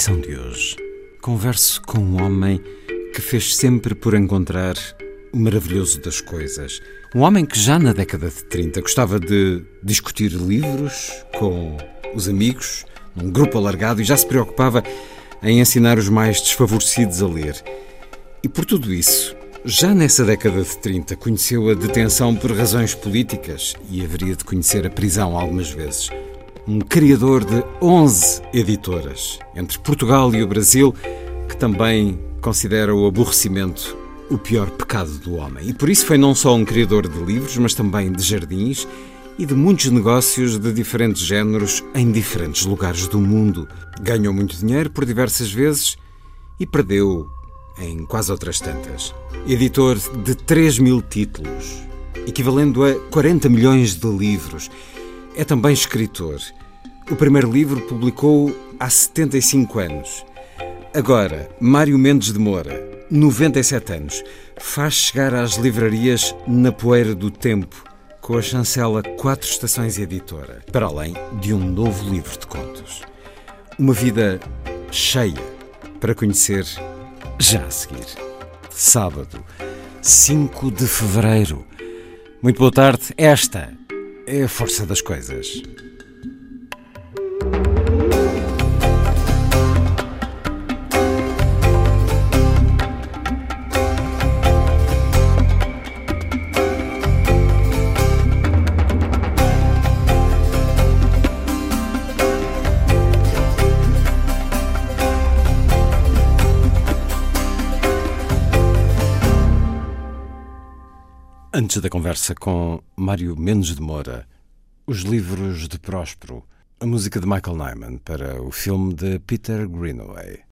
emissão de hoje, converso com um homem que fez sempre por encontrar o maravilhoso das coisas. Um homem que já na década de 30 gostava de discutir livros com os amigos, num grupo alargado, e já se preocupava em ensinar os mais desfavorecidos a ler. E por tudo isso, já nessa década de 30, conheceu a detenção por razões políticas e haveria de conhecer a prisão algumas vezes um criador de 11 editoras, entre Portugal e o Brasil, que também considera o aborrecimento o pior pecado do homem. E por isso foi não só um criador de livros, mas também de jardins e de muitos negócios de diferentes géneros em diferentes lugares do mundo. Ganhou muito dinheiro por diversas vezes e perdeu em quase outras tantas. Editor de 3 mil títulos, equivalendo a 40 milhões de livros. É também escritor. O primeiro livro publicou há 75 anos. Agora, Mário Mendes de Moura, 97 anos, faz chegar às livrarias Na Poeira do Tempo, com a chancela Quatro Estações Editora, para além de um novo livro de contos. Uma vida cheia para conhecer já a seguir. Sábado, 5 de fevereiro. Muito boa tarde. Esta é a força das coisas. Antes da conversa com Mário Mendes de Moura, os livros de Próspero, a música de Michael Nyman para o filme de Peter Greenaway.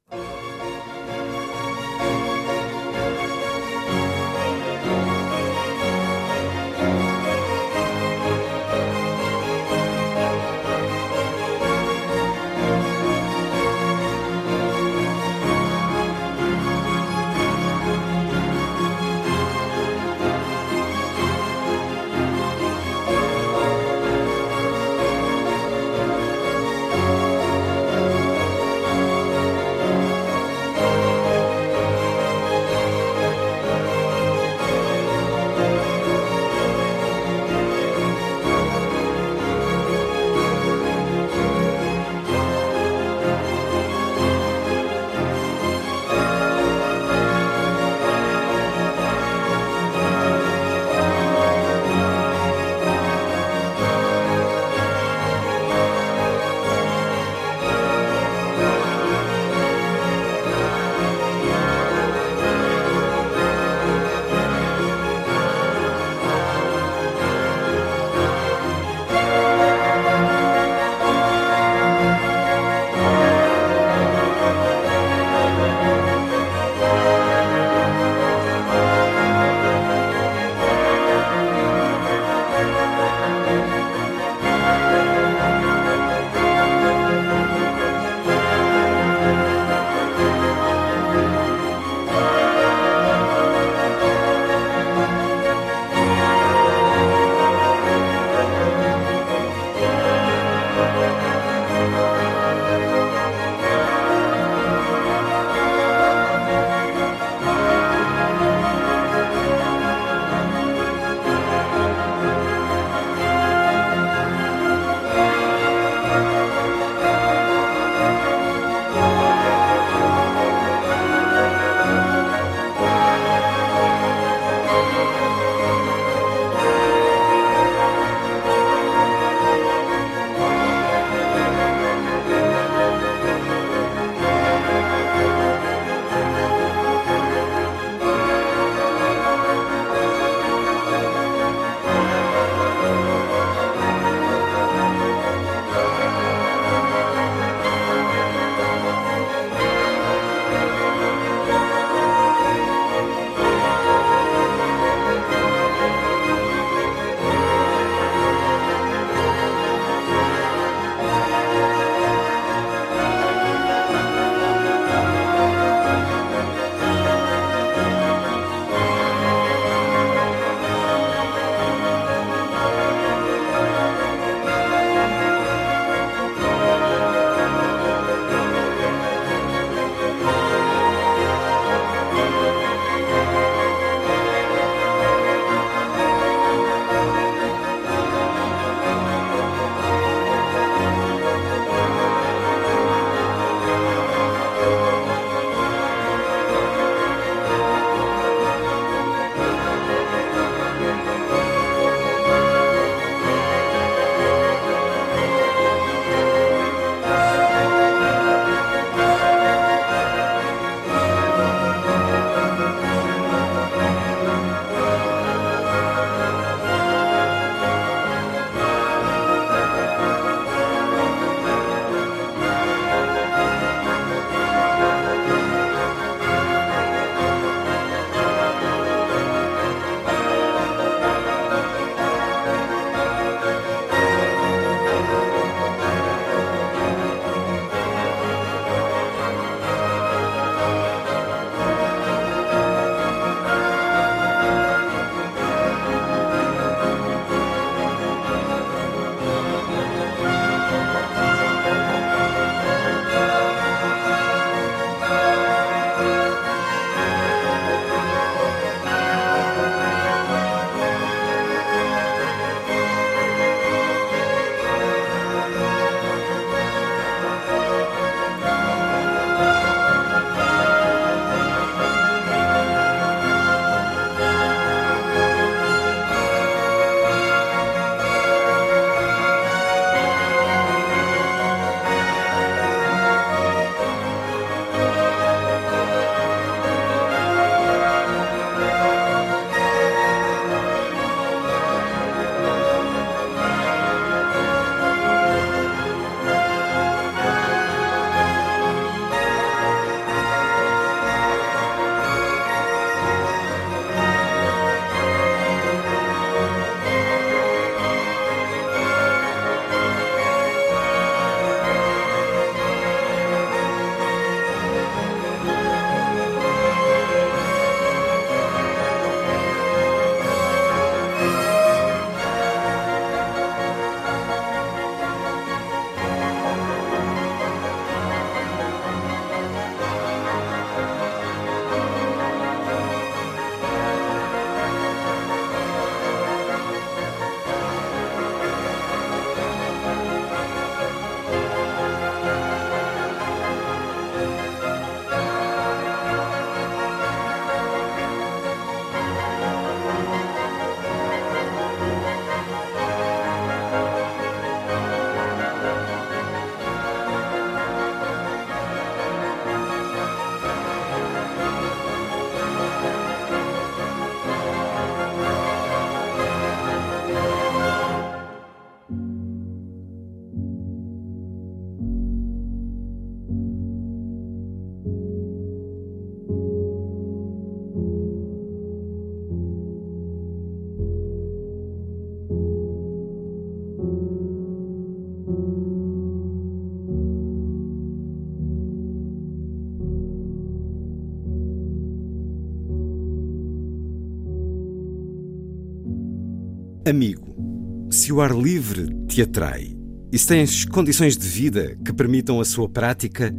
O ar livre te atrai e se tens condições de vida que permitam a sua prática,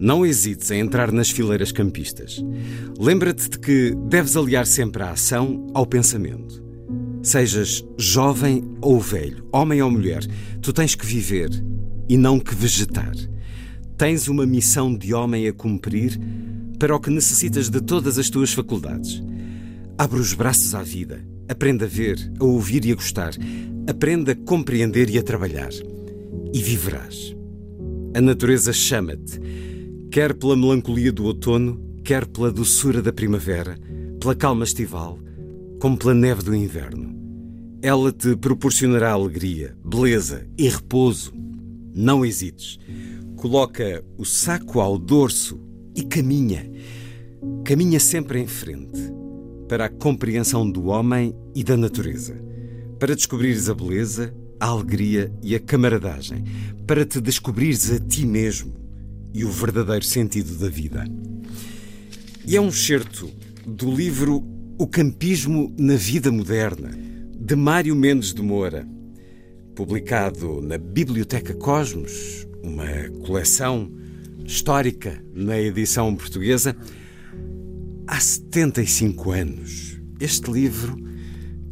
não hesites em entrar nas fileiras campistas. Lembra-te de que deves aliar sempre a ação ao pensamento. Sejas jovem ou velho, homem ou mulher, tu tens que viver e não que vegetar. Tens uma missão de homem a cumprir para o que necessitas de todas as tuas faculdades. Abre os braços à vida, aprenda a ver, a ouvir e a gostar, aprenda a compreender e a trabalhar. E viverás. A natureza chama-te, quer pela melancolia do outono, quer pela doçura da primavera, pela calma estival, como pela neve do inverno. Ela te proporcionará alegria, beleza e repouso. Não hesites. Coloca o saco ao dorso e caminha. Caminha sempre em frente para a compreensão do homem e da natureza, para descobrires a beleza, a alegria e a camaradagem, para te descobrires a ti mesmo e o verdadeiro sentido da vida. E é um excerto do livro O Campismo na Vida Moderna, de Mário Mendes de Moura, publicado na Biblioteca Cosmos, uma coleção histórica na edição portuguesa, há 75 anos. Este livro,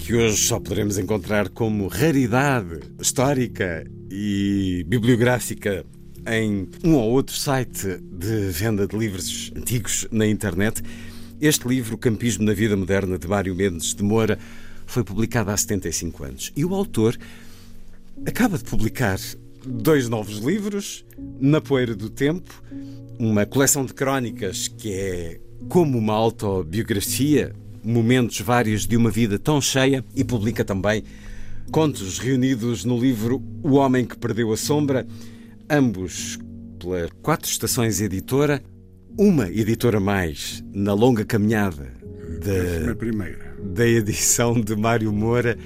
que hoje só poderemos encontrar como raridade histórica e bibliográfica em um ou outro site de venda de livros antigos na internet, este livro, Campismo na Vida Moderna, de Mário Mendes de Moura, foi publicado há 75 anos. E o autor acaba de publicar dois novos livros, Na Poeira do Tempo, uma coleção de crónicas que é como uma autobiografia, momentos vários de uma vida tão cheia, e publica também contos reunidos no livro O Homem que Perdeu a Sombra, ambos pela Quatro Estações Editora, uma editora mais na longa caminhada da, da edição de Mário Moura.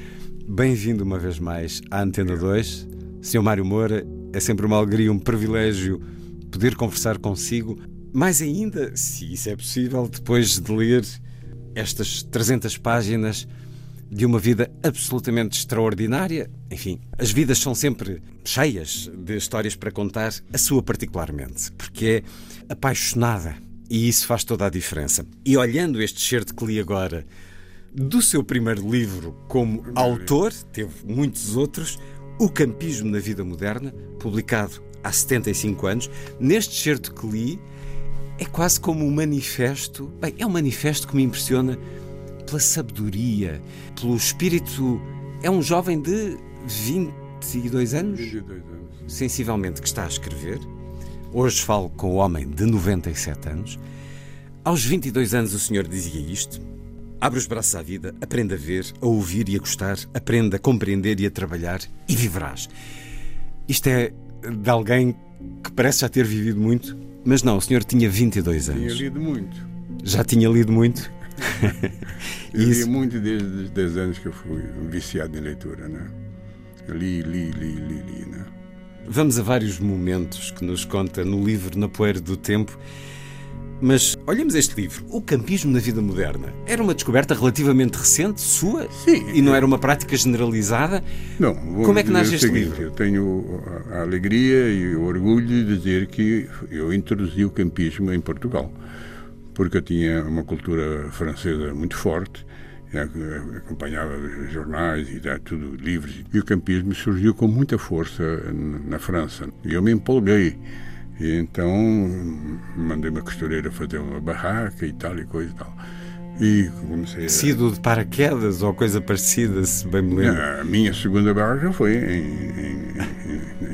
Bem-vindo uma vez mais à Antena 2. Sr. Mário Moura, é sempre uma alegria, um privilégio poder conversar consigo. Mais ainda, se isso é possível, depois de ler estas 300 páginas de uma vida absolutamente extraordinária. Enfim, as vidas são sempre cheias de histórias para contar, a sua particularmente, porque é apaixonada e isso faz toda a diferença. E olhando este certo que li agora do seu primeiro livro como autor, teve muitos outros, O Campismo na Vida Moderna, publicado há 75 anos. Neste certo que li, é quase como um manifesto. Bem, é um manifesto que me impressiona pela sabedoria, pelo espírito. É um jovem de 22 anos? 22 anos. Sensivelmente, que está a escrever. Hoje falo com o homem de 97 anos. Aos 22 anos o senhor dizia isto. Abre os braços à vida, aprenda a ver, a ouvir e a gostar, aprenda a compreender e a trabalhar e viverás. Isto é de alguém que parece já ter vivido muito, mas não, o senhor tinha 22 anos. Tinha lido muito. Já tinha lido muito? eu Isso... li muito desde os 10 anos que eu fui viciado em leitura, né? Eu li, li, li, li, li, né? Vamos a vários momentos que nos conta no livro Na Poeira do Tempo. Mas olhemos este livro, O Campismo na Vida Moderna. Era uma descoberta relativamente recente, sua? Sim. E não era uma prática generalizada? Não. Como é que nasce este seguinte, livro? Eu tenho a alegria e o orgulho de dizer que eu introduzi o campismo em Portugal. Porque eu tinha uma cultura francesa muito forte, acompanhava jornais e tudo, livros. E o campismo surgiu com muita força na França. E eu me empolguei. E então mandei uma costureira fazer uma barraca e tal e coisa e tal. E comecei a... Sido de paraquedas ou coisa parecida, se bem me lembro? A minha segunda barraca foi em,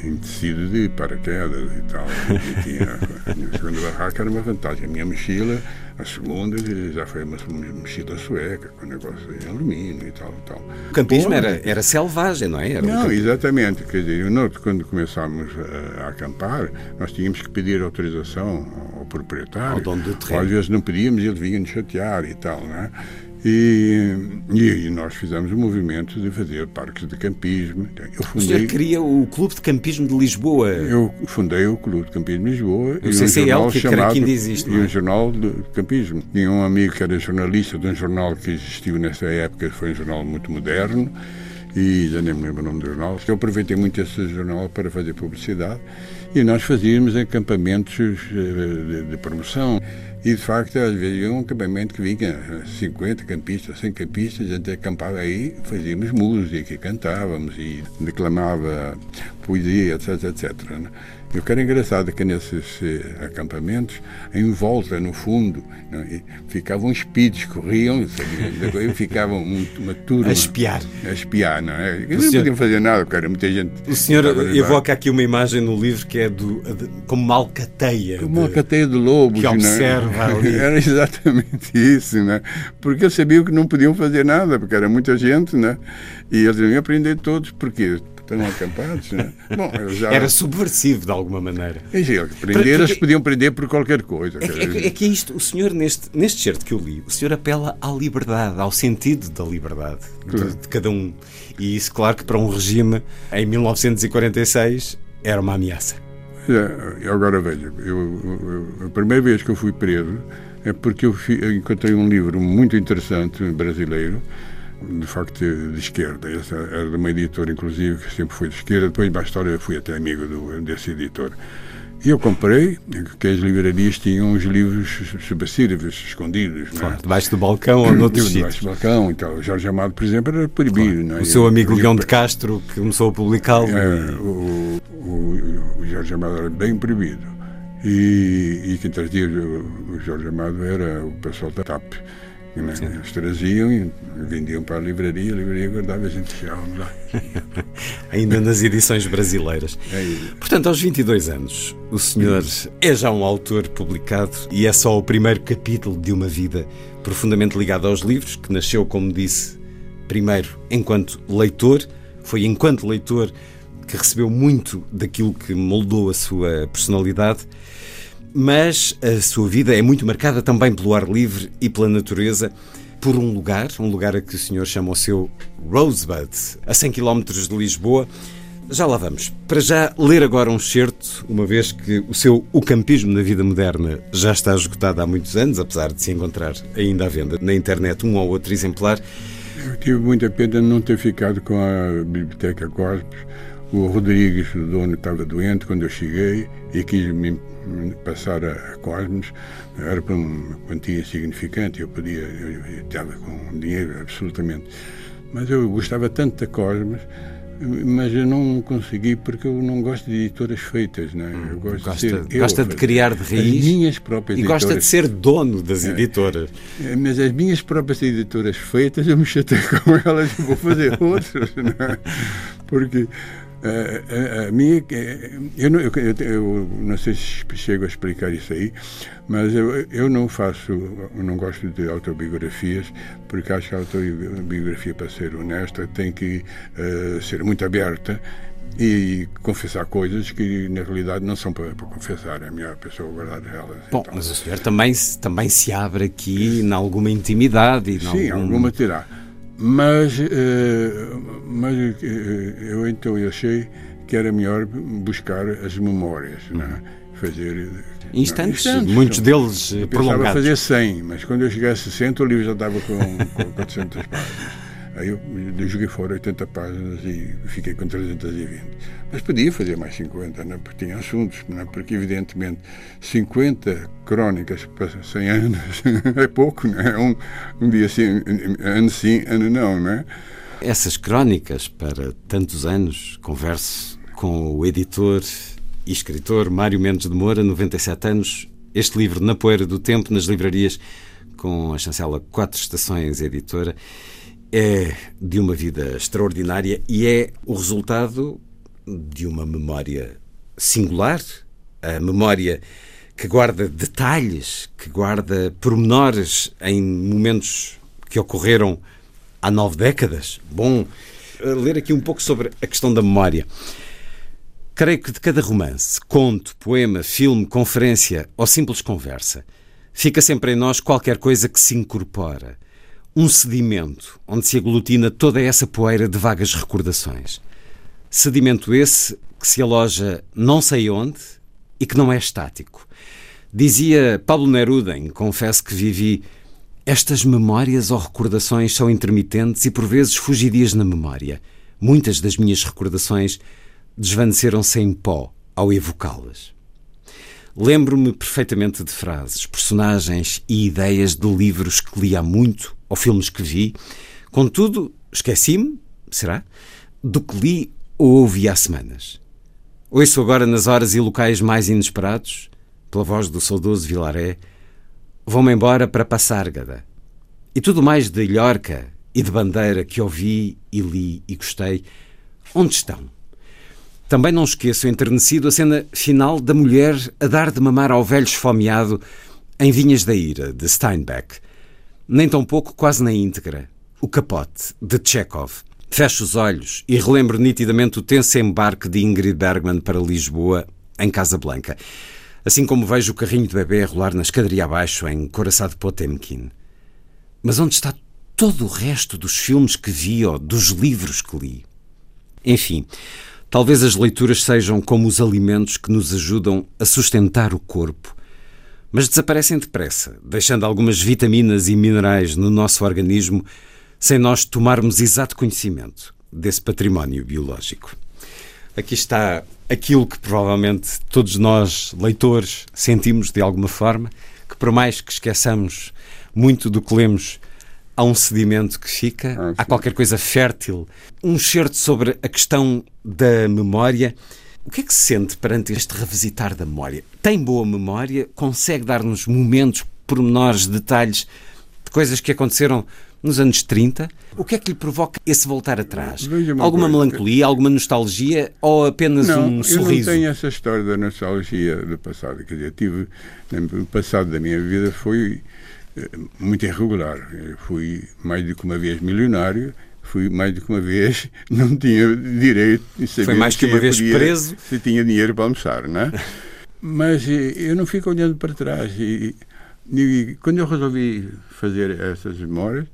em, em tecido de paraquedas e tal. E tinha, a minha segunda barraca era uma vantagem. A minha mochila, a segunda, já foi uma mochila sueca, com negócio de alumínio e tal e tal. O campismo era, era selvagem, não é? Era não, um exatamente. Quer dizer, nós, quando começámos a, a, acampar, nós tínhamos que pedir autorização proprietário. Ao dono do terreno. Às vezes não pedíamos e ele vinha nos chatear e tal, não é? E, e, nós fizemos o movimento de fazer parques de campismo. Eu fundei, o senhor cria o Clube de Campismo de Lisboa. Eu fundei o Clube de Campismo de Lisboa. O e CCL, um que chamado, ainda existe. E um jornal de campismo. Tinha um amigo que era jornalista de um jornal que existiu nessa época, foi um jornal muito moderno. e já nem me lembro o nome do jornal. Eu aproveitei muito esse jornal para fazer publicidade e nós fazíamos acampamentos de, de promoção. E de facto, às vezes, um acampamento que vinha 50 campistas, 100 campistas, a gente acampava aí, fazíamos música, cantávamos e declamava poesia, etc, etc. Né? E o que era engraçado é que nesses eh, acampamentos, em volta, no fundo, ficavam espíritos, corriam, e ficavam uma turma. A espiar. A espiar, não é? Eles não senhor... podiam fazer nada, cara, muita gente. O senhor evoca aqui uma imagem no livro que é do, de, como uma alcateia. Como uma alcateia de lobos, que observa não é? ali. Era exatamente isso, né? Porque eles sabiam que não podiam fazer nada, porque era muita gente, né? E eles iam aprender todos, porque estão acampados. Né? Bom, já... Era subversivo de alguma maneira. É, prender, eles podiam prender por qualquer coisa. É, é, é, que é isto, o senhor, neste, neste certo que eu li, o senhor apela à liberdade, ao sentido da liberdade claro. de, de cada um. E isso, claro, que para um regime em 1946 era uma ameaça. É, agora veja, eu, eu, a primeira vez que eu fui preso é porque eu, eu encontrei um livro muito interessante brasileiro de facto de esquerda. Essa era de uma editora, inclusive, que sempre foi de esquerda. Depois, mais história, fui até amigo do, desse editor. E eu comprei, que as livrarias tinham os livros subversivos, escondidos. É? Claro, debaixo do balcão ou noutros sítios. Debaixo do balcão e tal. O Jorge Amado, por exemplo, era proibido. Claro. É? O seu amigo Leão de Castro, que começou a publicá-lo. É, o, o, o, Jorge Amado era bem proibido. E, e quem trazia o, o Jorge Amado era o pessoal da TAP. Né? Eles traziam e vendiam para a livraria, a livraria guardava e a gente deixava lá. Ainda nas edições brasileiras. É Portanto, aos 22 anos, o senhor é já um autor publicado e é só o primeiro capítulo de uma vida profundamente ligada aos livros, que nasceu, como disse, primeiro enquanto leitor, foi enquanto leitor que recebeu muito daquilo que moldou a sua personalidade mas a sua vida é muito marcada também pelo ar livre e pela natureza, por um lugar, um lugar a que o senhor chama o seu Rosebud, a 100 km de Lisboa. Já lá vamos. Para já ler agora um certo, uma vez que o seu O Campismo na Vida Moderna já está esgotado há muitos anos, apesar de se encontrar ainda à venda na internet um ou outro exemplar. Eu tive muita pena de não ter ficado com a Biblioteca Cosmos. O Rodrigues, o dono, estava doente quando eu cheguei e quis me passar a Cosmos era para uma quantia significante, eu podia, eu, estava com dinheiro absolutamente. Mas eu gostava tanto da Cosmos, mas eu não consegui porque eu não gosto de editoras feitas, não é? Eu gosto gosta, de ser gosta de criar de raiz as minhas próprias e editoras. gosta de ser dono das é. editoras. É, mas as minhas próprias editoras feitas, eu me chatei com elas e vou fazer outras, é? Porque a, a, a minha, eu não, eu, eu, não sei se chego a explicar isso aí, mas eu, eu não faço, não gosto de autobiografias, porque acho que a autobiografia, para ser honesta, tem que uh, ser muito aberta e confessar coisas que na realidade não são para, para confessar, é melhor a pessoa guardar elas. Bom, então. mas o senhor também, também se abre aqui em alguma intimidade. E Sim, algum... alguma terá. Mas, uh, mas uh, eu então achei que era melhor buscar as memórias, não é? fazer instantes, não, instantes muitos deles eu prolongados. Eu fazer 100, mas quando eu cheguei a 60 o livro já estava com, com 400 páginas. Aí eu, eu joguei fora 80 páginas e fiquei com 320. Mas podia fazer mais 50, né? porque tinha assuntos, né? porque evidentemente 50 crónicas para 100 anos é pouco, né? um, um dia sim, ano sim, ano não. Né? Essas crónicas para tantos anos, converso com o editor e escritor Mário Mendes de Moura, 97 anos, este livro Na Poeira do Tempo, nas livrarias, com a chancela Quatro Estações Editora é de uma vida extraordinária e é o resultado de uma memória singular, a memória que guarda detalhes, que guarda pormenores em momentos que ocorreram há nove décadas. Bom, ler aqui um pouco sobre a questão da memória. Creio que de cada romance, conto, poema, filme, conferência ou simples conversa, fica sempre em nós qualquer coisa que se incorpora um sedimento onde se aglutina toda essa poeira de vagas recordações. Sedimento esse que se aloja não sei onde e que não é estático. Dizia Pablo Neruda em Confesso que Vivi: Estas memórias ou recordações são intermitentes e por vezes fugidias na memória. muitas das minhas recordações desvaneceram-se em pó ao evocá-las. Lembro-me perfeitamente de frases, personagens e ideias de livros que li há muito ou filmes que vi. Contudo, esqueci-me, será? Do que li ou ouvi há semanas. Ouço agora nas horas e locais mais inesperados, pela voz do saudoso Vilaré, vou-me embora para Passárgada. E tudo mais de Ilhorca e de Bandeira que ouvi e li e gostei, onde estão? Também não esqueço, enternecido, a cena final da mulher a dar de mamar ao velho esfomeado em Vinhas da Ira, de Steinbeck. Nem tão pouco, quase na íntegra. O Capote, de Chekhov. Fecho os olhos e relembro nitidamente o tenso embarque de Ingrid Bergman para Lisboa, em Casa Blanca. Assim como vejo o carrinho de bebê a rolar na escadaria abaixo, em Coraçado Potemkin. Mas onde está todo o resto dos filmes que vi ou dos livros que li? Enfim, Talvez as leituras sejam como os alimentos que nos ajudam a sustentar o corpo, mas desaparecem depressa, deixando algumas vitaminas e minerais no nosso organismo sem nós tomarmos exato conhecimento desse património biológico. Aqui está aquilo que provavelmente todos nós, leitores, sentimos de alguma forma, que por mais que esqueçamos muito do que lemos, há um sedimento que fica, ah, há qualquer coisa fértil, um certo sobre a questão da memória. O que é que se sente perante este revisitar da memória? Tem boa memória? Consegue dar-nos momentos, pormenores, detalhes de coisas que aconteceram nos anos 30? O que é que lhe provoca esse voltar atrás? Alguma coisa. melancolia, alguma nostalgia ou apenas não, um sorriso? Eu não tenho essa história da nostalgia do passado. Quer dizer, tive, o passado da minha vida foi eh, muito irregular. Eu fui mais do que uma vez milionário, fui mais do que uma vez, não tinha direito de saber Foi mais que uma vez podia, preso? Se tinha dinheiro para almoçar, não é? Mas eh, eu não fico olhando para trás. E, e, quando eu resolvi fazer essas memórias,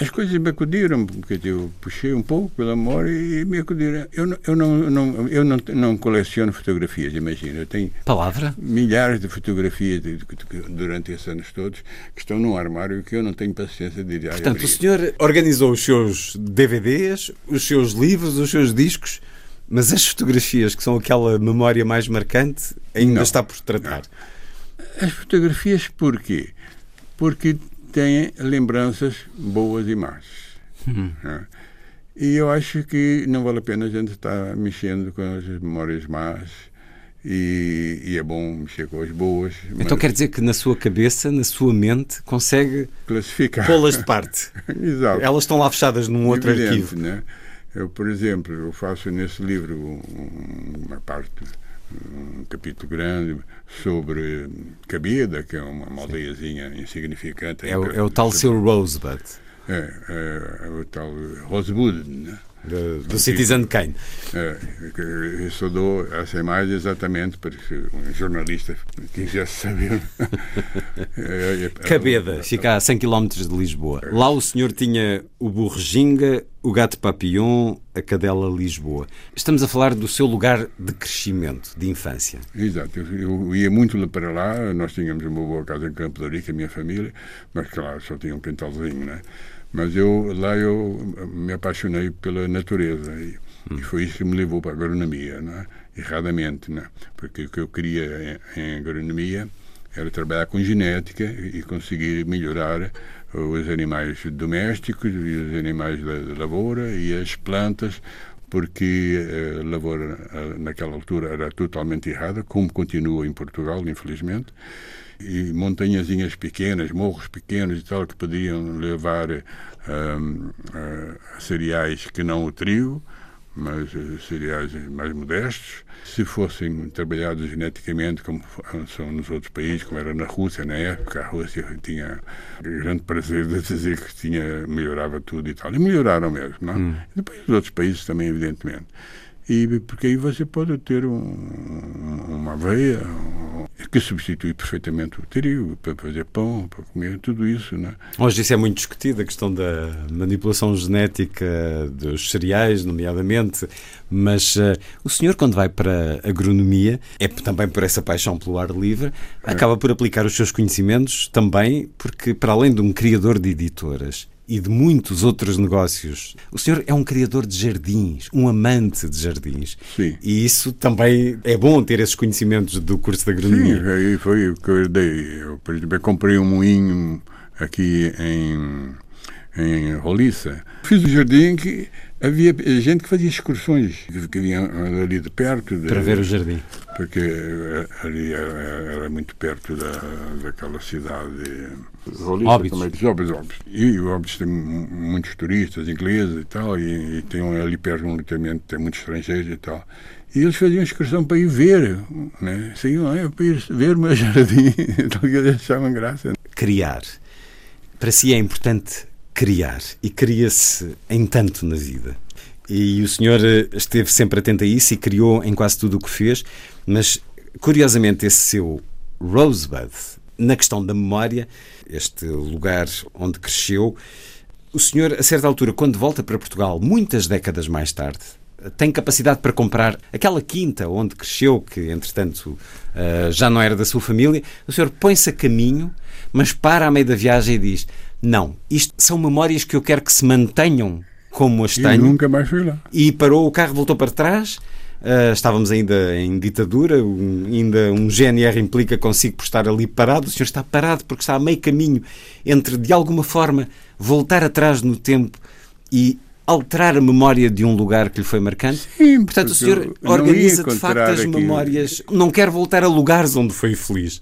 as coisas me acudiram, porque eu puxei um pouco pela memória e me acudiram. Eu, não, eu, não, não, eu não, não coleciono fotografias, imagina. Eu tenho Palavra? milhares de fotografias de, de, de, durante esses anos todos que estão num armário que eu não tenho paciência de ir Portanto, o senhor organizou os seus DVDs, os seus livros, os seus discos, mas as fotografias, que são aquela memória mais marcante, ainda não, está por tratar. As fotografias porquê? Porque têm lembranças boas e más. Uhum. Né? E eu acho que não vale a pena a gente estar mexendo com as memórias más e, e é bom mexer com as boas. Então quer dizer que na sua cabeça, na sua mente, consegue classificar pô-las de parte. Exato. Elas estão lá fechadas num outro Evidente, arquivo. Né? Eu, por exemplo, eu faço nesse livro uma parte um capítulo grande sobre Cabeda, que é uma, uma aldeiazinha insignificante. É, o, é o tal seu Rosebud. É, é, é, o tal Rosebud, né? Do, do Citizen Kane. É, eu só dou essa imagem exatamente para que um jornalista quisesse saber. É, é, Cabeda, fica a 100 km de Lisboa. Lá o senhor tinha o burro ginga, o gato papillon, a cadela Lisboa. Estamos a falar do seu lugar de crescimento, de infância. Exato. Eu, ia muito para lá, nós tínhamos uma boa casa em Campo de Rica, a minha família, mas claro, só tinha um quintalzinho, né? Mas eu lá eu me apaixonei pela natureza e, hum. e foi isso que me levou para a agronomia, né? erradamente, né? porque o que eu queria em, em agronomia era trabalhar com genética e conseguir melhorar os animais domésticos e os animais da lavoura e as plantas porque a lavoura naquela altura era totalmente errada, como continua em Portugal, infelizmente e montanhazinhas pequenas, morros pequenos e tal, que poderiam levar um, a cereais que não o trigo, mas eh, cereais mais modestos. Se fossem trabalhados geneticamente, como são nos outros países, como era na Rússia na época, a Rússia tinha grande prazer de dizer que tinha, melhorava tudo e tal. E melhoraram mesmo, não? Hum. E depois os outros países também, evidentemente. E porque aí você pode ter um, uma aveia que substitui perfeitamente o trigo para fazer pão, para comer, tudo isso. Né? Hoje isso é muito discutido, a questão da manipulação genética dos cereais, nomeadamente, mas uh, o senhor, quando vai para a agronomia, é também por essa paixão pelo ar livre, é. acaba por aplicar os seus conhecimentos também, porque para além de um criador de editoras, e de muitos outros negócios. O senhor é um criador de jardins, um amante de jardins. Sim. E isso também é bom ter esses conhecimentos do curso de agronomia. Sim, aí foi o que eu herdei. Eu, por exemplo, eu comprei um moinho aqui em, em Roliça. Fiz um jardim que havia gente que fazia excursões, que vinham ali de perto. De, Para ver o jardim. Porque ali era, era muito perto da, daquela cidade. Óbidos. também, Óbidos, Óbidos. E Óbidos tem muitos turistas ingleses e tal, e, e tem ali perto um loteamento, tem muitos estrangeiros e tal. E eles faziam excursão para ir ver, né? Saíam lá para ir ver o meu jardim, então eles achavam graça. Criar. Para si é importante criar e cria-se em tanto na vida. E o senhor eh, esteve sempre atento a isso e criou em quase tudo o que fez, mas curiosamente esse seu Rosebud, na questão da memória, este lugar onde cresceu, o senhor, a certa altura, quando volta para Portugal, muitas décadas mais tarde, tem capacidade para comprar aquela quinta onde cresceu, que entretanto eh, já não era da sua família, o senhor põe-se a caminho, mas para a meio da viagem e diz: Não, isto são memórias que eu quero que se mantenham como as E tenho. nunca mais fui lá. E parou, o carro voltou para trás. Uh, estávamos ainda em ditadura, um, ainda um GNR implica consigo por estar ali parado. O senhor está parado porque está a meio caminho entre, de alguma forma, voltar atrás no tempo e alterar a memória de um lugar que lhe foi marcante. Sim, Portanto, o senhor organiza de facto as memórias. Não quer voltar a lugares onde foi feliz.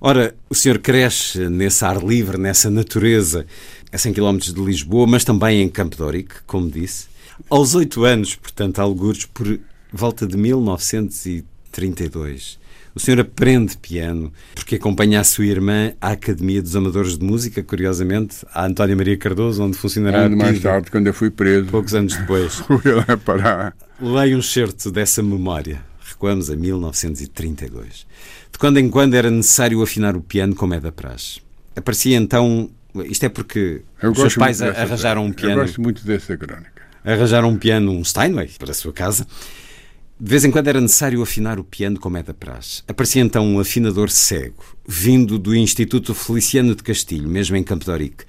Ora, o senhor cresce nesse ar livre, nessa natureza, a 100 km de Lisboa, mas também em Campo de Ourique, como disse. Aos oito anos, portanto, algures por volta de 1932, o senhor aprende piano porque acompanha a sua irmã à Academia dos Amadores de Música, curiosamente, a Antónia Maria Cardoso, onde funcionará Ano mais tarde, quando eu fui preso, poucos anos depois. fui lá parar. Leio um certo dessa memória. Recuamos a 1932. De quando em quando era necessário afinar o piano, como é da praxe. Aparecia então. Isto é porque Eu os seus pais muito dessa- arranjaram um Eu piano. gosto muito dessa crónica. Arranjaram um piano, um Steinway, para a sua casa. De vez em quando era necessário afinar o piano como é da praxe. Aparecia então um afinador cego, vindo do Instituto Feliciano de Castilho, mesmo em Campo de Ourique.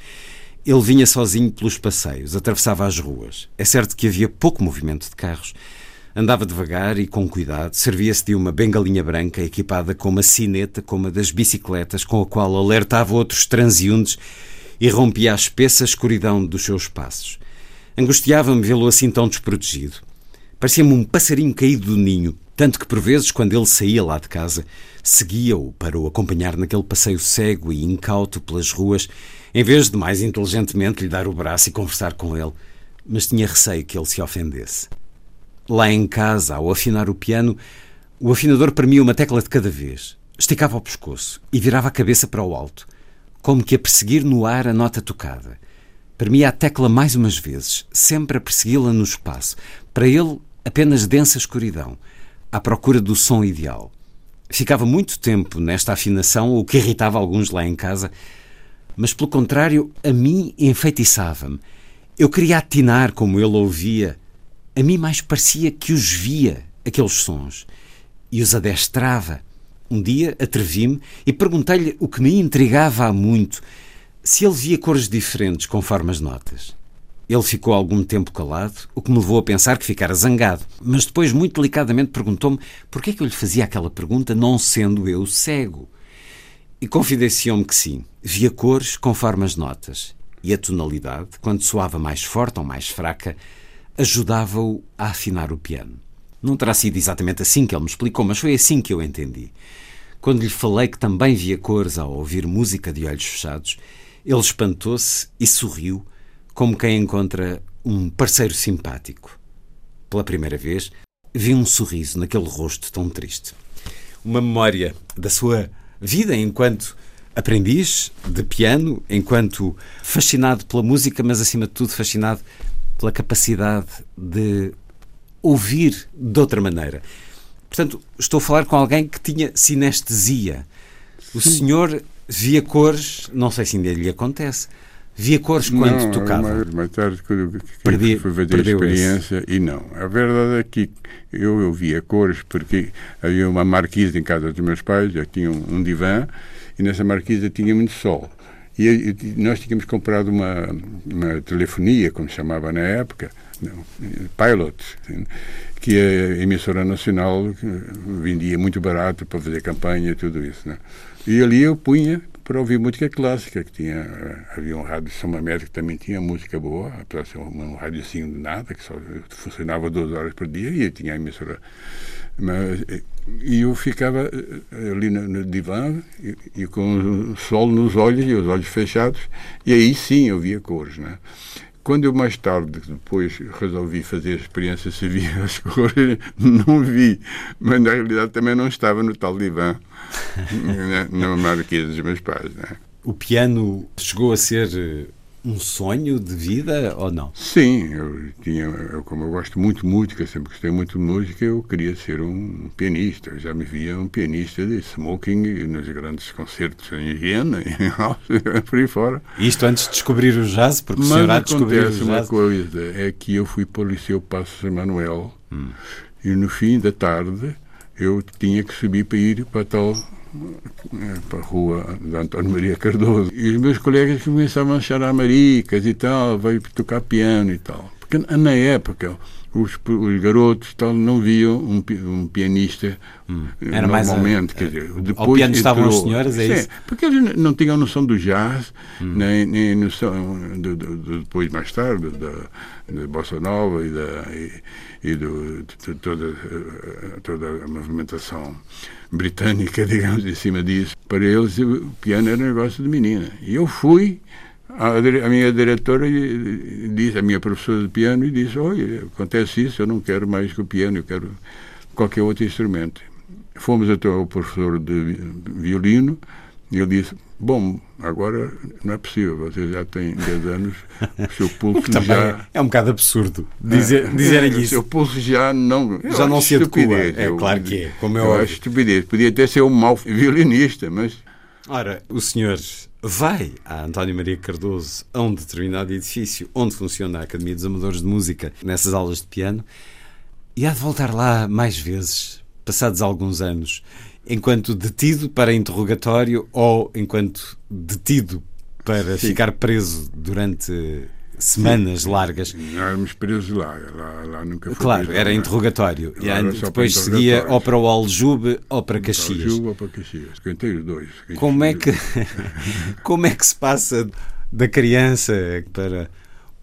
Ele vinha sozinho pelos passeios, atravessava as ruas. É certo que havia pouco movimento de carros. Andava devagar e com cuidado, servia-se de uma bengalinha branca equipada com uma sineta como a das bicicletas, com a qual alertava outros transeuntes e rompia a espessa escuridão dos seus passos. Angustiava-me vê-lo assim tão desprotegido. Parecia-me um passarinho caído do ninho, tanto que por vezes, quando ele saía lá de casa, seguia-o para o acompanhar naquele passeio cego e incauto pelas ruas, em vez de mais inteligentemente lhe dar o braço e conversar com ele, mas tinha receio que ele se ofendesse. Lá em casa, ao afinar o piano, o afinador premia uma tecla de cada vez, esticava o pescoço e virava a cabeça para o alto, como que a perseguir no ar a nota tocada. Premia a tecla mais umas vezes, sempre a persegui-la no espaço. Para ele, apenas densa escuridão, à procura do som ideal. Ficava muito tempo nesta afinação, o que irritava alguns lá em casa, mas pelo contrário, a mim enfeitiçava-me. Eu queria atinar como ele ouvia. A mim mais parecia que os via, aqueles sons, e os adestrava. Um dia atrevi-me e perguntei-lhe o que me intrigava há muito, se ele via cores diferentes conforme as notas. Ele ficou algum tempo calado, o que me levou a pensar que ficara zangado, mas depois muito delicadamente perguntou-me por que é que eu lhe fazia aquela pergunta, não sendo eu cego. E confidenciou-me que sim, via cores conforme as notas, e a tonalidade, quando soava mais forte ou mais fraca, ajudava-o a afinar o piano. Não terá sido exatamente assim que ele me explicou, mas foi assim que eu entendi. Quando lhe falei que também via cores ao ouvir música de olhos fechados, ele espantou-se e sorriu, como quem encontra um parceiro simpático. Pela primeira vez, vi um sorriso naquele rosto tão triste. Uma memória da sua vida enquanto aprendiz de piano, enquanto fascinado pela música, mas acima de tudo fascinado pela capacidade de ouvir de outra maneira. Portanto, estou a falar com alguém que tinha sinestesia. O senhor via cores, não sei se ainda lhe acontece, via cores quando não, tocava. Mais, mais tarde, quando Perdi- fui fazer a experiência, e não. A verdade é que eu, eu via cores, porque havia uma marquise em casa dos meus pais, eu tinha um, um divã, e nessa marquise tinha muito sol. E, e nós tínhamos comprado uma, uma telefonia, como chamava na época, não, Pilot, que a emissora nacional vendia muito barato para fazer campanha e tudo isso. Né? E ali eu punha para ouvir música clássica, que tinha, havia um rádio São Mamede que também tinha música boa, apesar de ser um, um de nada, que só funcionava duas horas por dia, e tinha a emissora. Mas, e eu ficava eh, ali no, no divã e, e, com o sol nos olhos e os olhos fechados, e aí sim eu via cores. Né? Quando eu mais tarde, depois, resolvi fazer a experiência se via as cores, não vi, mas na realidade também não estava no tal divã na, na marquesa dos meus pais. Né? O piano chegou a ser eh, um sonho de vida ou não? Sim, eu tinha, eu, como eu gosto muito de música, sempre gostei muito de música, eu queria ser um pianista. Eu já me via um pianista de smoking nos grandes concertos em Viena, em por aí fora. Isto antes de descobrir o jazz, porque Mas o senhor há de descobrir o jazz. uma coisa, é que eu fui para o Liceu Passos Emanuel hum. e no fim da tarde eu tinha que subir para ir para tal eh, para a rua de António Maria Cardoso. E os meus colegas começavam a achar maricas e tal, veio tocar piano e tal. Porque na época os, os garotos tal, não viam um, um pianista hum. Era normalmente. Mais a, dizer, depois ao piano estavam as senhoras, é sim, isso? Porque eles não tinham noção do jazz, hum. nem, nem noção do, do, do, depois, mais tarde, da, da Bossa Nova e, da, e, e do, de, toda, toda a movimentação britânica, digamos, em cima disso. Para eles, o piano era um negócio de menina. E eu fui a, a, minha diretora disse, a minha professora de piano, e disse: Olha, acontece isso, eu não quero mais que o piano, eu quero qualquer outro instrumento. Fomos até ao professor de violino e ele disse: Bom, agora não é possível, você já tem 10 anos, o seu pulso o já. É um bocado absurdo dizer, é, dizerem isso. O seu pulso já não. Já não se adequa. É eu, claro que é. Como eu, eu acho estupidez. Podia até ser um mau violinista, mas. Ora, o senhor vai a António Maria Cardoso a um determinado edifício onde funciona a Academia dos Amadores de Música, nessas aulas de piano, e há de voltar lá mais vezes, passados alguns anos, enquanto detido para interrogatório ou enquanto detido para Sim. ficar preso durante semanas Sim. largas. Éramos presos lá, lá, lá nunca foi Claro, era interrogatório. e era depois seguia ou para o Aljube ou para Caxias. Aljube ou para Caxias, cantei os dois. Como é, que, como é que se passa da criança para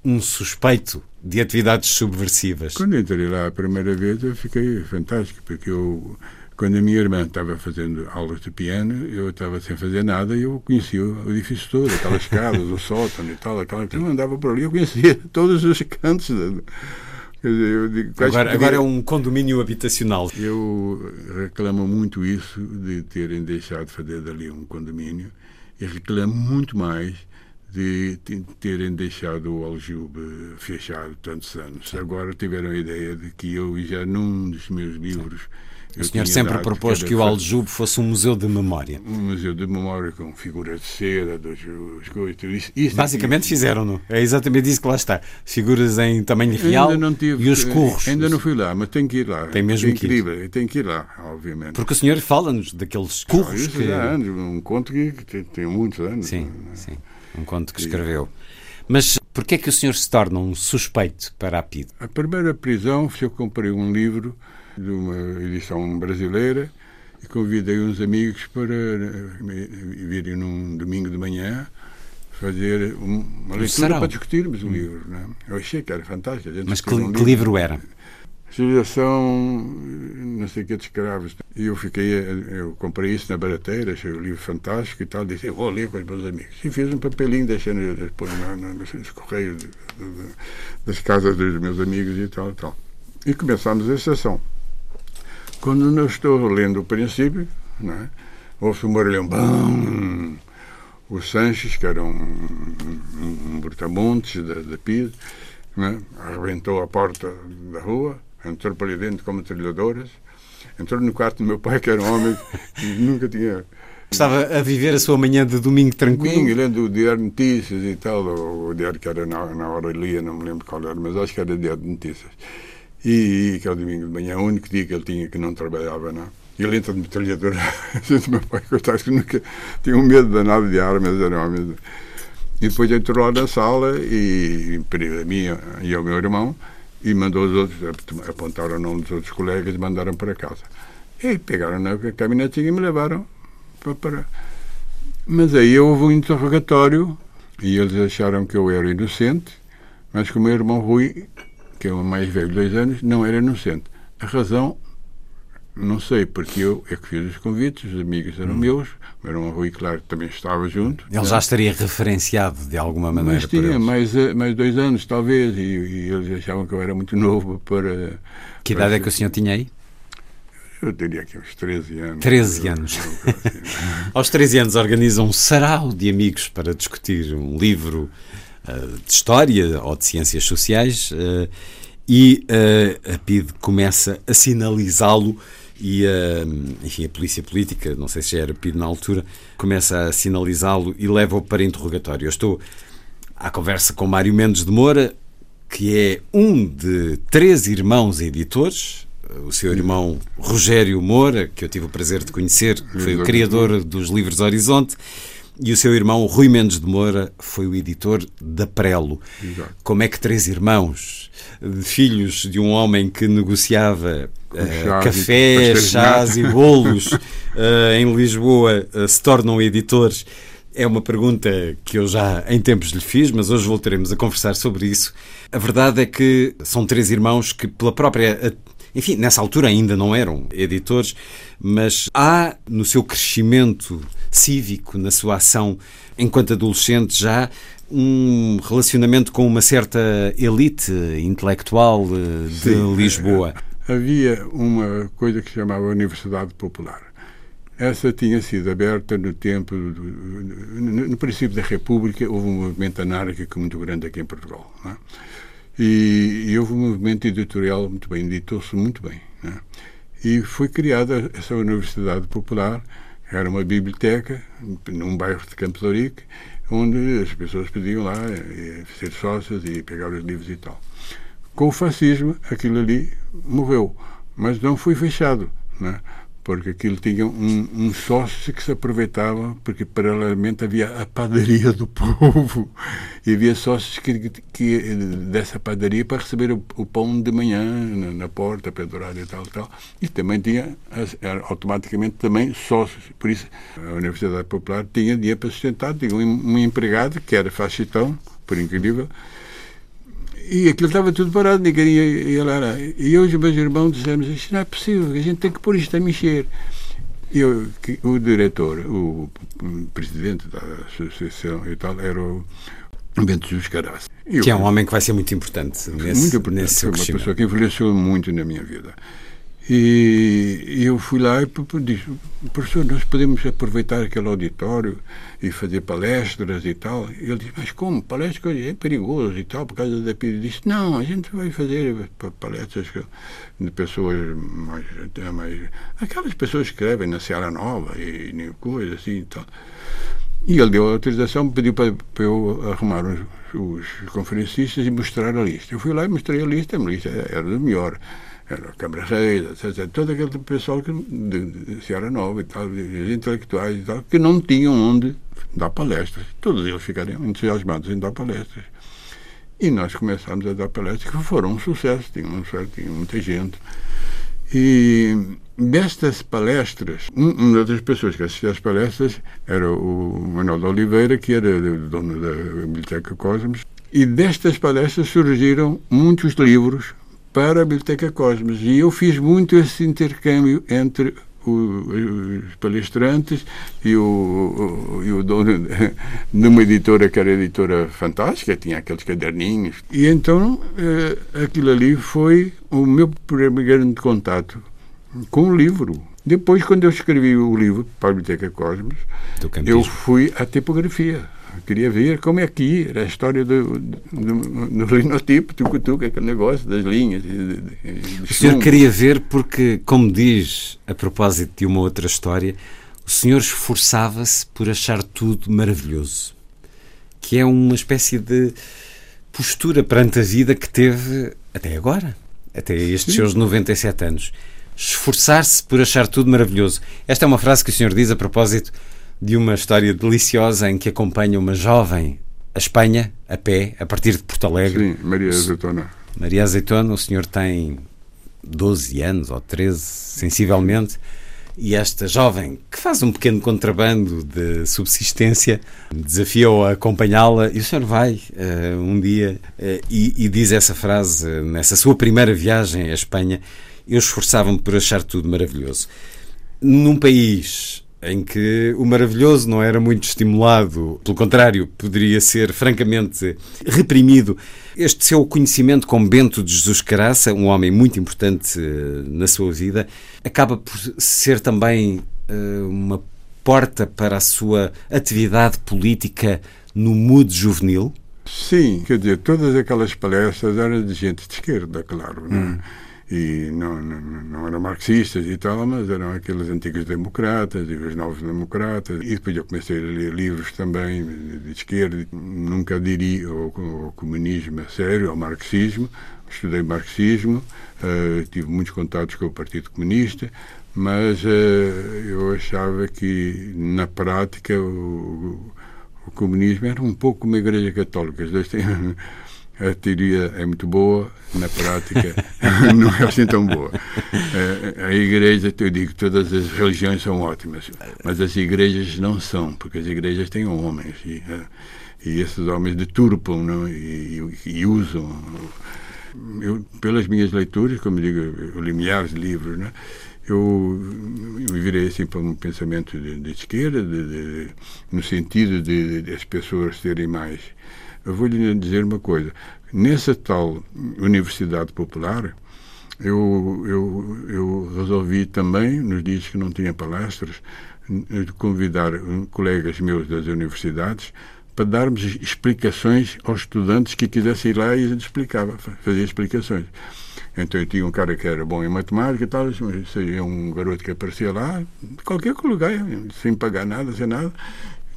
um suspeito de atividades subversivas? Quando entrei lá a primeira vez eu fiquei fantástico, porque eu quando a minha irmã estava fazendo aulas de piano, eu estava sem fazer nada e eu conhecia o edifício todo, aquelas escadas, o sótão e tal, aquela que eu andava por ali, eu conhecia todos os cantos. Digo, agora, agora é um condomínio habitacional. Eu reclamo muito isso de terem deixado de fazer dali um condomínio e reclamo muito mais de terem deixado o Aljube fechado tantos anos. Agora tiveram a ideia de que eu já num dos meus livros o senhor sempre propôs que o Aljube fosse um museu de memória. Um museu de memória com figuras de cera, dos, coisas. Isso, Basicamente fizeram-no. É exatamente isso que lá está. Figuras em tamanho real tive, e os curros. Ainda não fui lá, mas tenho que ir lá. Tem mesmo tem que ir. Tenho que ir lá, obviamente. Porque o senhor fala-nos daqueles curros. que... há anos, um conto que tem, tem muitos anos. Sim, é? sim. Um conto que escreveu. Mas porquê é que o senhor se torna um suspeito para a PID? A primeira prisão foi eu comprei um livro de uma edição brasileira e convidei uns amigos para eh, virem num domingo de manhã fazer uma leitura para discutirmos o hum. livro. Né? Eu achei que era fantástico. Mas que, um que livro era? Civilização, não sei o que, de escravos. E eu fiquei, eu comprei isso na barateira, achei o livro fantástico e tal, disse, eu vou ler com os meus amigos. E fiz um papelinho deixando depois nos correios de, de, das casas dos meus amigos e tal e tal. E começámos a sessão. Quando eu estou lendo o princípio, né, ouço um barulhão, bam, o Sanches, que era um, um, um brutamontes da, da Pisa, né, arrebentou a porta da rua, entrou para ali dentro com metralhadoras, entrou no quarto do meu pai, que era um homem que nunca tinha... Estava a viver a sua manhã de domingo tranquilo? Domingo, lendo o Diário de Notícias e tal, ou o diário que era na, na hora lia, não me lembro qual era, mas acho que era Diário de Notícias. E, que é o domingo de manhã, o único dia que ele tinha que não trabalhava, não. E ele entra de metralhadora. meu pai, coitado, que nunca tinha um medo danado de armas, era um homem. E depois entrou lá na sala e pediu a mim e ao meu irmão e mandou os outros, apontaram o nome dos outros colegas e mandaram para casa. E pegaram na caminhonetinha e me levaram para, para. Mas aí houve um interrogatório e eles acharam que eu era inocente, mas que o meu irmão Rui, que é o mais velho de dois anos, não era inocente. A razão não sei, porque eu é que fiz os convites, os amigos eram hum. meus, o irmão Rui, claro, também estava junto. Ele já estaria referenciado de alguma maneira. Mas tinha mais, eh, mais dois anos, talvez, e, e, eles achavam que eu era muito novo para. Que idade para é que o senhor tinha aí? Eu diria que uns 13 anos. 13 anos. Assim, Aos 13 anos organizam um sarau de amigos para discutir um livro de história ou de ciências sociais uh, e uh, a PID começa a sinalizá-lo e a, enfim, a polícia política, não sei se já era pedido na altura, começa a sinalizá-lo e leva-o para interrogatório. Eu estou à conversa com Mário Mendes de Moura, que é um de três irmãos editores. O seu irmão Rogério Moura, que eu tive o prazer de conhecer, foi o criador dos livros Horizonte, e o seu irmão Rui Mendes de Moura foi o editor da Prelo. Exato. Como é que três irmãos, filhos de um homem que negociava uh, café, e chás e bolos uh, em Lisboa, uh, se tornam editores? É uma pergunta que eu já em tempos lhe fiz, mas hoje voltaremos a conversar sobre isso. A verdade é que são três irmãos que, pela própria enfim, nessa altura ainda não eram editores, mas há no seu crescimento cívico, na sua ação enquanto adolescente já, um relacionamento com uma certa elite intelectual eh, de Sim, Lisboa. Havia uma coisa que se chamava Universidade Popular. Essa tinha sido aberta no tempo, do, no, no, princípio da República, houve um movimento anárquico muito grande aqui em Portugal. É? E, e, houve um movimento editorial muito bem, editou-se muito bem. É? E foi criada essa Universidade Popular, era uma biblioteca num bairro de Campos Ourique, onde as pessoas podiam lá eh, ser sócias e pegar os livros e tal. Com o fascismo, aquilo ali morreu, mas não foi fechado. Né? Porque aquilo tinha um, um, sócio que se aproveitava, porque paralelamente havia a padaria do povo, e havia sócios que, que dessa padaria para receber o, o pão de manhã na, na, porta, pendurado e tal, tal, e também tinha automaticamente também sócios, por isso a Universidade Popular tinha dinheiro para sustentar, tinha um, um empregado que era fachitão, por incrível, e aquilo estava tudo parado, ninguém ia, ia lá. E eu e os meus irmãos dissemos: Isto não é possível, a gente tem que pôr isto a mexer. E eu, o diretor, o, o presidente da associação e tal, era o Bento Jesus Caras. Que é um homem que vai ser muito importante nesse, muito importante, nesse seu uma pessoa que influenciou muito na minha vida. E eu fui lá e disse, professor, nós podemos aproveitar aquele auditório e fazer palestras e tal. E ele disse, mas como? Palestras é perigoso e tal, por causa da Eu disse, não, a gente vai fazer palestras de pessoas mais, mais aquelas pessoas que escrevem na Seara Nova e coisas assim e tal. E ele deu a autorização, pediu para, para eu arrumar os, os conferencistas e mostrar a lista. Eu fui lá e mostrei a lista, a lista era do melhor era Câmara Reis, etc. Todo aquele pessoal que, de, de Nova e tal, intelectuais e tal, que não tinham onde dar palestras. Todos eles ficariam entusiasmados em dar palestras. E nós começámos a dar palestras que foram um sucesso, tinha, um, tinha muita gente. E destas palestras, uma das pessoas que assistia às palestras era o Manuel de Oliveira, que era dono da Biblioteca Cosmos, e destas palestras surgiram muitos livros para a Biblioteca Cosmos. E eu fiz muito esse intercâmbio entre os palestrantes e o, e o dono de uma editora que era editora fantástica, tinha aqueles caderninhos. E então eh, aquilo ali foi o meu primeiro grande contato com o livro. Depois, quando eu escrevi o livro para a Biblioteca Cosmos, eu fui à tipografia queria ver como é que era a história do, do, do linotipo, tucutuca, aquele negócio das linhas. De, de, o senhor queria ver porque, como diz a propósito de uma outra história, o senhor esforçava-se por achar tudo maravilhoso, que é uma espécie de postura perante a vida que teve até agora, até estes Sim. seus 97 anos. Esforçar-se por achar tudo maravilhoso. Esta é uma frase que o senhor diz a propósito de uma história deliciosa em que acompanha uma jovem a Espanha a pé, a partir de Porto Alegre. Sim, Maria Azeitona. Maria Azeitona, o senhor tem 12 anos ou 13, sensivelmente, e esta jovem que faz um pequeno contrabando de subsistência desafia-o a acompanhá-la e o senhor vai uh, um dia uh, e, e, diz essa frase nessa sua primeira viagem à Espanha. Eu esforçava-me por achar tudo maravilhoso. Num país em que o maravilhoso não era muito estimulado, pelo contrário, poderia ser francamente reprimido. Este seu conhecimento com Bento de Jesus Caraça, um homem muito importante eh, na sua vida, acaba por ser também uh, uma porta para a sua atividade política no mood juvenil? Sim, quer dizer, todas aquelas palestras eram de gente de esquerda, claro. Né? E não, não, não, eram marxistas e tal, mas eram aqueles antigos democratas e os novos democratas. E depois eu comecei a ler livros também de esquerda, nunca diria ao, comunismo a sério, ao marxismo. Estudei marxismo, uh, tive muitos contatos com o Partido Comunista, mas uh, eu achava que na prática o, o, comunismo era um pouco uma igreja católica. Os dois têm a teoria é muito boa, na prática não é assim tão boa. A, igreja, eu digo, todas as religiões são ótimas, mas as igrejas não são, porque as igrejas têm homens e, e esses homens deturpam não? E, e, e usam. Eu, pelas minhas leituras, como digo, eu li milhares de livros, eu, eu virei assim para um pensamento de, de esquerda, de, de, no sentido de, de as pessoas serem mais eu vou lhe dizer uma coisa. Nessa tal Universidade Popular, eu, eu, eu resolvi também, nos dias que não tinha palestras, convidar colegas meus das universidades para darmos explicações aos estudantes que quisessem ir lá e a gente explicava, fazia explicações. Então eu tinha um cara que era bom em matemática e tal, seria um garoto que aparecia lá, de qualquer lugar, sem pagar nada, sem nada,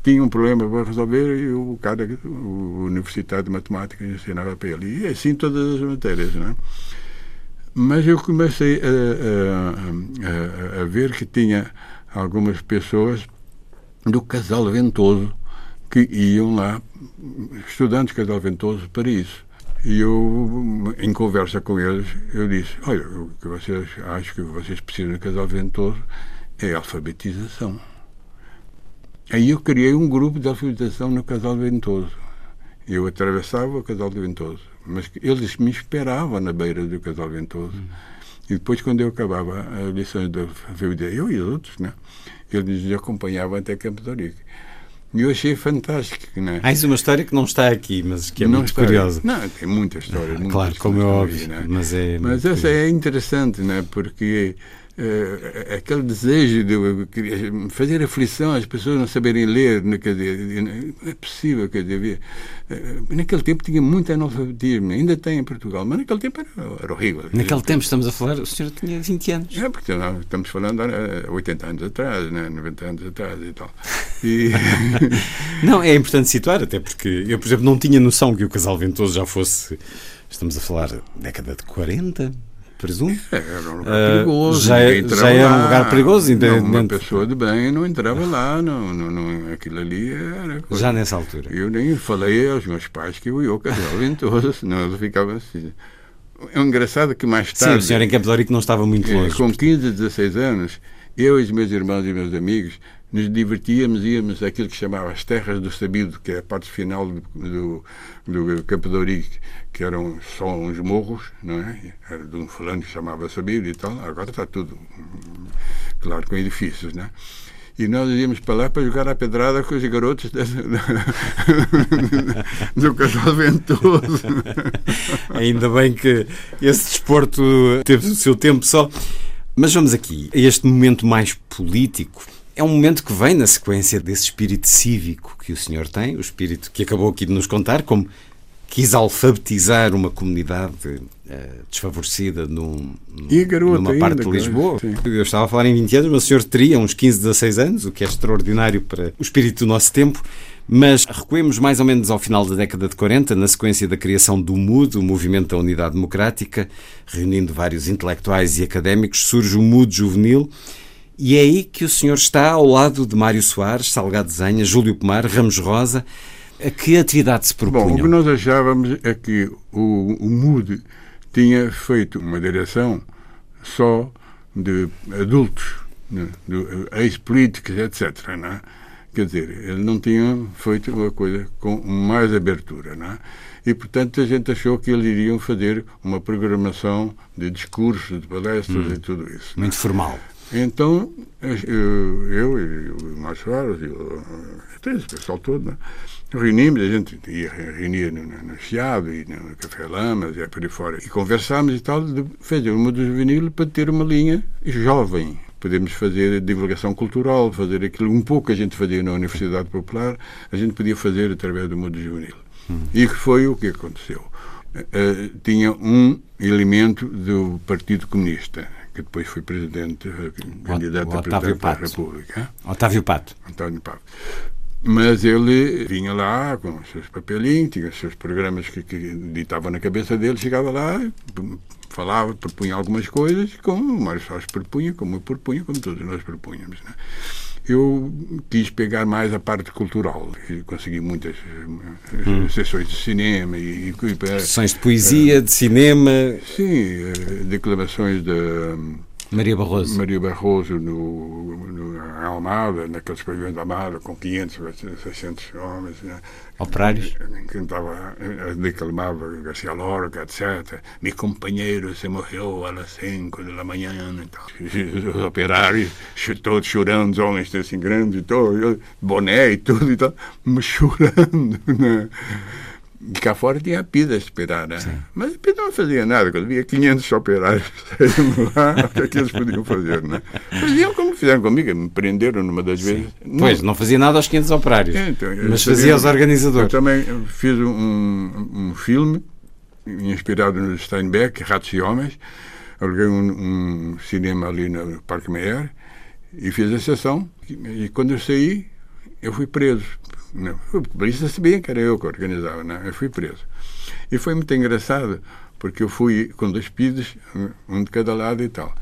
tinha um problema para resolver e o cara, o Universidade de Matemática, ensinava para ele. E assim todas as matérias, não é? Mas eu comecei a, a, a, a ver que tinha algumas pessoas do Casal Ventoso que iam lá, estudantes do Casal Ventoso, para isso. E eu, em conversa com eles, eu disse: Olha, o que vocês acho que vocês precisam do Casal Ventoso é alfabetização. Aí eu criei um grupo de alfabetização no Casal Ventoso. Eu atravessava o Casal Ventoso, mas eles me esperavam na beira do Casal Ventoso. Hum. E depois, quando eu acabava as lições da alfabetização, eu e os outros, né? eles me acompanhavam até Campo de Orique. E eu achei fantástico. Né? Mais uma história que não está aqui, mas que é não muito curiosa. Não, tem muitas histórias. Ah, claro, como é óbvio. Né? Mas, é mas essa curioso. é interessante, né? porque uh, aquele desejo de fazer aflição às pessoas não saberem ler, né, quer dizer, não é possível, quer dizer, uh, naquele tempo tinha muito analfabetismo, ainda tem em Portugal, mas naquele tempo era, era horrível. Naquele dizer, tempo estamos a falar, o senhor tinha 20 anos. É, porque nós estamos falando há 80 anos atrás, né, 90 anos atrás e tal. E... não, é importante situar, até porque eu, por exemplo, não tinha noção que o Casal Ventoso já fosse, estamos a falar, década de 40, presumo. É, era um lugar uh, perigoso. Já, é- já era um lugar perigoso. Não, uma pessoa de bem não entrava lá, não, não, não, aquilo ali era. Coisa. Já nessa altura. Eu nem falei aos meus pais que eu ia ao casal ventoso, senão eles ficavam assim. É engraçado que mais tarde. Sim, o senhor em Campo de não estava muito longe. Com 15, 16 anos, eu e os meus irmãos e meus amigos nos divertíamos, íamos àquilo que chamava as Terras do Sabido, que é a parte final do, do, do Campo de Ourique, que eram só uns morros, não é? Era de um fulano que chamava Sabido e tal. Agora está tudo, claro, com edifícios, né? E nós íamos para lá para jogar a pedrada com os garotos do Casal Ventoso. Ainda bem que esse desporto teve o seu tempo só. Mas vamos aqui a este momento mais político é um momento que vem na sequência desse espírito cívico que o senhor tem, o espírito que acabou aqui de nos contar, como quis alfabetizar uma comunidade uh, desfavorecida num, numa ainda, parte de Lisboa. Sim. Eu estava a falar em 20 anos, mas o senhor teria uns 15, 16 anos, o que é extraordinário para o espírito do nosso tempo. Mas recuemos mais ou menos ao final da década de 40, na sequência da criação do MUD, o Movimento da Unidade Democrática, reunindo vários intelectuais e académicos, surge o MUD juvenil e é aí que o senhor está ao lado de Mário Soares, Salgado Zenha, Júlio Pomar, Ramos Rosa. A que atividade se propunham? Bom, o que nós achávamos é que o, o MUD tinha feito uma direção só de adultos, né, ex-políticos, etc. Né? Quer dizer, ele não tinha feito uma coisa com mais abertura. Né? E, portanto, a gente achou que eles iriam fazer uma programação de discursos, de palestras hum, e tudo isso. Muito formal. Então, eu, eu e o Márcio Soares, e o, o pessoal todo, né? reunimos, a gente ia reunir no, no Chiado e no Café Lamas e por aí fora, e conversámos e tal, fazer uma dos vinil para ter uma linha jovem. Podemos fazer divulgação cultural, fazer aquilo um pouco que a gente fazia na Universidade Popular, a gente podia fazer através do mundo juvenil. Hum. E foi o que aconteceu. Uh, tinha um elemento do Partido Comunista, que depois foi presidente, eh, candidato a presidente da República. Otávio Pato. Otávio Pato. Mas ele vinha lá com os seus papelinhos, tinha os seus programas que, que na cabeça dele, chegava lá, falava, propunha algumas coisas, como o Mário Soares propunha, como eu propunha, como todos nós propunhamos. Né? Eu quis pegar mais a parte cultural, consegui muitas hum. sessões de cinema e, e sessões de poesia, uh, de cinema. Sim, uh, declamações de Maria Barroso. Maria Barroso no, no Almada, naqueles pavilhões da Almada, com 500, 600 homens. Né? Operários. Cantava, declamava Garcia Lorca, etc. Meu companheiro se morreu às 5 da manhã. Então, os operários, todos chorando, os homens assim grandes, todo, boné e tudo, e tal, chorando. Né? E cá fora tinha a PIDA a esperar, né? Mas a PIDA não fazia nada. Quando via 500 operários lá, o que é que eles podiam fazer, né? Faziam como fizeram comigo, me prenderam numa das Sim. vezes. Pois, não fazia nada aos 500 operários, é, então, mas fazia aos organizadores. Eu também fiz um, um filme inspirado no Steinbeck, Ratos e Homens. Aluguei um, um cinema ali no Parque Meyer e fiz a sessão. E quando eu saí, eu fui preso não, o polícia sabia que era eu que organizava, não, eu fui preso. E foi muito engraçado, porque eu fui com dois pidos, um de cada lado e tal.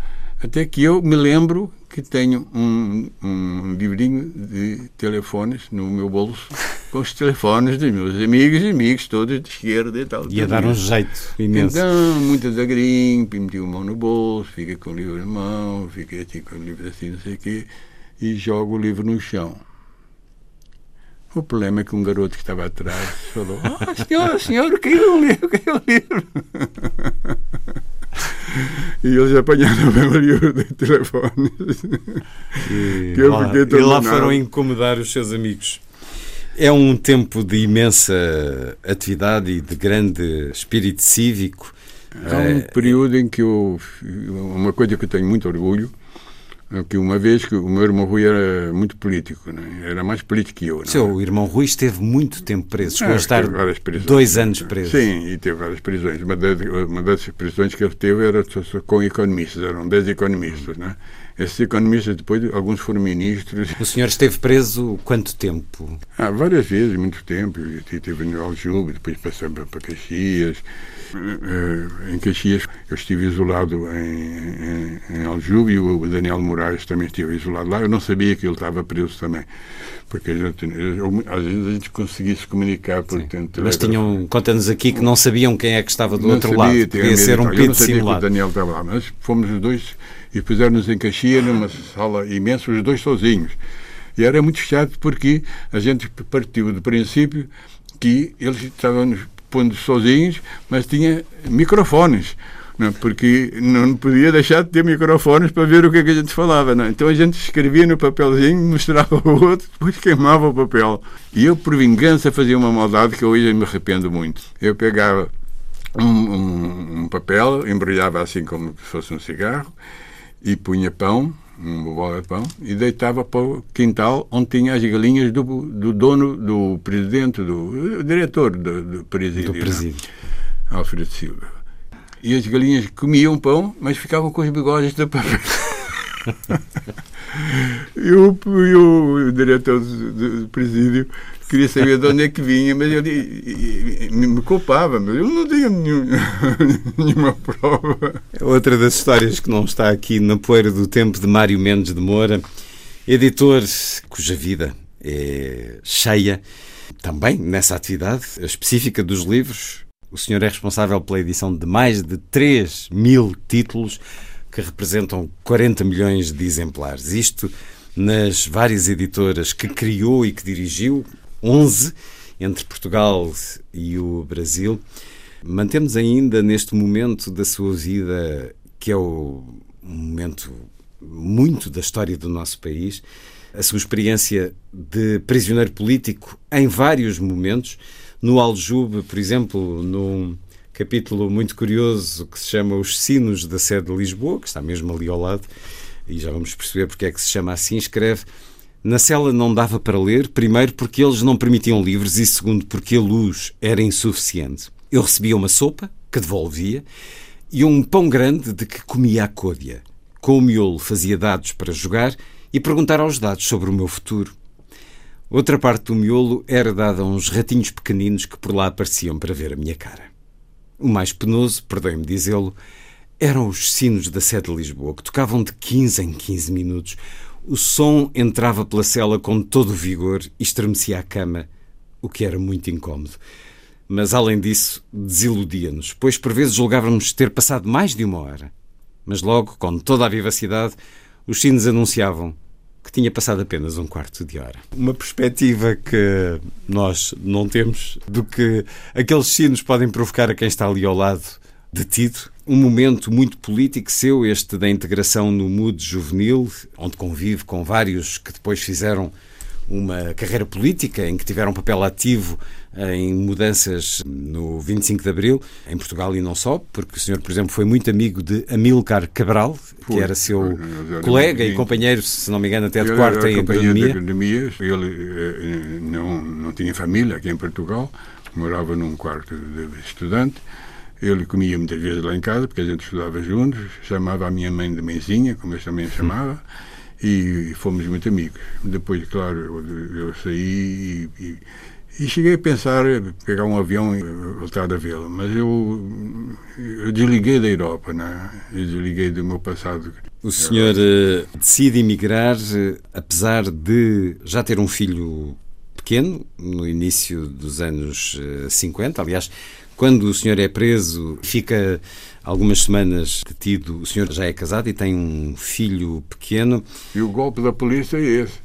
Até que eu me lembro que tenho um, um livrinho de telefones no meu bolso, com os telefones dos meus amigos e amigos, todos de esquerda e tal. Ia dar um jeito imenso. Então, muito devagarinho, meti a mão no bolso, fiquei com o livro na mão, fiquei assim com o livro assim, não sei o quê, e jogo o livro no chão. O problema é que um garoto que estava atrás falou: oh, senhor, senhor, caiu o livro, caiu o livro. e eles apanharam o livro de telefones. E, lá, e lá foram incomodar os seus amigos. É um tempo de imensa atividade e de grande espírito cívico. Há um é, período em que eu. Uma coisa que eu tenho muito orgulho que uma vez que o meu irmão Rui era muito político, né? era mais político que eu. Não Seu é? irmão Rui esteve muito tempo preso, chegou é, a estar dois anos preso. Sim, e teve várias prisões. Uma das, uma das prisões que ele teve era com economistas, eram dez economistas. Né? Esses economistas depois, alguns foram ministros. O senhor esteve preso quanto tempo? Ah, várias vezes, muito tempo. Estive no Aljube, depois passei para Caxias. Eh, em Caxias eu estive isolado em, em, em Aljube e o Daniel Moraes também esteve isolado lá. Eu não sabia que ele estava preso também. Porque às vezes a gente conseguia se comunicar por tempo. Mas tinham, conta-nos aqui que não sabiam quem é que estava do não outro sabia, lado. Podia ser um pito simulado. Que o Daniel estava lá, mas fomos os dois e puseram-nos em Caxias numa sala imensa, os dois sozinhos. E era muito chato porque a gente partiu do princípio que eles estavam nos pondo sozinhos, mas tinha microfones. Não, porque não podia deixar de ter microfones para ver o que, é que a gente falava. Não? Então a gente escrevia no papelzinho, mostrava ao outro, depois queimava o papel. E eu, por vingança, fazia uma maldade que hoje me arrependo muito. Eu pegava um, um, um papel, embrulhava assim como se fosse um cigarro, e punha pão, uma bola de pão, e deitava para o quintal onde tinha as galinhas do, do dono, do presidente, do, do diretor do, do presídio, do presídio. Né? Alfredo Silva. E as galinhas comiam pão, mas ficavam com os bigodes da papel. e, o, e o diretor do presídio queria saber de onde é que vinha, mas ele me culpava, mas eu não tinha nenhum, nenhuma prova. Outra das histórias que não está aqui na poeira do tempo de Mário Mendes de Moura, editor cuja vida é cheia. Também nessa atividade específica dos livros, o senhor é responsável pela edição de mais de 3 mil títulos que representam 40 milhões de exemplares. Isto nas várias editoras que criou e que dirigiu, 11 entre Portugal e o Brasil. Mantemos ainda neste momento da sua vida, que é o momento muito da história do nosso país, a sua experiência de prisioneiro político em vários momentos. No Aljube, por exemplo, num capítulo muito curioso que se chama Os Sinos da Sede de Lisboa, que está mesmo ali ao lado, e já vamos perceber porque é que se chama assim, escreve na cela não dava para ler, primeiro porque eles não permitiam livros e segundo porque a luz era insuficiente. Eu recebia uma sopa, que devolvia, e um pão grande de que comia a côdea. Com o miolo fazia dados para jogar e perguntar aos dados sobre o meu futuro. Outra parte do miolo era dada a uns ratinhos pequeninos que por lá apareciam para ver a minha cara. O mais penoso, perdoem-me dizê-lo, eram os sinos da sede de Lisboa, que tocavam de 15 em 15 minutos. O som entrava pela cela com todo o vigor e estremecia a cama, o que era muito incómodo. Mas, além disso, desiludia-nos, pois por vezes julgávamos ter passado mais de uma hora. Mas logo, com toda a vivacidade, os sinos anunciavam que tinha passado apenas um quarto de hora. Uma perspectiva que nós não temos do que aqueles sinos podem provocar a quem está ali ao lado detido. Um momento muito político seu, este da integração no MUD juvenil, onde convive com vários que depois fizeram uma carreira política em que tiveram um papel ativo em mudanças no 25 de Abril, em Portugal e não só, porque o senhor, por exemplo, foi muito amigo de Amílcar Cabral, que era seu colega e companheiro, se não me engano, até de quarto em agronomia. agronomia. Ele eh, não, não tinha família aqui em Portugal, morava num quarto de estudante. Ele comia muitas vezes lá em casa, porque a gente estudava juntos, chamava a minha mãe de mãezinha, como eu também chamava, e fomos muito amigos. Depois, claro, eu, eu saí e, e, e, cheguei a pensar pegar um avião e voltar a vê-lo, mas eu, eu desliguei da Europa, né? eu desliguei do meu passado. O senhor uh, decide emigrar, uh, apesar de já ter um filho pequeno, no início dos anos uh, 50, aliás, quando o senhor é preso, fica algumas semanas detido. O senhor já é casado e tem um filho pequeno. E o golpe da polícia é esse.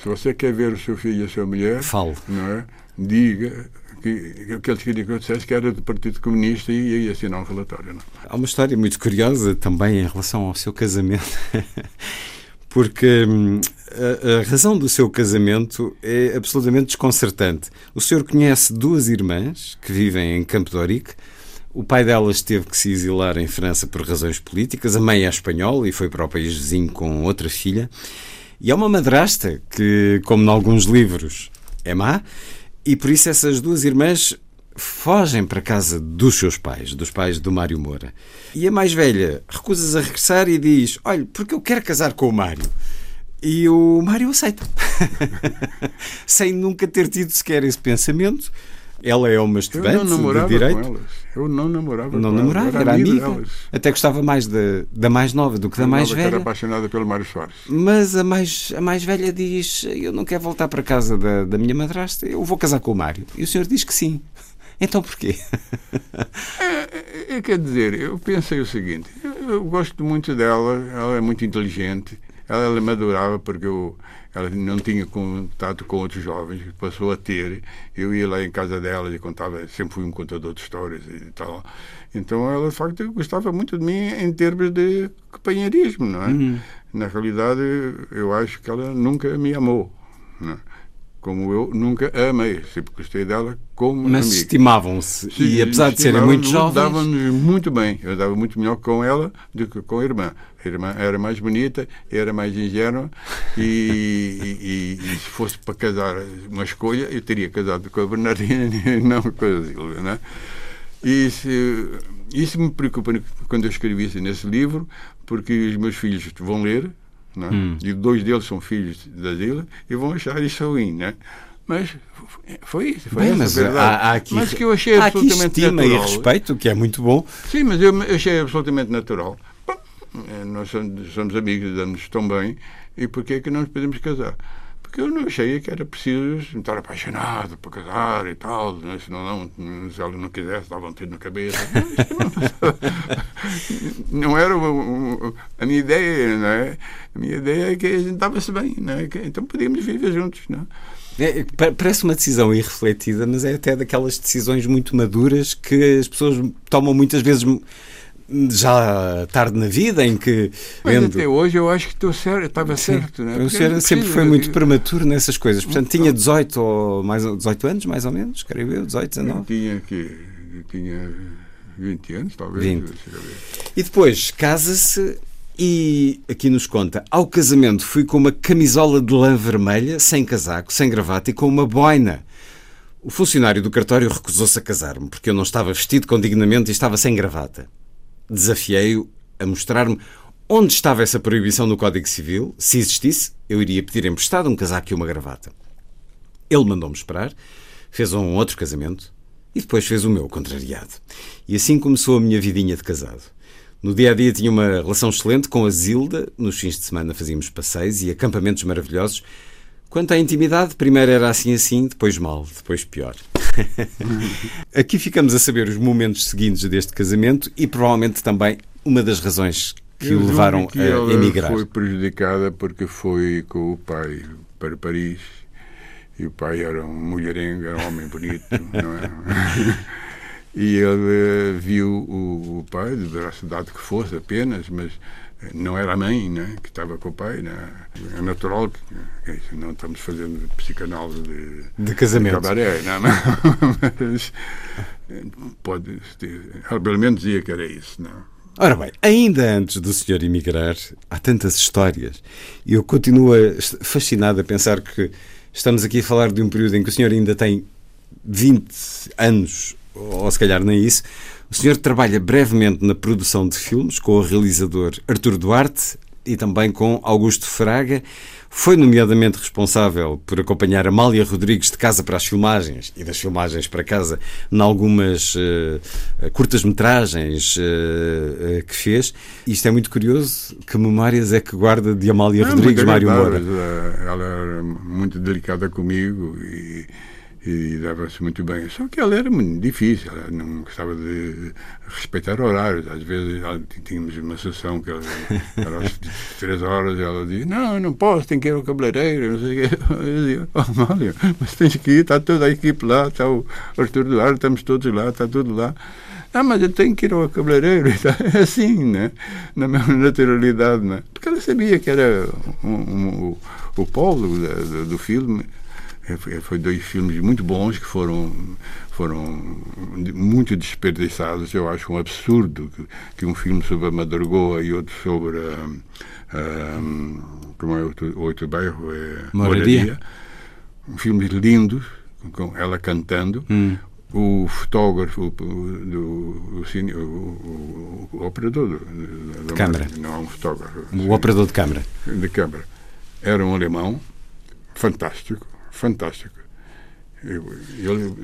Se você quer ver o seu filho e a sua mulher, Fale. Não é? diga que, que eles queriam que eu dissesse que era do Partido Comunista e ia assinar um relatório. Não? Há uma história muito curiosa também em relação ao seu casamento. porque hum, a, a, razão do seu casamento é absolutamente desconcertante. O senhor conhece duas irmãs que vivem em Campo de Orique. O pai delas teve que se exilar em França por razões políticas. A mãe é espanhola e foi para o país vizinho com outra filha. E há uma madrasta que, como em alguns livros, é má. E por isso essas duas irmãs fogem para casa dos seus pais, dos pais do Mário Moura. E a mais velha recusa-se a regressar e diz: Olha, porque eu quero casar com o Mário. E o Mário aceita. Sem nunca ter tido sequer esse pensamento. Ela é uma estudante eu não namorava de direito. Com elas. Eu não namorava não com namorava, elas. era amiga. delas. Até gostava mais da, da mais nova do que da mais que velha. Era apaixonada pelo Mário Soares. Mas a mais, a mais velha diz: Eu não quero voltar para casa da, da minha madrasta, eu vou casar com o Mário. E o senhor diz que sim. Então porquê? É, é, quer dizer, eu pensei o seguinte: eu, eu gosto muito dela, ela é muito inteligente, ela, ela madurava porque eu, ela não tinha contato com outros jovens, passou a ter. Eu ia lá em casa dela e contava, sempre fui um contador de histórias e tal. Então ela, de facto, gostava muito de mim em termos de companheirismo, não é? Na realidade, eu acho que ela nunca me amou, não é? Como eu nunca a amei, sempre gostei dela como Mas estimavam-se. E apesar de serem muito jovens. Dava-nos muito bem. Eu dava muito melhor com ela do que com a irmã. A irmã era mais bonita, era mais ingênua e, e- e- e se fosse para casar uma escolha, eu teria casado com a Bernardina e não com a Silvia. Né? E isso, isso me preocupa quando eu escrevi isso nesse livro, porque os meus filhos vão ler, né? e dois deles são filhos da Zila, e vão achar isso ruim. Né? Mas foi isso, foi Bem, essa mas verdade. há, há aqui, mas que eu achei absolutamente estima e natural. respeito, que é muito bom. Sim, mas eu achei absolutamente natural. Bom, eh, nós somos, somos amigos, damos tão bem, e porquê é que não nos podemos casar? Porque eu não achei que era preciso estar apaixonado para casar e tal, né? senão não, se ela não quisesse, dava um tiro na cabeça. Não, não era a minha ideia, não é? A minha ideia é que a gente estava-se bem, não é? então podíamos viver juntos. Não é? É, parece uma decisão irrefletida, mas é até daquelas decisões muito maduras que as pessoas tomam muitas vezes já tarde na vida em que. Mas vendo... até hoje eu acho que estou certo, estava Sim, certo. Né? O senhor sempre foi muito prematuro nessas coisas. Portanto, tinha 18, ou mais, 18 anos, mais ou menos, creio eu, 18, 19. Eu tinha que. tinha 20 anos, talvez. 20. E depois casa-se e aqui nos conta: ao casamento fui com uma camisola de lã vermelha, sem casaco, sem gravata e com uma boina. O funcionário do cartório recusou-se a casar-me porque eu não estava vestido com dignamente e estava sem gravata desafiei-o a mostrar-me onde estava essa proibição no Código Civil. Se existisse, eu iria pedir emprestado um casaco e uma gravata. Ele mandou-me esperar, fez um outro casamento e depois fez o meu contrariado. E assim começou a minha vidinha de casado. No dia a dia tinha uma relação excelente com a Zilda, nos fins de semana fazíamos passeios e acampamentos maravilhosos. Quanto à intimidade, primeiro era assim assim, depois mal, depois pior. Aqui ficamos a saber os momentos seguintes deste casamento e provavelmente também uma das razões que o levaram que a emigrar. Foi prejudicada porque foi com o pai para Paris e o pai era um mulherengo, era um homem bonito, não é? E ele viu o, pai, da cidade que fosse apenas, mas não era a mãe né, que estava com o pai. Né? É natural que, não estamos fazendo psicanálise de, de casamento. De cabaré, não, mas pode ter, pelo menos dizia que era isso. Não? Ora bem, ainda antes do senhor emigrar, há tantas histórias. E eu continuo fascinado a pensar que estamos aqui a falar de um período em que o senhor ainda tem 20 anos, ou se calhar nem isso, o senhor trabalha brevemente na produção de filmes com o realizador Artur Duarte e também com Augusto Fraga. Foi nomeadamente responsável por acompanhar Amália Rodrigues de casa para as filmagens e das filmagens para casa em algumas uh, curtas-metragens uh, uh, que fez. Isto é muito curioso. Que memórias é que guarda de Amália Rodrigues, Mário Moura? Ela era muito delicada comigo e e dava-se muito bem. Só que ela era muito difícil, ela não gostava de respeitar horários. Às vezes tínhamos uma sessão que ela, era às três horas e ela dizia: Não, não posso, tenho que ir ao cabeleireiro. Não sei o quê. Eu dizia: Oh, Mário, mas tens que ir, está toda a equipe lá, está o Arthur Duarte, estamos todos lá, está tudo lá. Ah, mas eu tenho que ir ao cabeleireiro. É assim, né? Na mesma naturalidade, né? Porque ela sabia que era um, um, o, o polo do, do filme foi dois filmes muito bons que foram foram muito desperdiçados. Eu acho um absurdo que, que um filme sobre a Madargoa e outro sobre a, a, como é o outro bairro é Moradia. Um filmes lindos com ela cantando. Hum. O fotógrafo, do, o, o, o operador do, de câmara. Não é um fotógrafo. O operador de câmara. De câmara. Era um alemão fantástico fantástico. Ele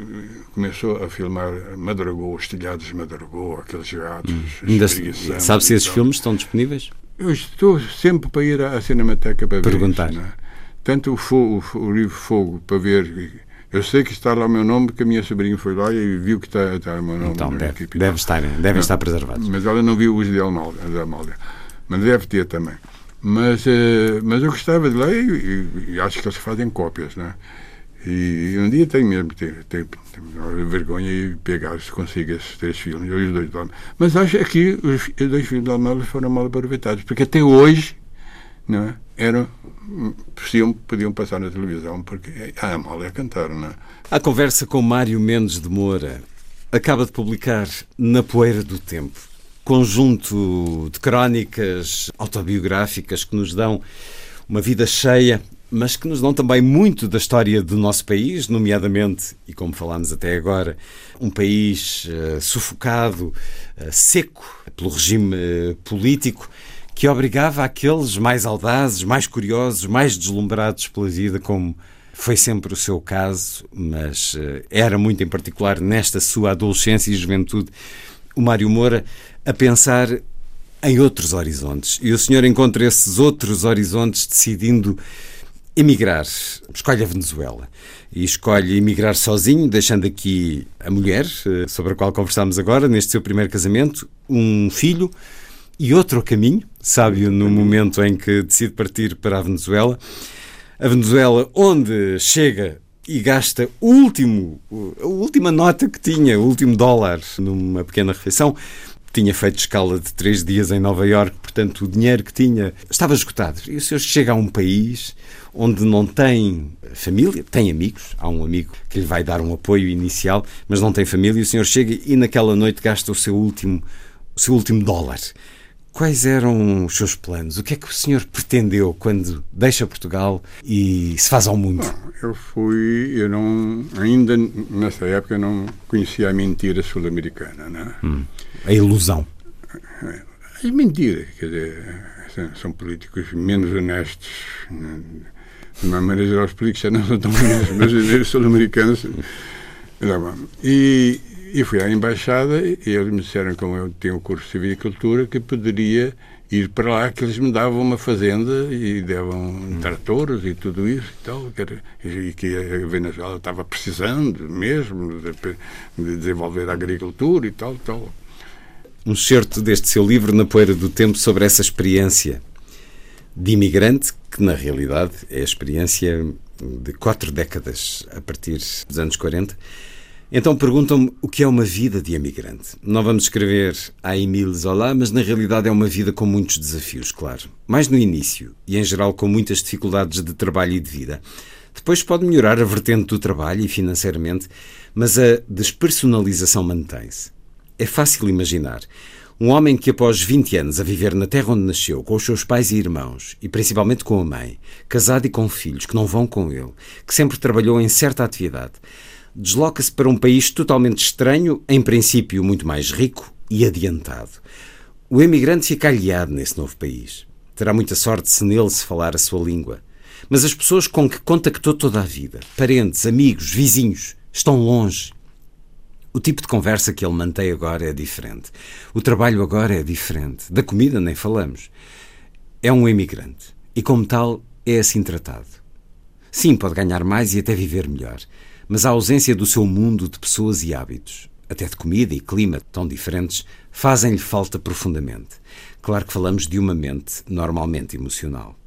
começou a filmar Madragou, os telhados de Madragou, aqueles gatos. Hum. Sabe se esses filmes estão disponíveis? Eu estou sempre para ir à Cinemateca para Perguntar. ver isso. É? Tanto o, fogo, o, livro Fogo, para ver. Eu sei que está lá o meu nome, porque a minha sobrinha foi lá e viu que está, está o meu nome. Então, deve, deve, estar, deve estar preservado. Mas ela não viu os de Amália. Mas deve ter também. Mas, uh, mas eu gostava de ler e, e, acho que eles fazem cópias, né? E um dia tenho mesmo tenho, tenho, vergonha de pegar se consigo esses três filmes, os dois do Mas acho que os, os dois filmes do Almelo foram mal aproveitados, porque até hoje não é? podiam, podiam passar na televisão, porque a Amália a cantar, não é? A conversa com Mário Mendes de Moura acaba de publicar Na Poeira do Tempo conjunto de crónicas autobiográficas que nos dão uma vida cheia, mas que nos dão também muito da história do nosso país, nomeadamente, e como falámos até agora, um país uh, sufocado, uh, seco pelo regime uh, político que obrigava aqueles mais audazes, mais curiosos, mais deslumbrados pela vida, como foi sempre o seu caso, mas era muito em particular nesta sua adolescência e juventude, o Mário Moura a pensar em outros horizontes. E o senhor encontra esses outros horizontes decidindo emigrar. Escolhe a Venezuela. E escolhe emigrar sozinho, deixando aqui a mulher, eh, sobre a qual conversámos agora, neste seu primeiro casamento, um filho e outro caminho, sábio no momento em que decide partir para a Venezuela. A Venezuela, onde chega e gasta o último, a última nota que tinha, o último dólar, numa pequena refeição. Tinha feito escala de três dias em Nova Iorque, portanto o dinheiro que tinha estava esgotado. E o senhor chega a um país onde não tem família, tem amigos, há um amigo que lhe vai dar um apoio inicial, mas não tem família, e o senhor chega e naquela noite gasta o seu último, o seu último dólar. Quais eram os seus planos? O que é que o senhor pretendeu quando deixa Portugal e se faz ao mundo? Bom, eu fui, eu não, ainda nessa época não conhecia a mentira sul-americana, né? Hum, a ilusão. É, mentira, quer dizer, são políticos menos honestos. Né? De uma maneira geral, os políticos já não são tão honestos, mas os sul-americanos. E e fui à embaixada e eles me disseram, como eu tinha o curso de Civicultura, que poderia ir para lá, que eles me davam uma fazenda e davam hum. tratores e tudo isso e tal, e que a Venezuela estava precisando mesmo de, de desenvolver a agricultura e tal, tal. Um certo deste seu livro, Na Poeira do Tempo, sobre essa experiência de imigrante, que na realidade é a experiência de quatro décadas a partir dos anos 40 então perguntam-me o que é uma vida de emigrante. Não vamos escrever a Emile Zola, mas na realidade é uma vida com muitos desafios, claro. Mais no início, e em geral com muitas dificuldades de trabalho e de vida. Depois pode melhorar a vertente do trabalho e financeiramente, mas a despersonalização mantém-se. É fácil imaginar. Um homem que, após 20 anos a viver na terra onde nasceu, com os seus pais e irmãos, e principalmente com a mãe, casado e com filhos que não vão com ele, que sempre trabalhou em certa atividade, desloca-se para um país totalmente estranho, em princípio muito mais rico e adiantado. O emigrante fica aliado nesse novo país. Terá muita sorte se nele se falar a sua língua. Mas as pessoas com que contactou toda a vida, parentes, amigos, vizinhos, estão longe. O tipo de conversa que ele mantém agora é diferente. O trabalho agora é diferente. Da comida nem falamos. É um emigrante e, como tal, é assim tratado. Sim, pode ganhar mais e até viver melhor mas a ausência do seu mundo de pessoas e hábitos, até de comida e clima tão diferentes, fazem-lhe falta profundamente. Claro que falamos de uma mente normalmente emocional.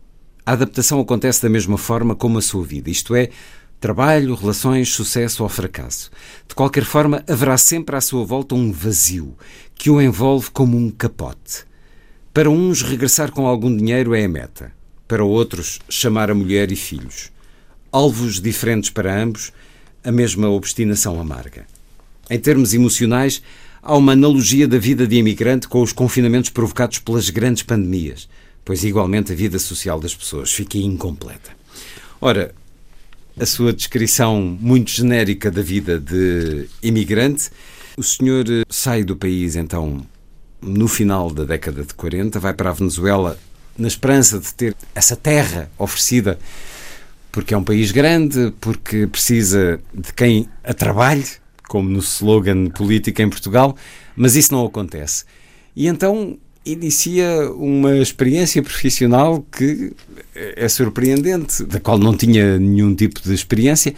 A adaptação acontece da mesma forma como a sua vida, isto é, trabalho, relações, sucesso ou fracasso. De qualquer forma, haverá sempre à sua volta um vazio que o envolve como um capote. Para uns, regressar com algum dinheiro é a meta. Para outros, chamar a mulher e filhos. Alvos diferentes para ambos, a mesma obstinação amarga. Em termos emocionais, há uma analogia da vida de imigrante com os confinamentos provocados pelas grandes pandemias, pois igualmente a vida social das pessoas fica incompleta. Ora, a sua descrição muito genérica da vida de imigrante, o senhor eh, sai do país então no final da década de 40, vai para a Venezuela na esperança de ter essa terra oferecida porque é um país grande, porque precisa de quem a trabalhe, como no slogan político em Portugal, mas isso não acontece. E então inicia uma experiência profissional que é surpreendente, da qual não tinha nenhum tipo de experiência.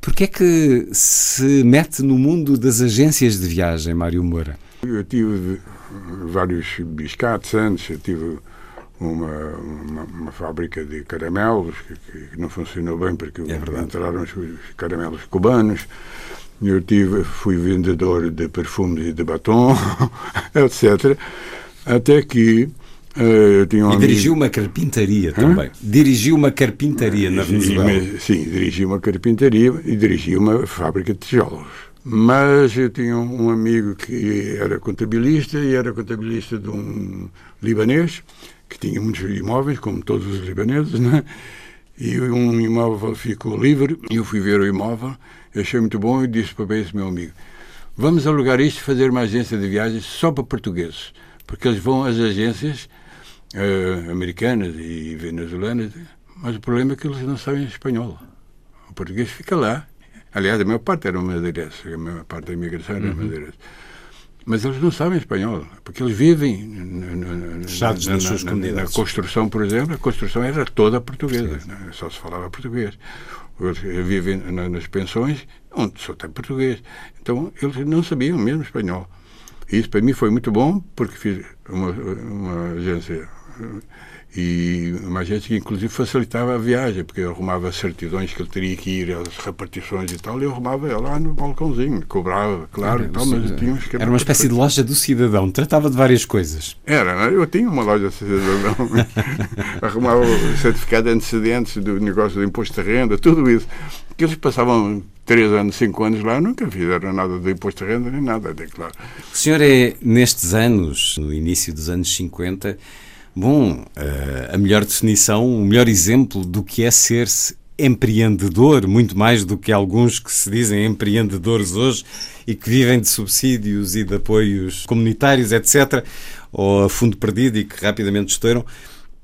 Porque é que se mete no mundo das agências de viagem, Mário Moura? Eu tive vários biscates antes, eu tive uma, uma, uma, fábrica de caramelos que, que, não funcionou bem porque é entraram os caramelos cubanos. Eu tive, fui vendedor de perfumes e de batom, etc. Até que uh, eu tinha um E dirigiu uma carpintaria Hã? também. Dirigiu uma carpintaria na Venezuela. sim, dirigi uma carpintaria e dirigi uma fábrica de tijolos. Mas eu tinha um amigo que era contabilista e era contabilista de um libanês que tinha muitos imóveis, como todos os libaneses, né? e um imóvel ficou livre, e eu fui ver o imóvel, achei muito bom e disse para esse meu amigo, vamos alugar isto e fazer uma agência de viagens só para portugueses, porque eles vão às agências uh, americanas e venezuelanas, mas o problema é que eles não sabem espanhol. O português fica lá. Aliás, a maior parte era madeirense, a maior parte da imigração era uhum. madeirense. Mas eles não sabem espanhol, porque eles vivem Fechados nas suas na, comunidades. na construção, por exemplo, a construção era toda portuguesa, né? só se falava português. Eles vivem na- nas pensões, onde só tem português. Então, eles não sabiam mesmo espanhol. E isso para mim foi muito bom, porque fiz uma, uma agência e uma agência que inclusive facilitava a viagem, porque eu arrumava certidões que ele teria que ir às repartições e tal, e eu arrumava lá no balcãozinho, cobrava, claro, e tal, mas eu tinha um esquema Era uma espécie de loja do cidadão, tratava de várias coisas. era, eu tinha uma loja de cidadão, arrumava o certificado de antecedentes do negócio do imposto de renda, tudo isso. Que eles passavam três anos, cinco anos lá, nunca fizeram nada do imposto de renda nem nada, é claro. O senhor é, nestes anos, no início dos anos 50, bom, eh, a melhor definição, o melhor exemplo do que é ser-se empreendedor, muito mais do que alguns que se dizem empreendedores hoje e que vivem de subsídios e de apoios comunitários, etc., ou a fundo perdido e que rapidamente estouram.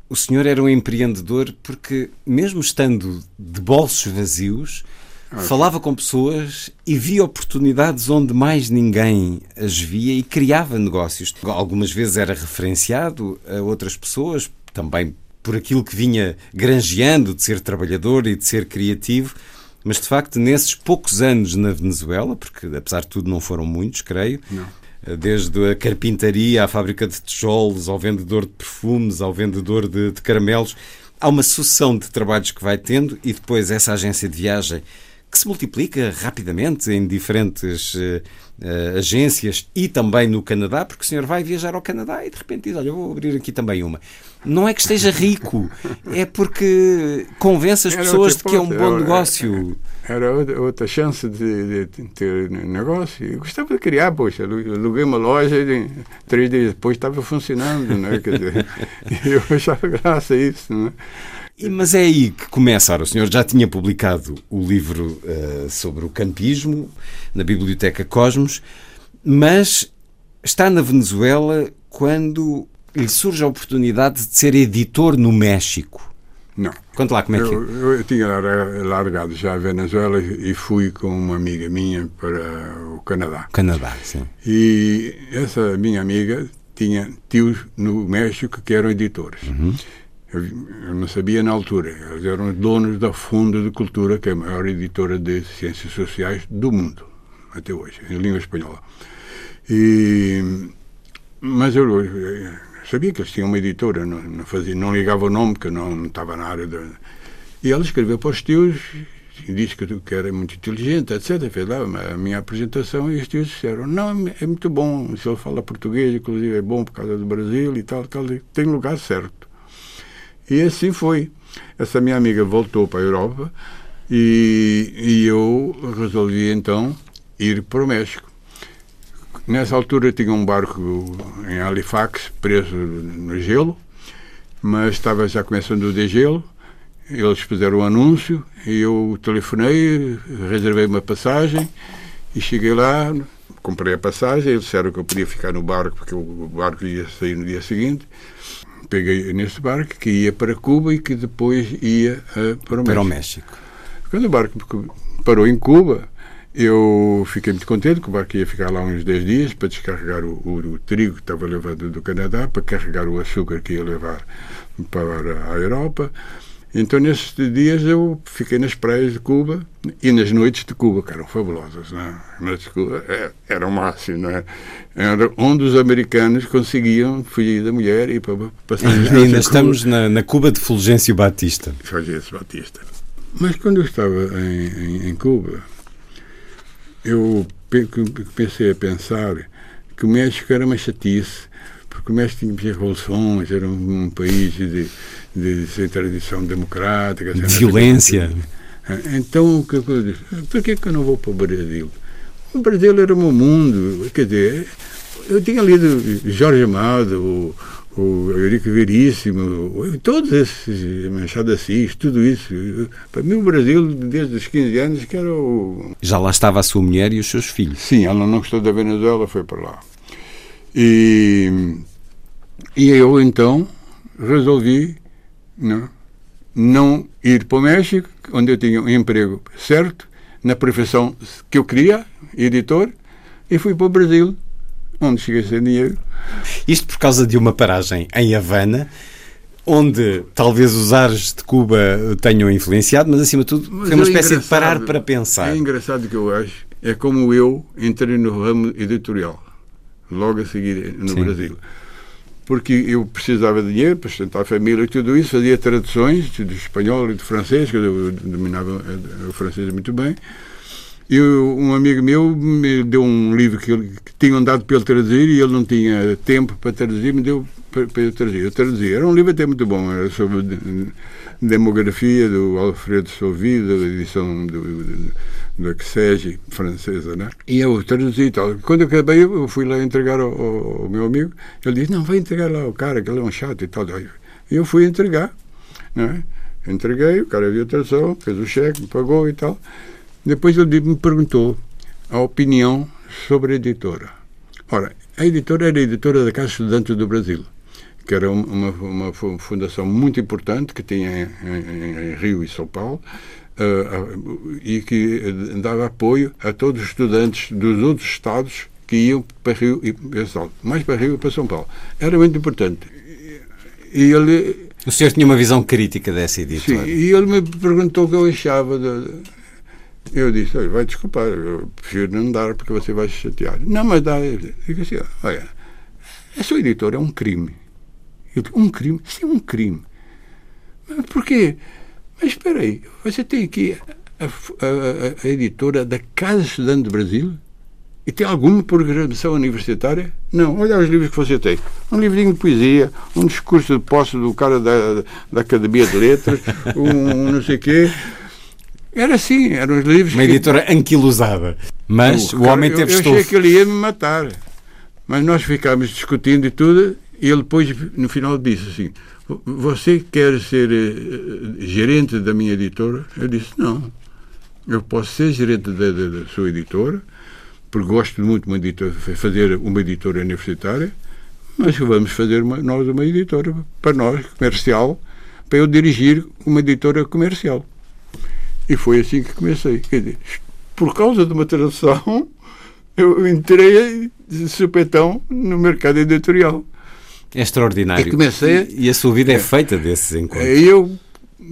O senhor era um empreendedor porque, mesmo estando de bolsos vazios, falava com pessoas e via oportunidades onde mais ninguém as via e criava negócios. Algumas vezes era referenciado a outras pessoas, também por aquilo que vinha granjeando de ser trabalhador e de ser criativo. Mas, de facto, nesses poucos anos na Venezuela, porque apesar de tudo não foram muitos, creio, desde a carpintaria à fábrica de tijolos, ao vendedor de perfumes, ao vendedor de, de caramelos. Há uma sucessão de trabalhos que vai tendo e depois essa agência de viagem que se multiplica rapidamente em diferentes eh, agências e também no Canadá, porque o senhor vai viajar ao Canadá e de repente diz: Olha, vou abrir aqui também uma. Não é que esteja rico, é porque convence as Era pessoas de que é um bom era- negócio. Era outra, outra chance de, de ter negócio. Eu gostava de criar, poxa, alu- aluguei uma loja e três dias depois estava funcionando, né? Quer dizer, eu achava graça isso, né? Mas é aí que começa. Ora, o senhor já tinha publicado o livro eh, sobre o campismo na Biblioteca Cosmos, mas está na Venezuela quando lhe surge a oportunidade de ser editor no México. Não. Conta lá como é que Eu, eu, tinha lar- largado já a Venezuela e fui com uma amiga minha para o Canadá. Canadá, sim. E essa minha amiga tinha tios no México que eram editores. Eu, eu não sabia na altura. Eles eram donos da Fundo de Cultura, que é a maior editora de ciências sociais do mundo, até hoje, em língua espanhola. E, mas eu, eh, sabia que eles tinham uma editora, não, não, fazia, não ligava o nome, porque eu não, não estava na área. De, e ela escreveu para os tios disse que, eu- que era muito inteligente, etc. Fez lá a minha apresentação e os tios disseram: Não, é muito bom, se ele fala português, inclusive é bom por causa do Brasil e tal, tal tem lugar certo. E assim foi. Essa minha amiga voltou para a Europa e, e eu resolvi então ir para o México. Nessa altura tinha um barco em Halifax preso no gelo, mas estava já começando o degelo. Eles fizeram o anúncio e eu telefonei, reservei uma passagem e cheguei lá, comprei a passagem. Eles disseram que eu podia ficar no barco porque o barco ia sair no dia seguinte. Peguei nesse barco que ia para Cuba e que depois ia eh, para o Para o México. México. Quando o barco parou em Cuba, eu fiquei muito contente que o barco ia ficar lá uns 10 dias para descarregar o, o- o trigo que estava levado do Canadá, para carregar o açúcar que ia levar para a Europa. Então, nesses dias, eu fiquei nas praias de Cuba e nas noites de Cuba, que eram fabulosas. Não é? As noites de Cuba é, era o máximo, não é? Era onde os americanos conseguiam fugir da mulher e para passar as noites Ainda Cuba. estamos na, na Cuba de Fulgêncio Batista. Fulgêncio Batista. Mas quando eu estava em, em, em Cuba, eu comecei a pensar que o México era uma chatice, porque o México tinha revoluções, era um, um país de, de, tradição democrática. De violência. Então, o que eu disse? Por que, que eu não vou para o Brasil? O Brasil era o meu mundo. Quer dizer, eu tinha lido Jorge Amado, o, o Eurico Veríssimo, todos esses, Machado Assis, tudo isso. Para mim, o Brasil, desde os 15 anos, que era o, Já lá estava a sua mulher e os seus filhos. Sim, ela não gostou da Venezuela, foi para lá. E, e eu então resolvi não, não ir para o México, onde eu tinha um emprego certo, na profissão que eu queria, editor, e fui para o Brasil onde cheguei sem dinheiro. Isto por causa de uma paragem em Havana, onde talvez os ares de Cuba tenham influenciado, mas acima de tudo Mas foi uma é espécie de parar para pensar. É engraçado que eu acho. É como eu entrei no ramo editorial, logo a seguir no Sim. Brasil. Porque eu precisava de dinheiro para sustentar a família e tudo isso, fazia traduções do espanhol e do francês, que eu dominava eh, o francês muito bem. E um amigo meu me deu um livro que, ele, que tinham dado para ele traduzir e ele não tinha tempo para traduzir, me deu para, para eu traduzir. Eu traduzi. Era um livro até muito bom, era sobre de- demografia do Alfredo Sauvi, da edição do, do, XEG francesa, né? E eu traduzi e tal. Quando eu acabei, eu fui lá entregar ao, ao- meu amigo. Ele disse: Não, vai entregar lá ao cara, que ele é um chato e tal. E eu fui entregar, né? Entreguei, o cara viu a tradução, fez o cheque, pagou e tal. Depois ele me perguntou a opinião sobre a editora. Ora, a editora era a editora da Casa Estudante do Brasil, que era um- uma, uma fu- fundação muito importante que tinha em, em- em Rio e São Paulo ah, e que dava apoio a todos os estudantes dos outros estados que iam para Rio e para São Paulo, mais para Rio e para São Paulo. Era muito importante. E ele O senhor tinha uma visão crítica dessa Sim, editora. e ele me perguntou o que eu achava. De... Eu disse: olha, vai desculpar, eu prefiro não dar porque você vai se chatear. Não, mas dá. Eu digo assim: olha, a sua editora é um crime. Eu um crime? Sim, um crime. Mas porquê? Mas espera aí, você tem aqui a, a- a- editora da Casa Estudante do Brasil? E tem alguma programação universitária? Não. Olha os livros que você tem. Um livrinho de poesia, um discurso de posse do cara da, da Academia de Letras, um, não sei quê. Era assim, eram os livros Uma que- editora anquilosada. Mas o cara, homem eu, teve eu achei que ele ia me matar. Mas nós ficámos discutindo e tudo, ele depois, no final, disse assim: Você quer ser eh, gerente da minha editora? Eu disse: Não. Eu posso ser gerente da, da- da sua editora, porque gosto muito de uma editora, fazer uma editora universitária, mas vamos fazer uma- nós uma editora para nós, comercial, para eu dirigir uma editora comercial. E foi assim que comecei. Quer dizer, por causa de uma tradução, eu entrei de supetão no mercado editorial. É extraordinário. E comecei a- E a sua vida é feita desses encontros. Aí eu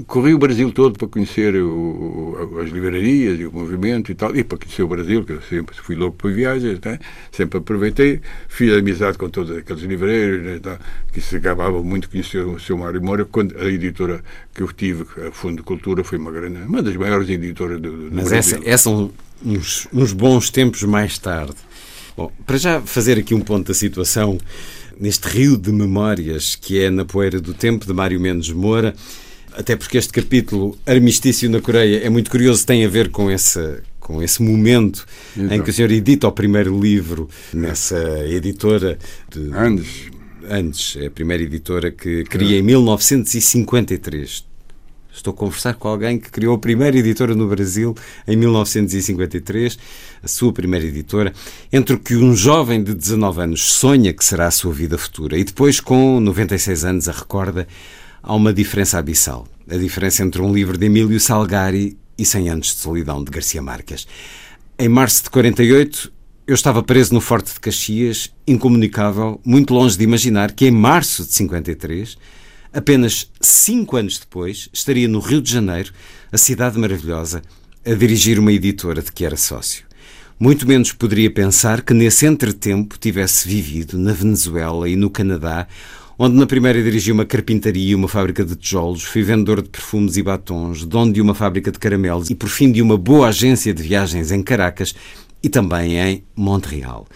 corri o Brasil todo para conhecer o- as livrarias e o movimento e tal, e para conhecer o Brasil, que eu sempre fui louco por viagens, né? sempre aproveitei, fiz amizade com todos aqueles livreiros, né? que se acabava muito conhecer o seu Mário Moura, quando a editora que eu tive, a Fundo de Cultura, foi uma grande, uma das maiores editoras do, do Mas Brasil. essa, esses são uns, uns bons tempos mais tarde. Bom, para já fazer aqui um ponto da situação, neste rio de memórias que é Na Poeira do Tempo, de Mário Mendes Moura, até porque este capítulo, Armistício na Coreia, é muito curioso, tem a ver com esse, com esse momento em Então. que o senhor edita o primeiro livro nessa editora de Antes, antes, é a primeira editora que cria em 1953. Estou a conversar com alguém que criou a primeira editora no Brasil em 1953, a sua primeira editora, entre o que um jovem de 19 anos sonha que será a sua vida futura e depois, com 96 anos, a recorda, há uma diferença abissal. A diferença entre um livro de Emílio Salgari e 100 anos de solidão de Garcia Marques. Em março de 48, eu estava preso no Forte de Caxias, incomunicável, muito longe de imaginar que em março de 53, apenas cinco anos depois, estaria no Rio de Janeiro, a cidade maravilhosa, a dirigir uma editora de que era sócio. Muito menos poderia pensar que nesse entretempo tivesse vivido na Venezuela e no Canadá, onde na primeira dirigi uma carpintaria e uma fábrica de tijolos, fui vendedor de perfumes e batons, dono de uma fábrica de caramelos e, por fim, de uma boa agência de viagens em Caracas e também em Montreal.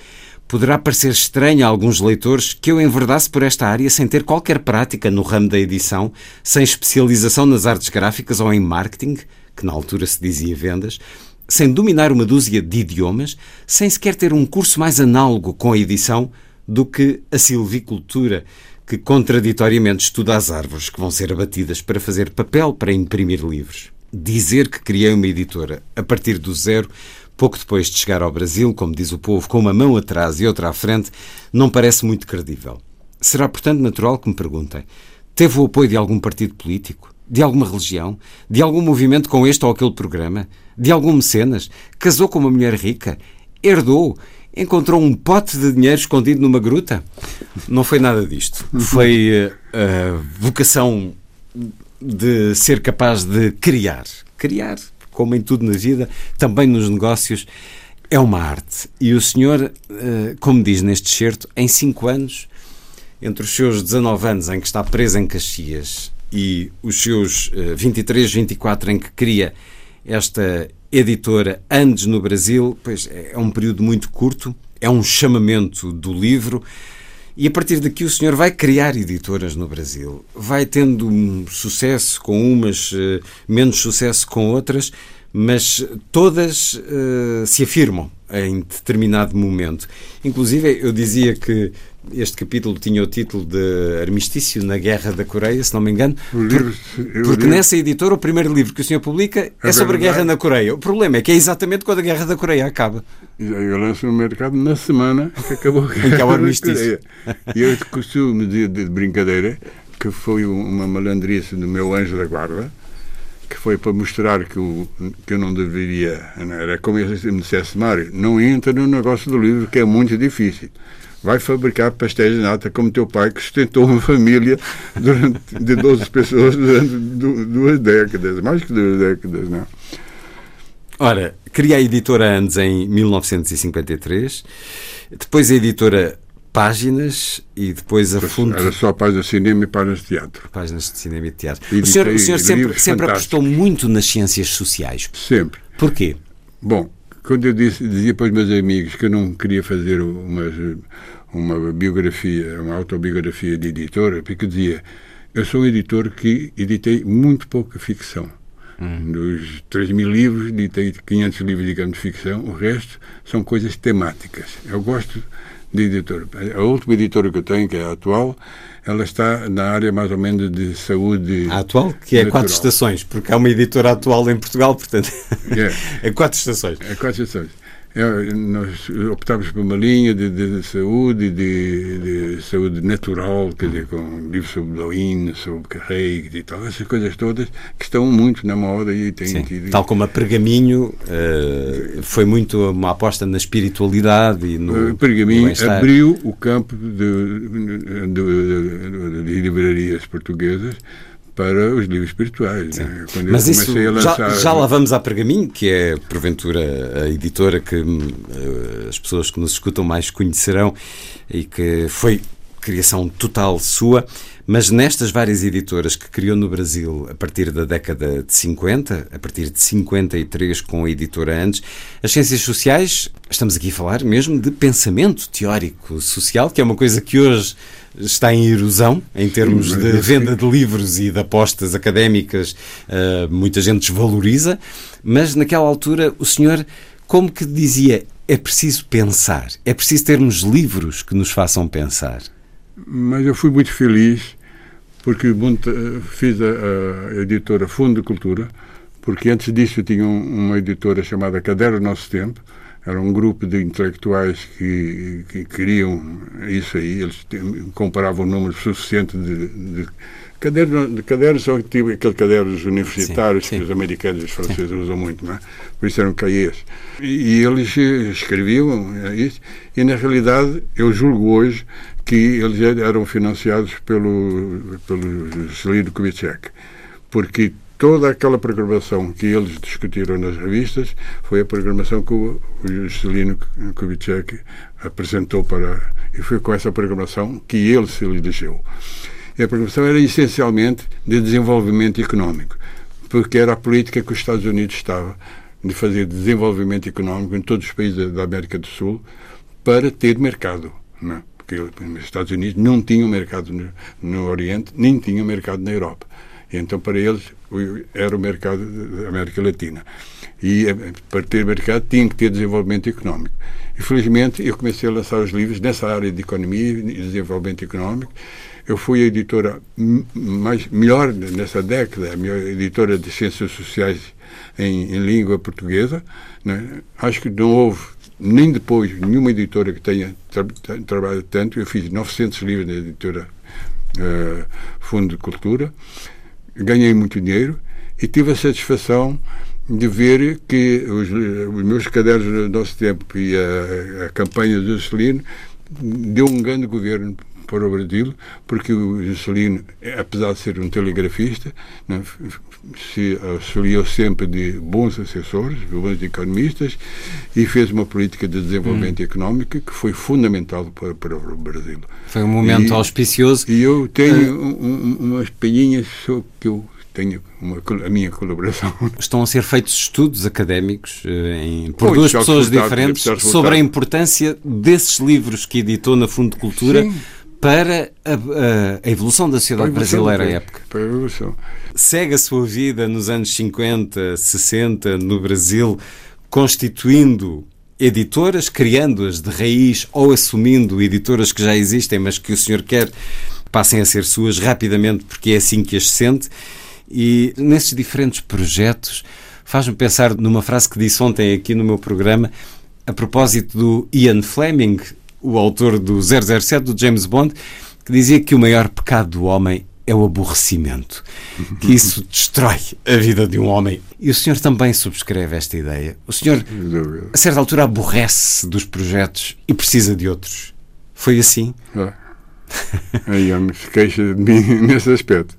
Poderá parecer estranho a alguns leitores que eu enverdasse por esta área sem ter qualquer prática no ramo da edição, sem especialização nas artes gráficas ou em marketing, que na altura se dizia vendas, sem dominar uma dúzia de idiomas, sem sequer ter um curso mais análogo com a edição do que a silvicultura, que contraditoriamente estuda as árvores que vão ser abatidas para fazer papel para imprimir livros. Dizer que criei uma editora a partir do zero, pouco depois de chegar ao Brasil, como diz o povo, com uma mão atrás e outra à frente, não parece muito credível. Será, portanto, natural que me perguntem: teve o apoio de algum partido político? De alguma religião? De algum movimento com este ou aquele programa? De algum mecenas? Casou com uma mulher rica? Herdou? encontrou um pote de dinheiro escondido numa gruta? Não foi nada disto. Foi a vocação de ser capaz de criar. Criar, como em tudo na vida, também nos negócios, é uma arte. E o senhor, como diz neste certo, em cinco anos, entre os seus 19 anos em que está preso em Caxias e os seus 23, 24 em que cria esta editora Andes no Brasil, pois é um período muito curto, é um chamamento do livro. E a partir daqui o senhor vai criar editoras no Brasil. Vai tendo sucesso com umas, eh, menos sucesso com outras, mas todas uh, se afirmam em determinado momento. Inclusive, eu dizia que este capítulo tinha o título de Armistício na Guerra da Coreia, se não me engano, livro, por, porque nessa editora o primeiro livro que o senhor publica é, é sobre a Guerra na Coreia. O problema é que é exatamente quando a Guerra da Coreia acaba. Eu lanço no mercado na semana que acabou a Guerra o armistício. E eu costumo dizer de brincadeira que foi uma malandrice do meu anjo da guarda, que foi para mostrar que, o, que eu não deveria. Era como se me dissesse, Mário, não entra no negócio do livro, que é muito difícil. Vai fabricar pastéis de nata como teu pai, que sustentou uma família durante, de 12 pessoas durante duas décadas, mais que duas décadas, não? Ora, cria a editora Andes em 1953, depois a editora páginas e depois a fundo. Era só páginas de cinema e páginas de teatro. Páginas de cinema e teatro. E o senhor, o senhor sempre, sempre apostou muito nas ciências sociais. Sempre. Porquê? Bom, quando eu disse, dizia para os meus amigos que eu não queria fazer uma, uma biografia, uma autobiografia de editora, porque eu dizia, eu sou um editor que editei muito pouca ficção. Hum. Dos 3 mil livros, editei 500 livros, digamos, de ficção. O resto são coisas temáticas. Eu gosto de editora. A última editora que eu tenho, que é a atual, ela está na área mais ou menos de saúde. A atual, que é natural. quatro estações, porque há uma editora atual em Portugal, portanto. Yeah. é quatro estações. É quatro estações. É, nós optámos por uma linha de, de, de saúde, de, de, saúde natural, quer dizer, com livros sobre Darwin, sobre Carreig e tal, essas coisas todas que estão muito na moda e têm tido... Tal como a Pergaminho, uh, foi muito uma aposta na espiritualidade e no. Uh, Pergaminho no abriu o campo de, de livrarias portuguesas para os livros espirituais. Né? Mas isso, lançar... já, já lá vamos a Pergaminho, que é porventura a editora que uh, as pessoas que nos escutam mais conhecerão e que foi criação total sua, mas nestas várias editoras que criou no Brasil a partir da década de 50, a partir de 53 com a editora antes, as ciências sociais, estamos aqui a falar mesmo de pensamento teórico social, que é uma coisa que hoje está em erosão em termos de venda de livros e de apostas académicas, uh, muita gente desvaloriza, mas naquela altura o senhor como que dizia é preciso pensar, é preciso termos livros que nos façam pensar. Mas eu fui muito feliz porque fiz a, a editora Fundo de Cultura, porque antes disso eu tinha uma editora chamada Caderno Nosso Tempo, era um grupo de intelectuais que, que queriam isso aí, eles comparavam um número suficiente de, de cadernos, de cadernos são tipo aqueles cadernos universitários sim, sim. que os americanos e os franceses sim. usam muito, não é? Por isso eram cahiers. E, e eles escreviam isso, e na realidade eu julgo hoje que eles eram financiados pelo, pelo Juscelino Kubitschek, porque toda aquela programação que eles discutiram nas revistas foi a programação que o, Juscelino Kubitschek apresentou para... E foi com essa programação que ele se elegeu. E a programação era essencialmente de desenvolvimento económico, porque era a política que os Estados Unidos estava de fazer desenvolvimento económico em todos os países da América do Sul para ter mercado. Não é? porque os Estados Unidos não tinham mercado no, no Oriente, nem tinham mercado na Europa. Então, para eles, era o mercado da América Latina. E eh, para ter mercado tinha que ter desenvolvimento económico. Infelizmente, eu comecei a lançar os livros nessa área de economia e desenvolvimento económico. Eu fui a editora mais, melhor nessa década, a melhor editora de ciências sociais em, em língua portuguesa. Né? Acho que não houve nem depois nenhuma editora que tenha tra tra trabalhado tanto. Eu fiz 900 livros na editora uh, Fundo de Cultura, ganhei muito dinheiro e tive a satisfação de ver que os, os meus cadernos do nosso tempo e a, a campanha do Juscelino deu um grande governo para o Brasil, porque o Juscelino, apesar de ser um telegrafista, né, se auxiliou sempre de bons assessores, de bons economistas, e fez uma política de desenvolvimento hum. económico que foi fundamental para, para o Brasil. Foi um momento e, auspicioso. E eu tenho uh, um, umas palhinhas que eu tenho uma, a minha colaboração. Estão a ser feitos estudos académicos eh, em, por duas pessoas diferentes sobre a importância desses livros que editou na Fundo de Cultura Sim. Para a, a, evolução da sociedade evolução, brasileira à época. Para a evolução. Segue a sua vida nos anos 50, 60 no Brasil, constituindo editoras, criando-as de raiz ou assumindo editoras que já existem, mas que o senhor quer passem a ser suas rapidamente porque é assim que as sente. E nesses diferentes projetos, faz-me pensar numa frase que disse ontem aqui no meu programa, a propósito do Ian Fleming, o autor do 007, do James Bond, que dizia que o maior pecado do homem é o aborrecimento, que isso destrói a vida de um homem. E o senhor também subscreve esta ideia. O senhor, a certa altura, aborrece dos projetos e precisa de outros. Foi assim? É. Aí me queixa de mim nesse aspecto.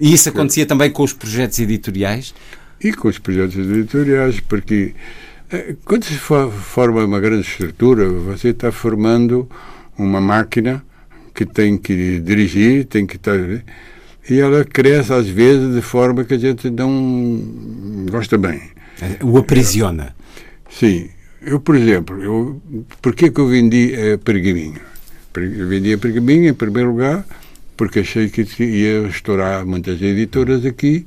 E isso acontecia também com os projetos editoriais? E com os projetos editoriais, porque quando se forma uma grande estrutura, você está formando uma máquina que tem que dirigir, tem que estar. E ela cresce às vezes de forma que a gente não gosta bem. O aprisiona. Sim. Eu, por exemplo, eu, por que, que eu vendi a Pergaminho? Eu vendi a Pergaminho, em primeiro lugar, porque achei que ia estourar muitas editoras aqui,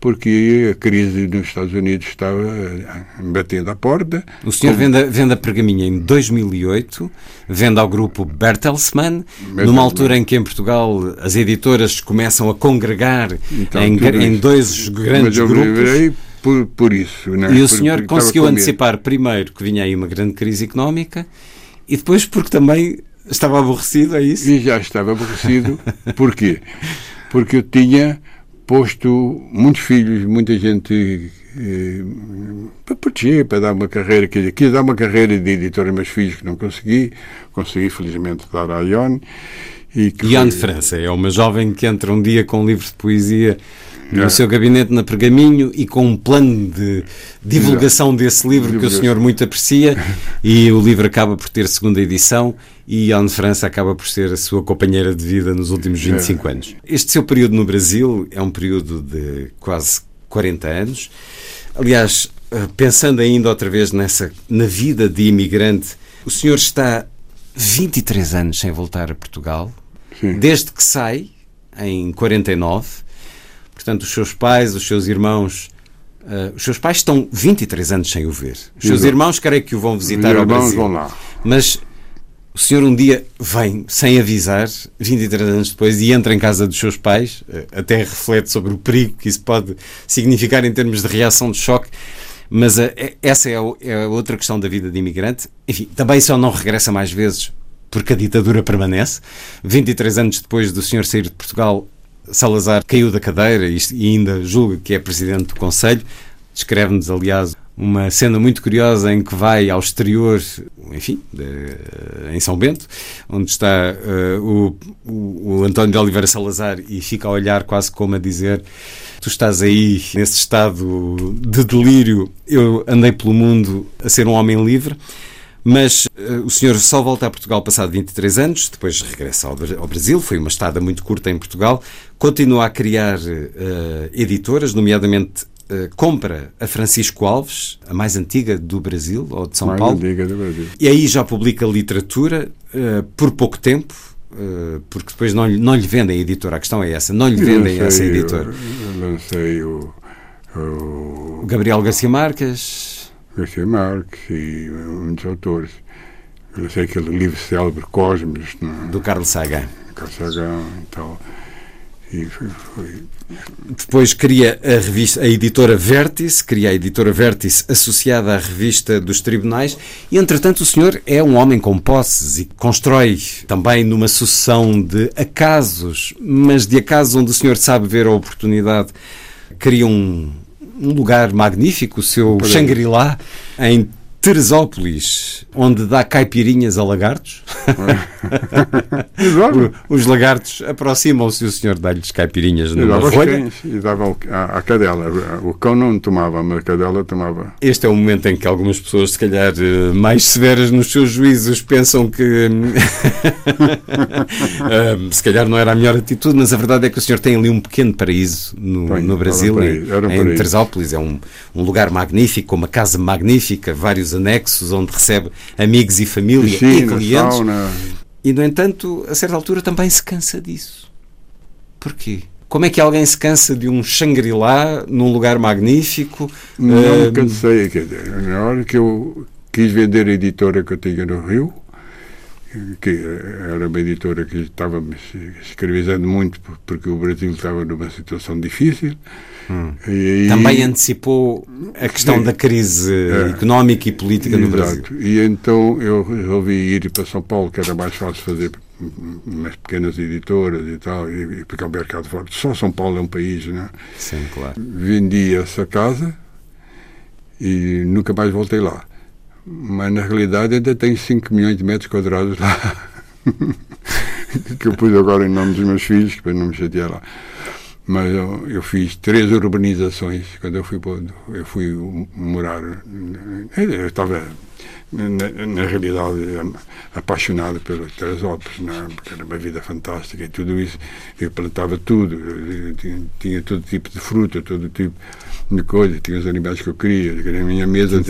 porque a crise nos Estados Unidos estava eh, batendo à porta. O senhor como... vende, vende a Pergaminha em 2008, vende ao grupo Bertelsmann, Bertelsmann, numa altura em que em Portugal as editoras começam a congregar então, em, em, dois grandes Mas eu grupos. Por, por isso. Né? E o senhor conseguiu antecipar primeiro que vinha aí uma grande crise económica e depois porque também Estava aborrecido, é isso? E já estava aborrecido. Porquê? Porque eu tinha posto muitos filhos, muita gente eh, para proteger, para dar uma carreira, quer quis dar uma carreira de editor a meus filhos que não consegui, consegui felizmente dar à Ione. E que Ione foi... França é uma jovem que entra um dia com um livro de poesia no é. seu gabinete na Pergaminho e com um plano de divulgação Exato. desse livro que o senhor muito aprecia e o livro acaba por ter segunda edição e Anne França acaba por ser a sua companheira de vida nos últimos 25 é. anos. Este seu período no Brasil é um período de quase 40 anos. Aliás, eh, pensando ainda outra vez nessa na vida de imigrante, o senhor está 23 anos sem voltar a Portugal, Sim. desde que sai em 49 Portanto, os seus pais, os seus irmãos. Uh, os seus pais estão 23 anos sem o ver. Os seus Exato. irmãos, creio que o vão visitar ao Brasil. Vão lá. Mas o senhor um dia vem, sem avisar, 23 anos depois, e entra em casa dos seus pais, uh, até reflete sobre o perigo que isso pode significar em termos de reação de choque. Mas uh, essa é, é outra questão da vida de imigrante. Enfim, também só não regressa mais vezes porque a ditadura permanece. 23 anos depois do senhor sair de Portugal, Salazar caiu da cadeira e ainda julga que é presidente do Conselho. Descreve-nos, aliás, uma cena muito curiosa em que vai ao exterior, enfim, de, em São Bento, onde está uh, o, o, o, António de Oliveira Salazar e fica a olhar quase como a dizer: Tu estás aí nesse estado de delírio, eu andei pelo mundo a ser um homem livre. Mas uh, o senhor só volta a Portugal passado 23 anos, depois regressa ao, ao Brasil, foi uma estada muito curta em Portugal, continua a criar uh, editoras, nomeadamente uh, compra a Francisco Alves, a mais antiga do Brasil, ou de São mais Paulo. Antiga do Brasil. E aí já publica literatura por pouco tempo, porque depois não, não lhe vendem a editora. A questão é essa, não lhe vendem essa editora. Eu lancei o, o... Gabriel Garcia Marques. Garcia Marques e muitos autores. Eu sei aquele livro célebre Cosmos. Não? É? Do Carlos Sagan. Carlos Sagan e tal. E foi, foi... Depois cria a revista, a editora Vértice, cria a editora Vértice associada à revista dos tribunais, e entretanto o senhor é um homem com posses e constrói também numa sucessão de acasos, mas de acasos onde o senhor sabe ver a oportunidade, cria um, um lugar magnífico, o seu Shangri-La, em Teresópolis, onde dá caipirinhas a lagartos. Os lagartos aproximam-se e o senhor dá-lhes caipirinhas E numa rolha. cães, e dava à, cadela. O cão não tomava, mas a cadela tomava. Este é o momento em que algumas pessoas, se calhar eh, mais severas nos seus juízos, pensam que hum, se calhar não era a melhor atitude, mas a verdade é que o senhor tem ali um pequeno paraíso no, no Brasil, um em, paraíso, um em paraíso. Teresópolis. É um, um lugar magnífico, uma casa magnífica, vários anexos onde recebe amigos e família e Piscina, clientes. sauna. E, no entanto, a certa altura também se cansa disso. Porquê? Como é que alguém se cansa de um Shangri-La num lugar magnífico? Não me cansei, quer dizer, na hora que eu quis vender a editora que eu tinha no Rio, que era uma editora que estava me escravizando muito porque o Brasil estava numa situação difícil. E aí- Hum. Também antecipou a questão Sim. da crise É. económica e política no Brasil. Exato. E então eu resolvi ir para São Paulo, que era mais fácil fazer umas pequenas editoras e tal, e, e porque é um mercado forte. Só São Paulo é um país, né? Sim, claro. Vendi essa casa e nunca mais voltei lá. Mas na realidade ainda tenho 5 milhões de metros quadrados lá. que eu pus agora em nome dos meus filhos, para não me chatear lá. Mas eu, eu fiz três urbanizações quando eu fui, eu fui morar. Eu estava, na, na realidade, apaixonado pelas Teresópolis, né? porque era uma vida fantástica e tudo isso. Eu plantava tudo, eu tinha, tinha todo tipo de fruta, todo tipo de coisa, tinha os animais que eu queria. Na minha mesa,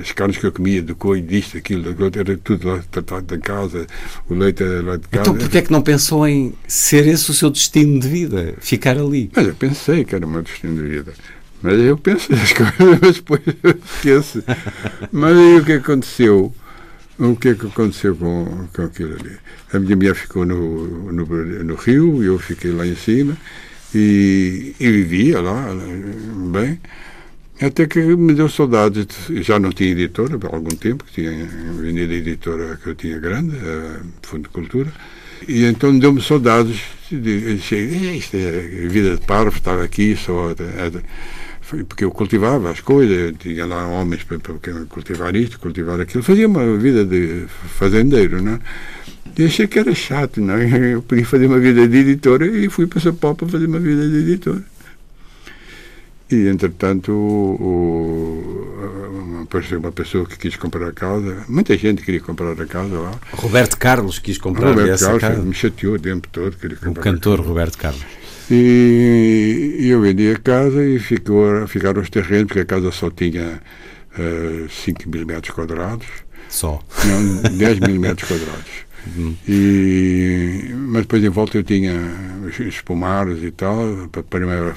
as carnes que eu comia, do coi, disto, aquilo, daquilo, era tudo lá tratado em casa, o leite era lá de casa. Então porquê é que não pensou em ser esse o seu destino de vida? Ficar ali? Mas eu pensei que era o meu destino de vida. Mas eu pensei as coisas, mas depois eu esqueço. Mas aí o que aconteceu? O que é que aconteceu com, com aquilo ali? A minha mulher ficou no, no, no Rio, eu fiquei lá em cima e, e vivia lá, bem. Até que me deu saudades. de- Já não tinha editora há algum tempo, que tinha vendido a editora que eu tinha grande, a Fundo de Cultura. E então deu-me saudades. De, de, isto é vida de parvo, estar aqui só. Porque eu cultivava as coisas, tinha lá homens para, para cultivar isto, cultivar aquilo. Fazia uma vida de fazendeiro, não é? E achei que era chato, não é? Eu podia fazer uma vida de editora e fui para São Paulo para fazer uma vida de editora. E, entretanto, o, o, apareceu uma pessoa que quis comprar a casa. Muita gente queria comprar a casa lá. Roberto Carlos quis comprar Roberto essa Carlos casa. me chateou o tempo todo. Queria O comprar cantor Roberto Carlos. E, e eu vendi a casa e ficou, ficaram os terrenos, porque a casa só tinha eh, 5 mil metros quadrados. Só. Não, 10 mil metros quadrados. E, mas depois em volta eu tinha pomares e tal, a primeira,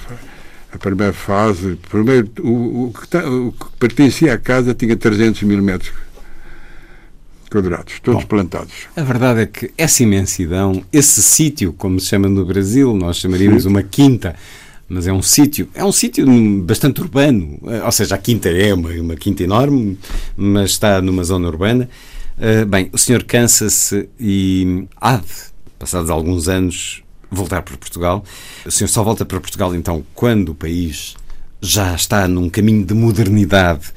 a primeira fase, primeiro, o, o, que tá- o que pertencia à casa tinha 300 mil metros quadrados, todos Bom. plantados. A verdade é que essa imensidão, esse sítio, como se chama no Brasil, nós chamaríamos Sim. uma quinta, mas é um sítio, é um sítio bastante urbano, eh, ou seja, a quinta é uma, uma quinta enorme, mas está numa zona urbana. Eh, bem, o senhor cansa-se e há de, passados alguns anos, voltar para Portugal. O senhor só volta para Portugal então quando o país já está num caminho de modernidade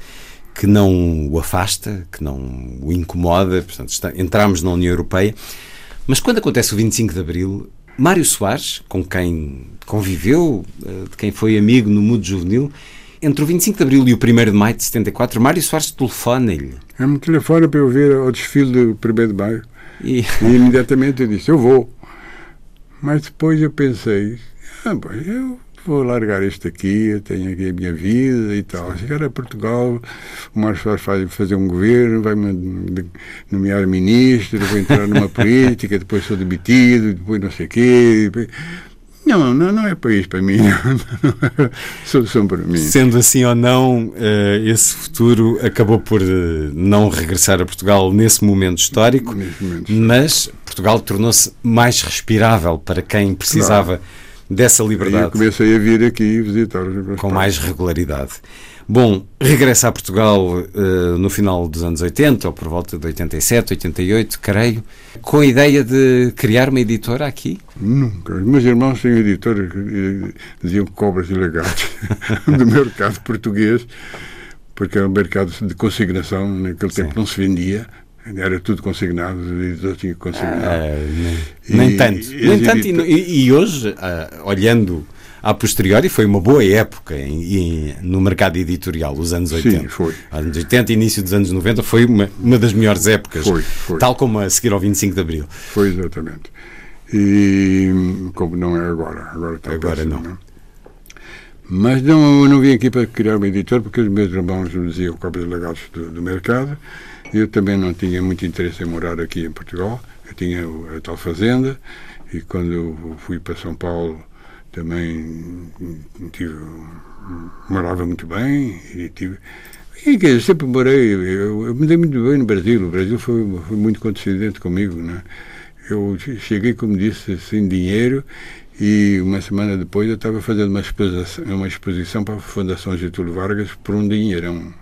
que não o afasta, que não o incomoda, portanto, está, entramos na União Europeia. Mas quando acontece o 25 de Abril, Mário Soares, com quem conviveu, eh, de quem foi amigo no mundo juvenil, entre o 25 de Abril e o 1 de Maio de 74, Mário Soares telefona-lhe É me telefone para eu ver o desfile do 1 de maio. e E imediatamente eu disse, eu vou. Mas depois eu pensei, ah, bom, eu vou largar isto aqui, eu tenho aqui a minha vida e tal. Chegar a Portugal, o Marcos Soares vai fazer um governo, vai me nomear ministro, vou entrar numa política, depois sou demitido, depois não sei o quê. depois- Não, não, não é país para mim, não, não é solução para mim. Sendo assim ou não, eh, esse futuro acabou por eh, não regressar a Portugal nesse momento histórico, Nesse momento. mas Portugal tornou-se mais respirável para quem precisava dessa liberdade. Aí eu comecei a vir aqui visitar os meus com mais regularidade. Bom, regressa a Portugal eh, no final dos anos 80, ou por volta de 87, 88, creio, com a ideia de criar uma editora aqui. Nunca. Os meus irmãos têm editores que eh, diziam cobras e lagartos do mercado português, porque era um mercado de consignação, naquele tempo não se vendia, era tudo consignado, os editores tinham que consignar. Ah, E- nem tanto. e Nem tanto e, e hoje, ah, olhando a posteriori, foi uma boa época em- em- no mercado editorial, os anos 80. Sim, foi. Anos 80 início dos anos 90 foi uma, uma das melhores épocas, Foi, foi. tal como a seguir ao 25 de Abril. Foi exatamente. E como não é agora, agora está Agora péssimo, não. é? Mas não, não vim aqui para criar uma editora porque os meus irmãos me diziam e lagartos do, do mercado. Eu também não tinha muito interesse em morar aqui em Portugal. Eu tinha a tal fazenda e quando eu fui para São Paulo também tive, morava muito bem e tive e sempre morei, eu, eu me dei muito bem no Brasil, o Brasil foi, foi muito condescendente comigo, né? Eu cheguei, como disse, sem dinheiro e uma semana depois eu estava fazendo uma exposição, uma exposição para a Fundação Getúlio Vargas por um dinheirão.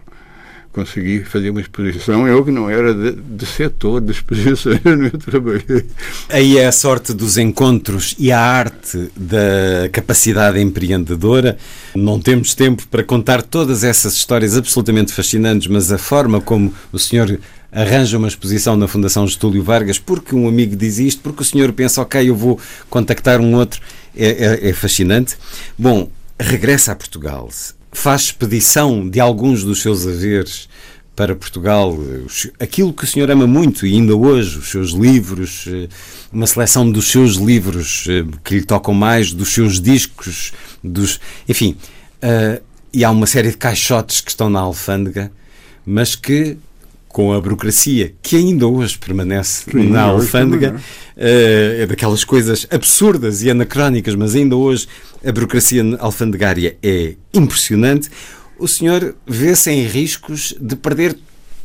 Consegui fazer uma exposição, eu que não era de, de setor de exposições, eu trabalhei. Aí é a sorte dos encontros e a arte da capacidade empreendedora. Não temos tempo para contar todas essas histórias absolutamente fascinantes, mas a forma como o senhor arranja uma exposição na Fundação Getúlio Vargas, porque um amigo diz isto, porque o senhor pensa, ok, eu vou contactar um outro, é, é- é fascinante. Bom, regressa a Portugal, faz expedição de alguns dos seus haveres para Portugal, aquilo que o senhor ama muito e ainda hoje, os seus livros, eh, uma seleção dos seus livros eh, que lhe tocam mais, dos seus discos, dos, enfim, eh, e há uma série de caixotes que estão na alfândega, mas que com a burocracia que ainda hoje permanece Sim, na alfândega, eh, é daquelas coisas absurdas e anacrónicas, mas ainda hoje a burocracia alfandegária é impressionante. O senhor vê-se em riscos de perder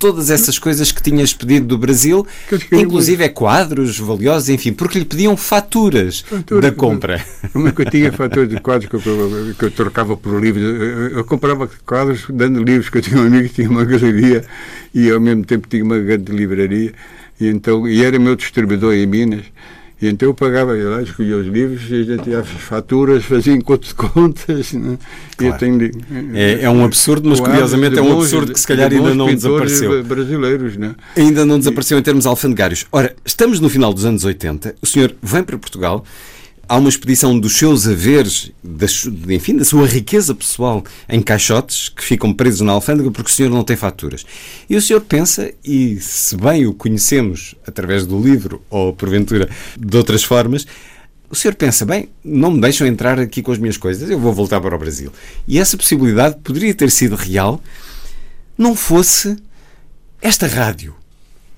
todas essas coisas que tinha expedido do Brasil, inclusive é quadros valiosos, enfim, porque lhe pediam faturas Fatura da compra. Uma que eu tinha fatores de quadros que eu, que eu trocava por livros. Eu, eu comprava quadros dando livros, que eu tinha um amigo que tinha uma galeria e ao mesmo tempo tinha uma grande livraria. E, então, e era meu distribuidor em Minas. E então eu pagava, eu lá, escolhia os livros e a gente ia às faturas, fazia encontro de contas. Né? Claro. tenho, É- é um absurdo, mas curiosamente é um bons- absurdo que se calhar ainda não desapareceu. brasileiros, né? Ainda não desapareceu em termos alfandegários. Ora, estamos no final dos anos 80, o senhor vem para Portugal, há uma expedição dos seus haveres, da, enfim, da sua riqueza pessoal em caixotes que ficam presos na alfândega porque o senhor não tem faturas. E o senhor pensa, e se bem o conhecemos através do livro ou porventura de outras formas, o senhor pensa, bem, não me deixam entrar aqui com as minhas coisas, eu vou voltar para o Brasil. E essa possibilidade poderia ter sido real não fosse esta rádio,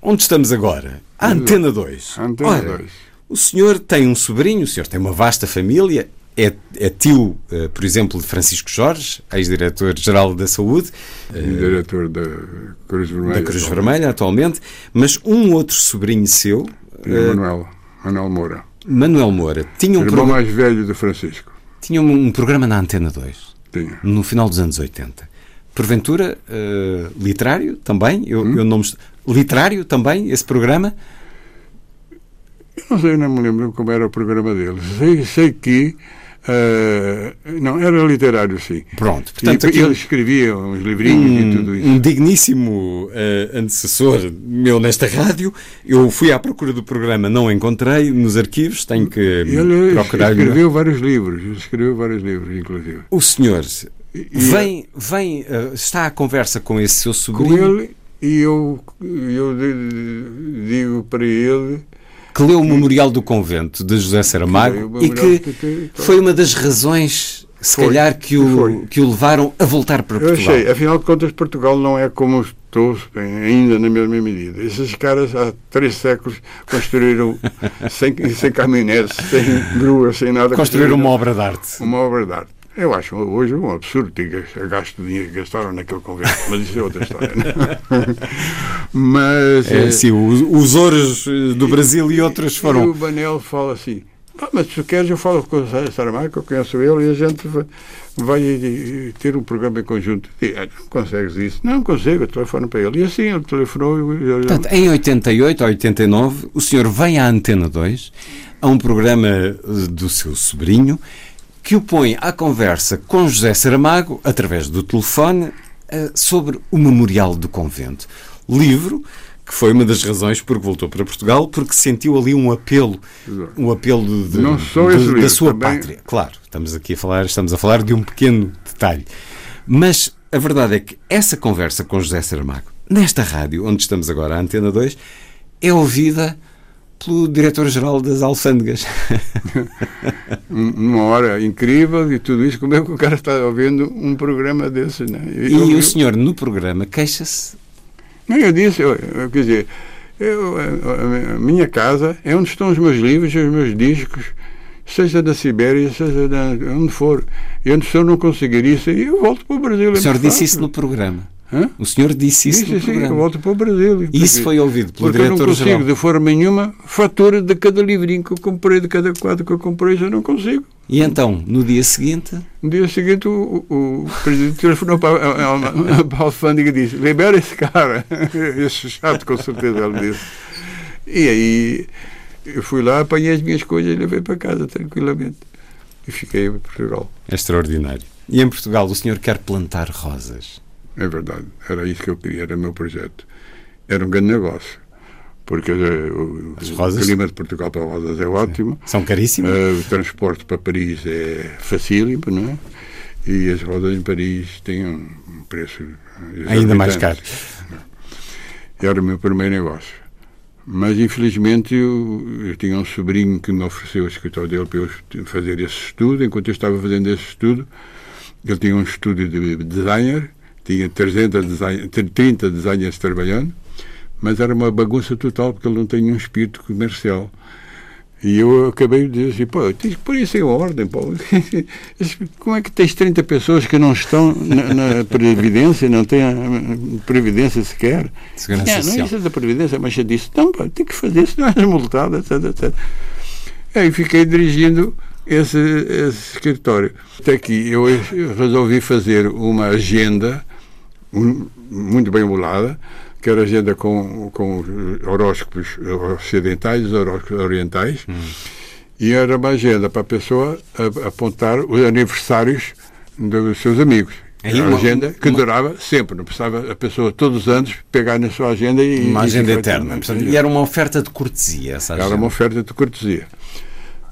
onde estamos agora, a Antena 2. A Antena Ora, 2. O senhor tem um sobrinho, o senhor tem uma vasta família, é, é tio, eh, por exemplo, de Francisco Jorge, ex-diretor-geral da Saúde, E diretor da Cruz Vermelha. da Cruz atualmente. Vermelha atualmente, mas um outro sobrinho seu, eh, Manuel, Manuel Moura. Manuel Moura, tinha um, irmão programa, mais velho do Francisco. tinha um, um programa na Antena 2. Tinha. no final dos anos 80. Porventura, eh, literário também, eu, Hum? eu não me... Literário também, esse programa? Eu não sei, não me lembro como era o programa dele. Sei, sei que. eh, não, era literário, sim. Pronto, E portanto, aqui ele escrevia uns livrinhos e tudo um, isso. um digníssimo eh, antecessor meu nesta rádio. Eu fui à procura do programa, não encontrei nos arquivos, tenho que Ele procurar. escreveu vários livros, escreveu vários livros, inclusive. O senhor E- vem, vem eh, está à conversa com esse seu Com sobrinho ele, e eu, eu di- digo para ele. Que leu o Memorial do Convento de José Saramago e que Convento. foi uma das razões, se Foi, calhar, que o, foi. que o levaram a voltar para Eu Portugal. achei, afinal de contas, Portugal não é como estou ainda na mesma medida. Esses caras há três séculos construíram sem, sem caminhonetes, sem gruas, sem nada. Construíram uma obra de arte. uma obra de arte. Eu acho hoje um absurdo ter gasto dinheiro que gastaram naquele convento, mas isso é outra história. né? mas É, eh, sim, os, os ouros eh, do Brasil e outros e o foram. Banel fala assim: Ah, mas se queres, eu falo com o Saramago, eu conheço ele, e a gente vai, vai ter um programa em conjunto. E, ah, não consegues isso? Não consigo, eu telefono para ele. E assim, ele telefonou. Eu, Portanto, em 88 ou 89, o senhor vem à Antena 2, a um programa eh, do seu sobrinho, que o põe à conversa com José Saramago, através do telefone, eh, sobre o Memorial do Convento. Livro que foi uma das razões porque voltou para Portugal, porque sentiu ali um apelo, um apelo de, de- da sua também- pátria. Claro, estamos aqui a falar, estamos a falar de um pequeno detalhe. Mas a verdade é que essa conversa com José Saramago, nesta rádio, onde estamos agora, a Antena 2, é ouvida pelo diretor-geral das alfândegas. Um- Numa hora incrível e tudo isso, como é que o cara está ouvindo um programa desses? Né? E Eu- eu- o senhor, no programa, queixa-se Não, eu disse, eu, eu- quer dizer, eu, a, a minha casa é onde estão os meus livros, os meus discos, seja da Sibéria, seja da, onde for. E onde se eu não conseguir isso, eu volto para o Brasil. O é senhor muito disse isso no programa. Hã? O senhor disse isso Disse, no sim, eu programa. volto para o Brasil. E isso foi ouvido pelo Porque eu não diretor-geral. consigo, de forma nenhuma, fatura de cada livrinho que eu comprei, de cada quadro que eu comprei, eu não consigo. E então, no dia seguinte, No dia seguinte, o, o, o presidente telefonou para a, a, a, para a alfândega e disse: libera esse cara. Esse chato, com certeza, ele disse. E aí, eu fui lá, apanhei as minhas coisas e levei para casa tranquilamente. E fiquei em Portugal. é extraordinário. E em Portugal, o senhor quer plantar rosas. É verdade, era isso que eu queria, era o meu projeto. Era um grande negócio. Porque eh, o, o clima de Portugal para rosas é ótimo. São caríssimas? Eh, o transporte para Paris é facílimo, não é? E as rosas em Paris têm um preço Ainda mais caro. Era o meu primeiro negócio. Mas, infelizmente, eu, eu tinha um sobrinho que me ofereceu o escritório dele para eu fazer esse estudo. Enquanto eu estava fazendo esse estudo, ele tinha um estúdio de designer, tinha 300 design, 30 designers trabalhando, mas era uma bagunça total porque ele não tinha um espírito comercial. E eu acabei de dizer assim, pô, tens que pôr isso em ordem, pô. Como é que tens 30 pessoas que não estão na, na Previdência, não têm a, a Previdência sequer? Segurança É, não, isso é da Previdência, mas eu disse, não, pá, tem que fazer, senão és multado, etc, etc. Aí fiquei dirigindo esse, esse escritório. Até que eu resolvi fazer uma agenda muito bem bolada, que era agenda com, com os horóscopos ocidentais e os horóscopos orientais, Hum. e era uma agenda para a pessoa apontar os aniversários dos seus amigos. Era uma uma- agenda que uma- durava sempre, não precisava a pessoa todos os anos pegar na sua agenda e. Uma e agenda ficar- eterna. Portanto, e era uma oferta de cortesia, essa agenda. era uma oferta de cortesia.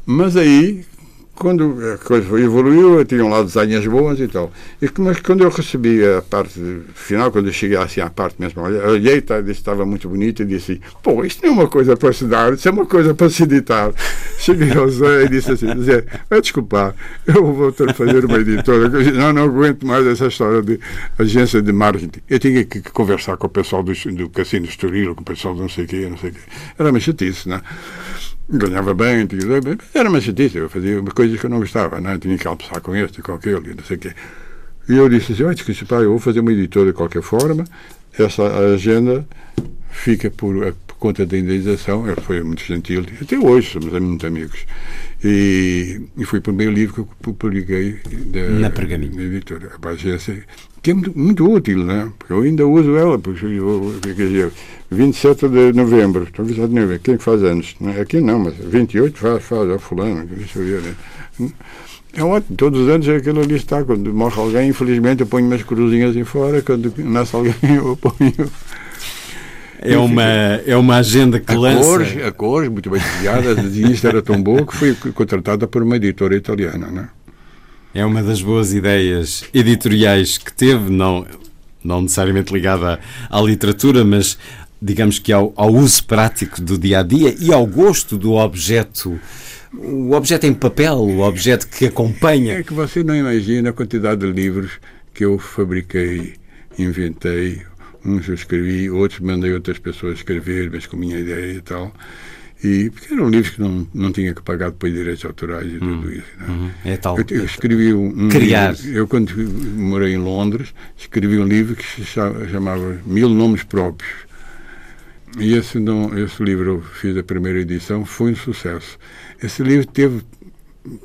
Mas aí, quando a coisa evoluiu, eu tinha lá desenhas boas e tal. E, mas quando eu recebi a parte final, quando eu cheguei assim à parte mesmo, olhei, tá, disse estava muito bonito e disse pô, isto não é uma coisa para se dar, isso é uma coisa para se editar. Cheguei ao Zé e disse assim, Zé, vai desculpar, eu vou ter que fazer uma editora, não, não aguento mais essa história de agência de marketing. Eu tinha que, que conversar com o pessoal do, do Cassino Estoril, com o pessoal do não sei o quê, não sei o quê. Era uma chatice, não é? Ganhava bem, era uma chatice, eu fazia coisas que eu não gostava, não é? tinha que almoçar com este, com aquele, não sei o quê. E eu disse assim, olha, pá, eu vou fazer uma editora de qualquer forma, essa agenda fica por, a- por conta da indenização, ele foi muito gentil, até hoje somos muito amigos. E, e foi o primeiro livro que eu pu- publiquei da, Na Pergaminho. da editora, a agência, que é muito, muito útil, né? porque eu ainda uso ela, porque eu, quer dizer, 27 de novembro, estou 27 de novembro, quem é que faz anos? Não é Aqui não, mas 28 faz, faz, é fulano, deixa eu ver, né? É ótimo, todos os anos aquilo ali está. Quando morre alguém, infelizmente, eu ponho umas cruzinhas em fora. Quando nasce alguém, eu ponho. É uma, é uma agenda que A lança. cores, a cores, muito bem desenhada. A desenhista era tão boa que foi contratada por uma editora italiana. Né? É uma das boas ideias editoriais que teve, não, não necessariamente ligada à, literatura, mas digamos que ao, ao uso prático do dia a dia e ao gosto do objeto, o objeto em papel, o objeto que É acompanha. que você não imagina a quantidade de livros que eu fabriquei, inventei. Uns eu escrevi, outros mandei outras pessoas escrever, mas com minha ideia e tal. E, porque eram livros que não, não tinha que pagar depois direitos autorais e tudo isso. né? É tal. Eu, eu escrevi um, um Criar. livro. Eu, quando morei em Londres, escrevi um livro que se cha- chamava Mil Nomes Próprios. E esse, não, esse livro, eu fiz a primeira edição, foi um sucesso. Esse livro teve,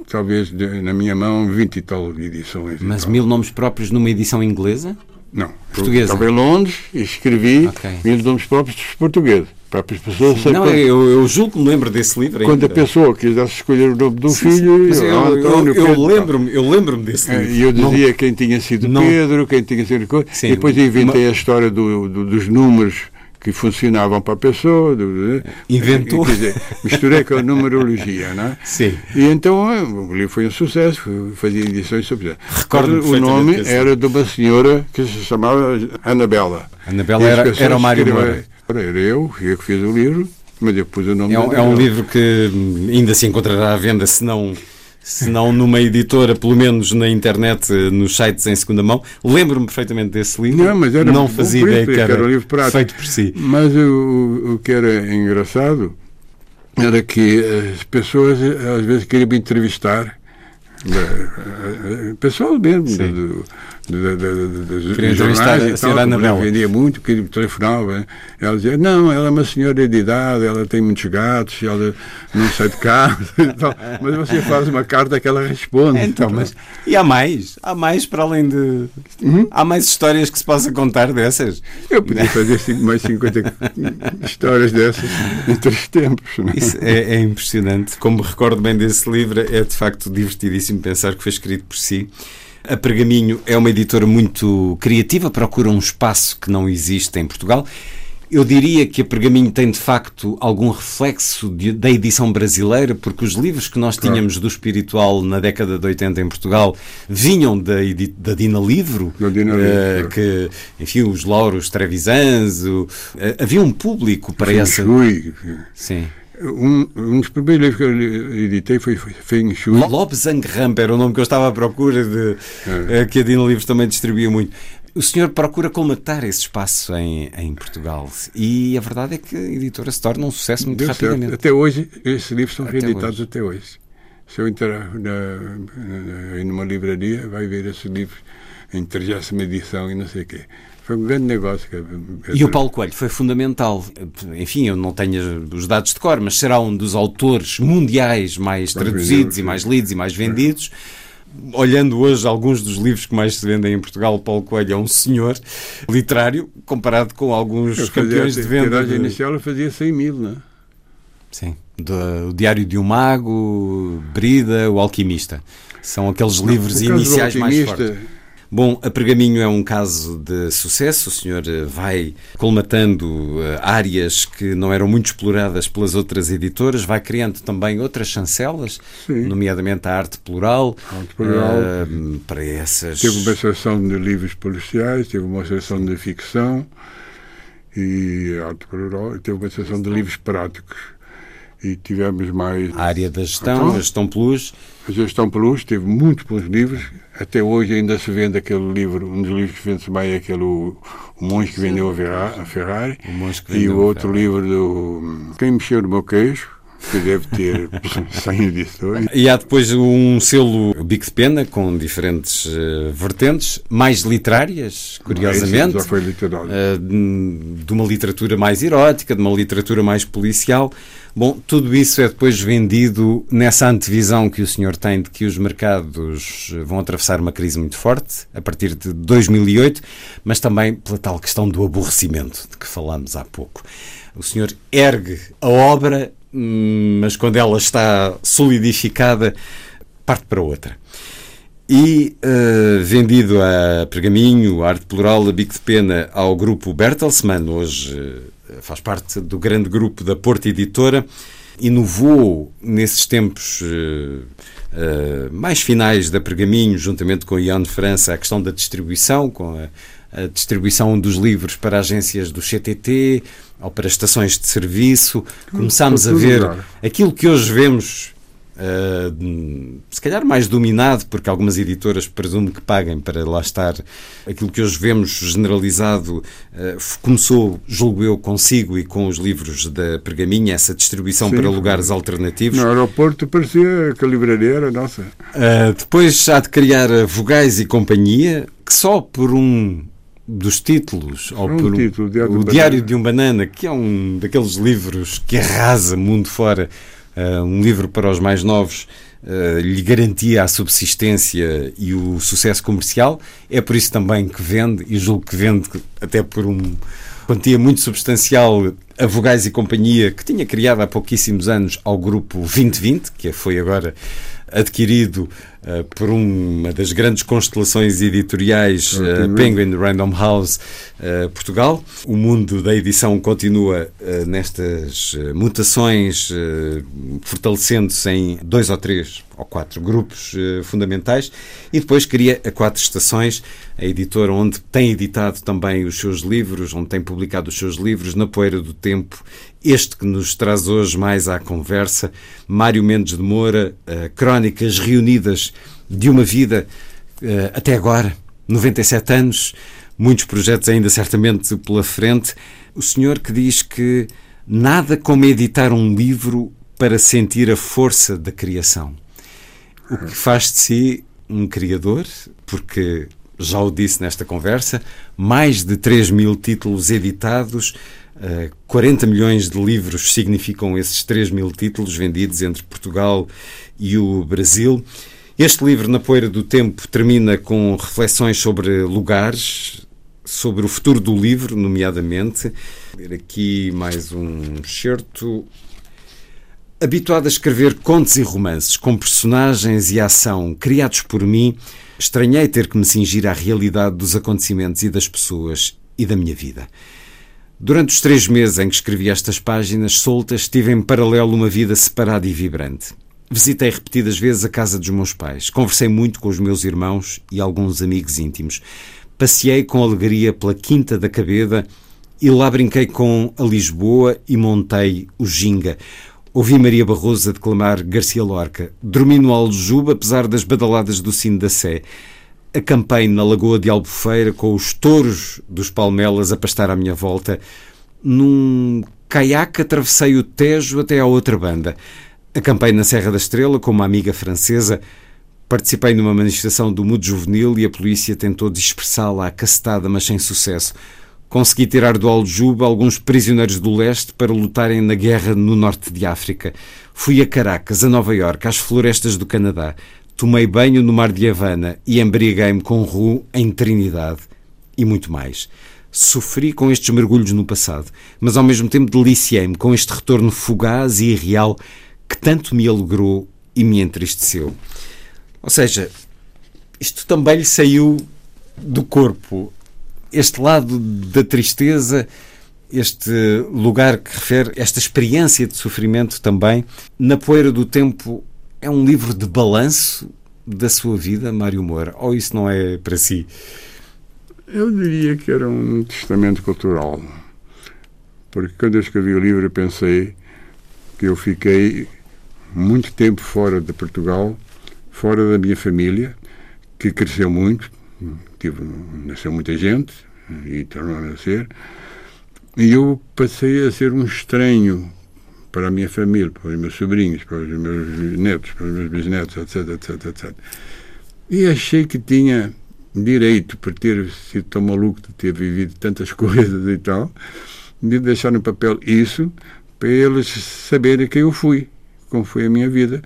talvez, de- na minha mão, 20 e tal edições. Mas mil nomes próprios numa edição inglesa? Não. Portuguesa. Estava em Londres e escrevi Ok. mil nomes próprios dos portugueses. Para as pessoas Não, saberem. eu, eu julgo que me lembro desse livro Quando a ainda. pessoa quisesse escolher o nome de um Sim, sim. filho, Mas eu, ah, eu- António, eu Pedro, lembro-me eu lembro desse É, livro. E eu Não- dizia quem tinha sido não- Pedro, quem tinha sido. Sim, e depois inventei a história do- do- dos números que funcionavam para a pessoa. do- né? Inventou. Quer dizer, misturei com a numerologia, não é? Sim. E então eh, o livro foi um sucesso, fazia edições sobre isso. Mas O nome era de uma senhora que se chamava Anabela. Anabela era- era o Mário escreveram- Era eu, eu que fiz o livro, mas eu pus o nome É um, é um livro que ainda se encontrará à venda, se não, se não numa editora, pelo menos na internet, nos sites em segunda mão. Lembro-me perfeitamente desse livro. Não, mas era não fazia ideia que era, um livro feito por si. Mas o, o- que era engraçado era que as pessoas às vezes queriam me entrevistar. eh, eh, Pessoal mesmo, do, Queria jornais a e tal, como vendia muito, que me telefonava. Ela dizia, não, ela é uma senhora de idade, ela tem muitos gatos, ela não sai de casa. e tal. Mas você faz uma carta que ela responde. Então, mas. E há mais? Há mais para além de. Uhum. Há mais histórias que se possa contar dessas? Eu podia fazer mais 50 histórias dessas em três tempos. é? Isso é, é impressionante. Como me recordo bem desse livro, é de facto divertidíssimo pensar que foi escrito por si. A Pergaminho é uma editora muito criativa, procura um espaço que não existe em Portugal. Eu diria que a Pergaminho tem de facto algum reflexo de- da edição brasileira, porque os livros que nós tínhamos do espiritual na década de 80 em Portugal vinham da, da Dina Livro, Da Dina eh, Livro. que, enfim, os Lauros Trevisans, o- eh, havia um público para Feng essa. Shui. Sim. Um, um dos primeiros livros que eu editei foi Feng Shui. Lobsang Ramp era o nome que eu estava à procura, de, É. eh, que a Dina Livros também distribuía muito. O senhor procura colmatar esse espaço em, em Portugal e a verdade é que a editora se torna um sucesso muito Deu certo. rapidamente. Até hoje, esses livros são Até reeditados hoje. até hoje. Se eu entrar na, na, numa livraria, vai ver esses livros em 30 edição e não sei o quê. Foi um grande negócio. E o Paulo Coelho foi fundamental. Enfim, eu não tenho os dados de cor, mas será um dos autores mundiais mais Mais traduzidos vendidos, e mais lidos e mais vendidos. Olhando hoje alguns dos livros que mais se vendem em Portugal, o Paulo Coelho é um senhor literário comparado com alguns Eu fazia campeões a de venda. tiragem de- inicial eu fazia 100 mil, não é? Sim. Do, o Diário de um Mago, Brida, O Alquimista. São aqueles livros iniciais mais fortes. Bom, a Pergaminho é um caso de sucesso. O senhor eh, vai colmatando eh, áreas que não eram muito exploradas pelas outras editoras, vai criando também outras chancelas, Sim. nomeadamente a arte plural, Arte plural. eh, para essas. Teve uma seção de livros policiais, teve uma seção de ficção e arte plural, e teve uma seção de livros práticos. E tivemos mais A área da gestão, Então? a gestão plus. a gestão pelos, teve muito bons livros. Até hoje ainda se vende aquele livro, um dos livros que vende-se bem é aquele O, o Monge que Vendeu a Ferra- a Ferrari. O Monge que e o outro livro do Quem Mexeu no Meu Queijo, que deve ter 100 edições. E há depois um selo Bico de Pena com diferentes eh, vertentes, mais literárias, curiosamente. Esse já foi literário. eh, de uma literatura mais erótica, de uma literatura mais policial. Bom, tudo isso é depois vendido nessa antevisão que o senhor tem de que os mercados vão atravessar uma crise muito forte a partir de 2008, mas também pela tal questão do aborrecimento de que falámos há pouco. O senhor ergue a obra, mas quando ela está solidificada, parte para outra. E eh, vendido a Pergaminho, a Arte Plural, a Bico de Pena, ao grupo Bertelsmann, hoje eh, faz parte do grande grupo da Porta Editora, inovou nesses tempos eh, mais finais da Pergaminho, juntamente com Ian França, a questão da distribuição, com a, a distribuição dos livros para agências do CTT ou para estações de serviço. Começámos a ver aquilo que hoje vemos Uh, se calhar mais dominado, porque algumas editoras presumo que paguem para lá estar. Aquilo que hoje vemos generalizado uh, começou, julgo eu, consigo e com os livros da Pergaminha, essa distribuição Sim. para lugares alternativos. No aeroporto parecia que a livraria era nossa. Uh, depois há de criar a Vogais e Companhia, que só por um dos títulos, ou Um por título, Diário o de Diário de um Banana, que é um daqueles livros que arrasa mundo fora, uh, um livro para os mais novos, uh, lhe garantia a subsistência e o sucesso comercial. É por isso também que vende, e julgo que vende até por um quantia muito substancial a Vogais e Companhia, que tinha criado há pouquíssimos anos ao grupo 2020, que foi agora adquirido uh, por uma das grandes constelações editoriais, uh, Penguin Random House uh, Portugal. O mundo da edição continua nestas mutações, fortalecendo-se em dois ou três ou quatro grupos fundamentais, e depois cria a Quatro Estações, a editora onde tem editado também os seus livros, onde tem publicado os seus livros, Na Poeira do Tempo, este que nos traz hoje mais à conversa, Mário Mendes de Moura, Crónicas Reunidas de uma Vida, uh, até agora, 97 anos, muitos projetos ainda certamente pela frente. O senhor que diz que nada como editar um livro para sentir a força da criação. O que faz de si um criador, porque já o disse nesta conversa, mais de 3 mil títulos editados, uh, 40 milhões de livros significam esses 3 mil títulos vendidos entre Portugal e o Brasil. Este livro, Na Poeira do Tempo, termina com reflexões sobre lugares, sobre o futuro do livro, nomeadamente. Ver aqui mais um excerto. Habituado a escrever contos e romances com personagens e ação criados por mim, estranhei ter que me cingir à realidade dos acontecimentos e das pessoas e da minha vida. Durante os três meses em que escrevi estas páginas soltas, tive em paralelo uma vida separada e vibrante. Visitei repetidas vezes a casa dos meus pais, conversei muito com os meus irmãos e alguns amigos íntimos. Passeei com alegria pela Quinta da Cabeda e lá brinquei com a Lisboa e montei o Ginga. Ouvi Maria Barroso a declamar Garcia Lorca. Dormi no Aljube, apesar das badaladas do sino da Sé. Acampei na Lagoa de Albufeira com os touros dos Palmelas a pastar à minha volta. Num caiaque atravessei o Tejo até à outra banda. Acampei na Serra da Estrela com uma amiga francesa. Participei numa manifestação do Mudo Juvenil e a polícia tentou dispersá-la à cacetada, mas sem sucesso. Consegui tirar do Aljube alguns prisioneiros do leste para lutarem na guerra no norte de África. Fui a Caracas, a Nova Iorque, às florestas do Canadá. Tomei banho no mar de Havana e embriaguei-me com Roux em Trinidade. E muito mais. Sofri com estes mergulhos no passado, mas ao mesmo tempo deliciei-me com este retorno fugaz e irreal tanto me alegrou e me entristeceu. Ou seja, isto também lhe saiu do corpo. Este lado da tristeza, este lugar que refere, esta experiência de sofrimento também. Na Poeira do Tempo é um livro de balanço da sua vida, Mário Moura? Ou isso não é para si? Eu diria que era um testamento cultural. Porque quando eu escrevi o livro, pensei que eu fiquei muito tempo fora de Portugal, fora da minha família, que cresceu muito, tive, nasceu muita gente e tornou a nascer, e eu passei a ser um estranho para a minha família, para os meus sobrinhos, para os meus netos, para os meus bisnetos, etc, etc, etc. E achei que tinha direito, por ter sido tão maluco de ter vivido tantas coisas e tal, de deixar no papel isso para eles saberem quem eu fui, como foi a minha vida,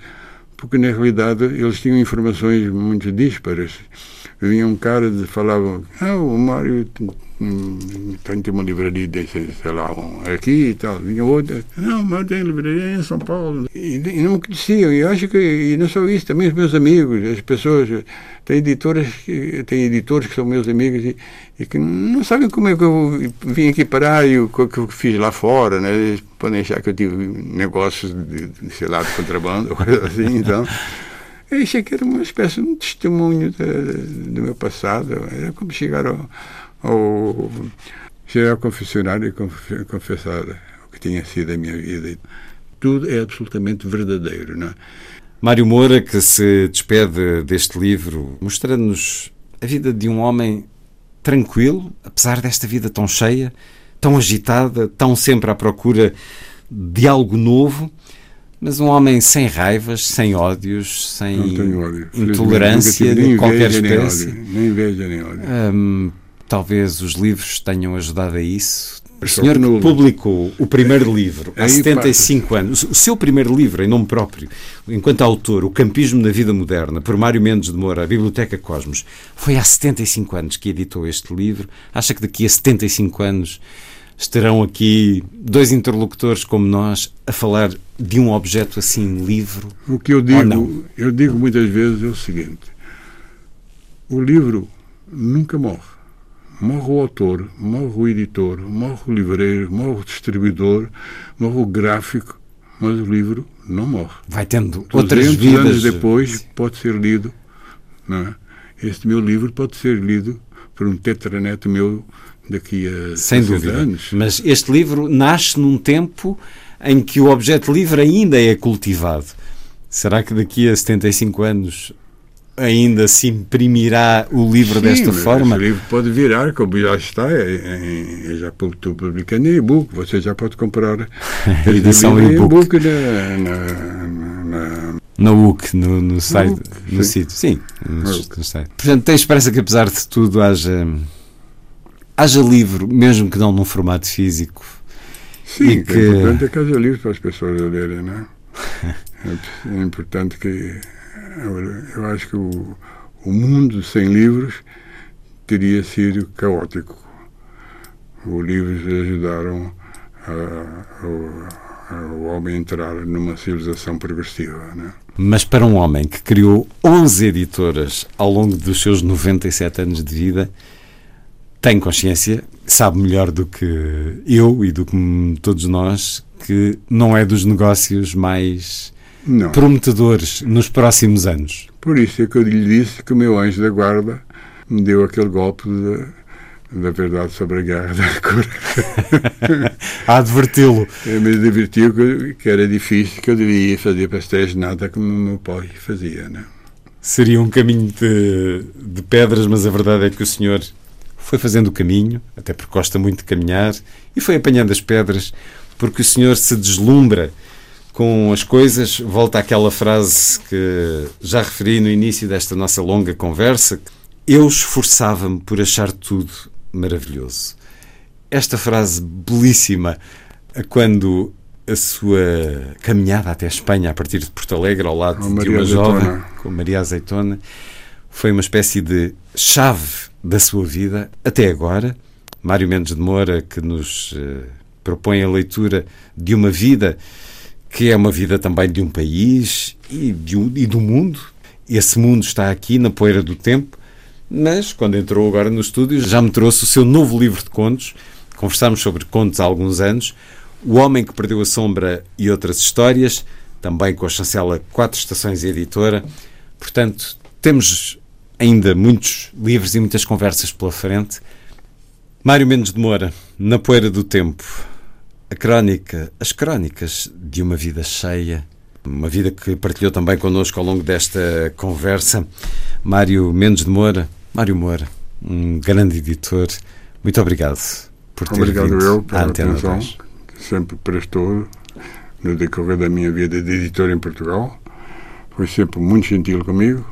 porque na realidade eles tinham informações muito díspares. Vinha um cara e falava, ah, o Mário tem, tem uma livraria desse, sei lá, um, aqui e tal. Vinha outro, não, mas tem livraria em São Paulo. E, e não conheciam. E acho que, e não só isso, também os meus amigos, as pessoas, tem editoras, que, tem editores que são meus amigos e, e, que não sabem como é que eu vim aqui parar e o que eu fiz lá fora, né? Eles podem achar que eu tive negócios de, de sei lá, de contrabando, coisa assim, então... Eu achei que era uma espécie de um testemunho de, do meu passado. Era como chegar ao, ao, chegar ao confessionário e confessar o que tinha sido a minha vida. Tudo é absolutamente verdadeiro. Não é? Mário Moura, que se despede deste livro, mostrando-nos a vida de um homem tranquilo, apesar desta vida tão cheia, tão agitada, tão sempre à procura de algo novo mas um homem sem raivas, sem ódios, sem ódio. intolerância de qualquer espécie. Nem, inveja nem ódio. Um, talvez os livros tenham ajudado a isso. O senhor que publicou o primeiro livro há Aí 75 anos, o seu primeiro livro em nome próprio, enquanto autor, O Campismo na Vida Moderna, por Mário Mendes de Moura, a Biblioteca Cosmos, foi há 75 anos que editou este livro. Acha que daqui a 75 anos estarão aqui dois interlocutores como nós a falar de um objeto assim livre? O que eu digo, não? eu digo muitas vezes é o seguinte: o livro nunca morre. Morre o autor, morre o editor, morre o livreiro, morre o distribuidor, morre o gráfico, mas o livro não morre. Vai tendo outras 200 vidas. anos depois pode ser lido. Não é? Este meu livro pode ser lido por um tetraneto meu daqui a Sem 60 dúvida. anos. Mas este livro nasce num tempo em que o objeto livre ainda é cultivado. Será que daqui a 75 anos ainda se imprimirá o livro Sim, desta forma? Esse livro pode virar, como já está, é, é, é já estou publicando em e-book. Você já pode comprar A edição livro em e-book. na, na, UC, no, no site, UC, no sim. sítio. Sim, no, no site. Portanto, tem esperança que apesar de tudo haja, haja livro, mesmo que não num formato físico. Sim, E o que é importante é que haja livros para as pessoas lerem, não? É, é importante que. Eu, eu acho que o, o mundo sem livros teria sido caótico. Os livros ajudaram a- o, a- o homem a entrar numa civilização progressiva, não é? Mas para um homem que criou 11 editoras ao longo dos seus 97 anos de vida, tem consciência, sabe melhor do que eu e do que todos nós, que não é dos negócios mais Não. prometedores nos próximos anos. Por isso é que eu lhe disse que o meu anjo da guarda me deu aquele golpe de- da verdade sobre a guerra da cor. A adverti-lo. Eu me divertiu que, que era difícil, que eu devia fazer pastéis nada como o meu pai fazia, né? Seria um caminho de, de pedras, mas a verdade é que o senhor foi fazendo o caminho, até porque gosta muito de caminhar, e foi apanhando as pedras, porque o senhor se deslumbra com as coisas. Volta àquela frase que já referi no início desta nossa longa conversa: Eu esforçava-me por achar tudo maravilhoso. Esta frase belíssima, quando a sua caminhada até a Espanha, a partir de Porto Alegre, ao lado de uma jovem, Azeitona. com Maria Azeitona, foi uma espécie de chave da sua vida até agora. Mário Mendes de Moura, que nos eh, propõe a leitura de uma vida que é uma vida também de um país e, de um- e do mundo. Esse mundo está aqui na poeira do tempo, mas quando entrou agora no estúdio já me trouxe o seu novo livro de contos. Conversámos sobre contos há alguns anos. O Homem que Perdeu a Sombra e outras histórias, também com a chancela Quatro Estações Editora. Portanto, temos ainda muitos livros e muitas conversas pela frente. Mário Mendes de Moura, Na Poeira do Tempo, a crónica, as crónicas de uma vida cheia, uma vida que partilhou também connosco ao longo desta conversa. Mário Mendes de Moura, Mário Moura, um grande editor, muito obrigado por ter Obrigado vindo eu à pela Antena atenção 2. que sempre prestou no decorrer da minha vida de editor em Portugal. Foi sempre muito gentil comigo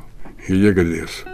e lhe agradeço.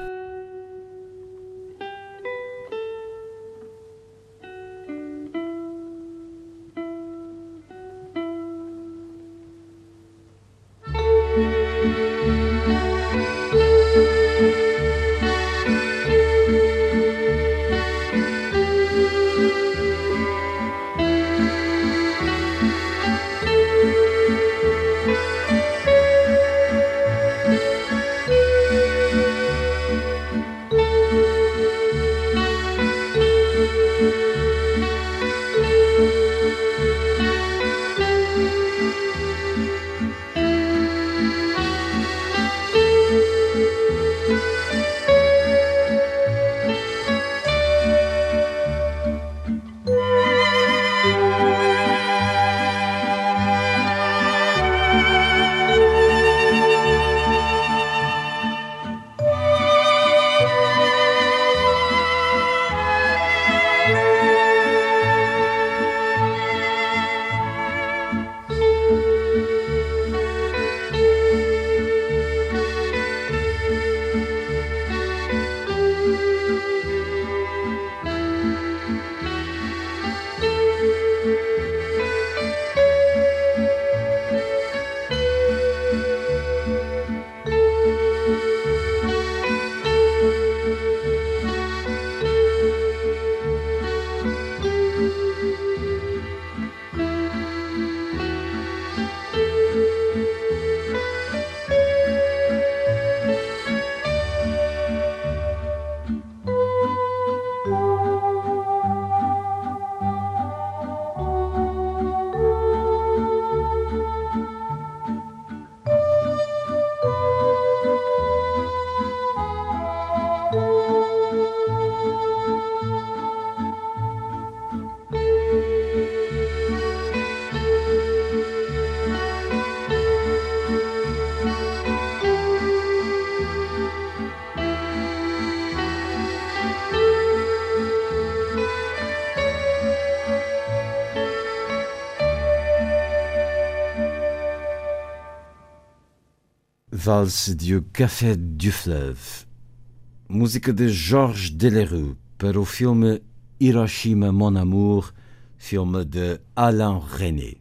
Valse du Café du Fleuve, música de Georges Delerue para o filme Hiroshima Mon Amour, filme de Alain René.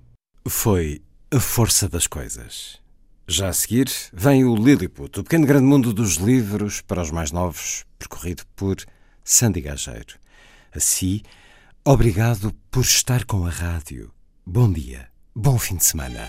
Foi A Força das Coisas. Já a seguir vem o Lilliput, o pequeno grande mundo dos livros para os mais novos, percorrido por Sandy Gageiro. Assim, obrigado por estar com a rádio. Bom dia, bom fim de semana.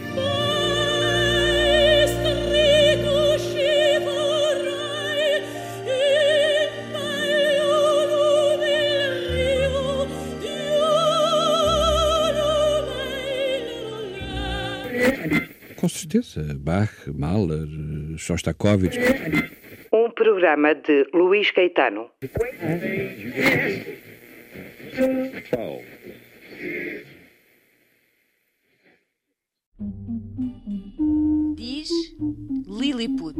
Certeza, Bach, Mahler, Shostakovich. Um programa de Luís Caetano. Diz Lilliput.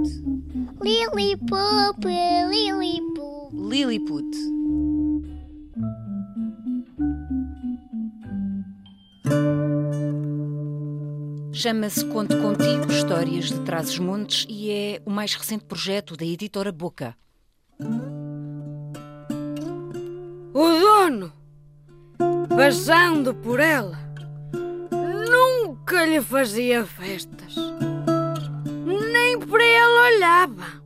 Lilliput, Lilliput. Lilliput. Chama-se Conto Contigo, Histórias de Trás-os-Montes e é o mais recente projeto da editora Boca. O dono, passando por ela, nunca lhe fazia festas. Nem para ele olhava.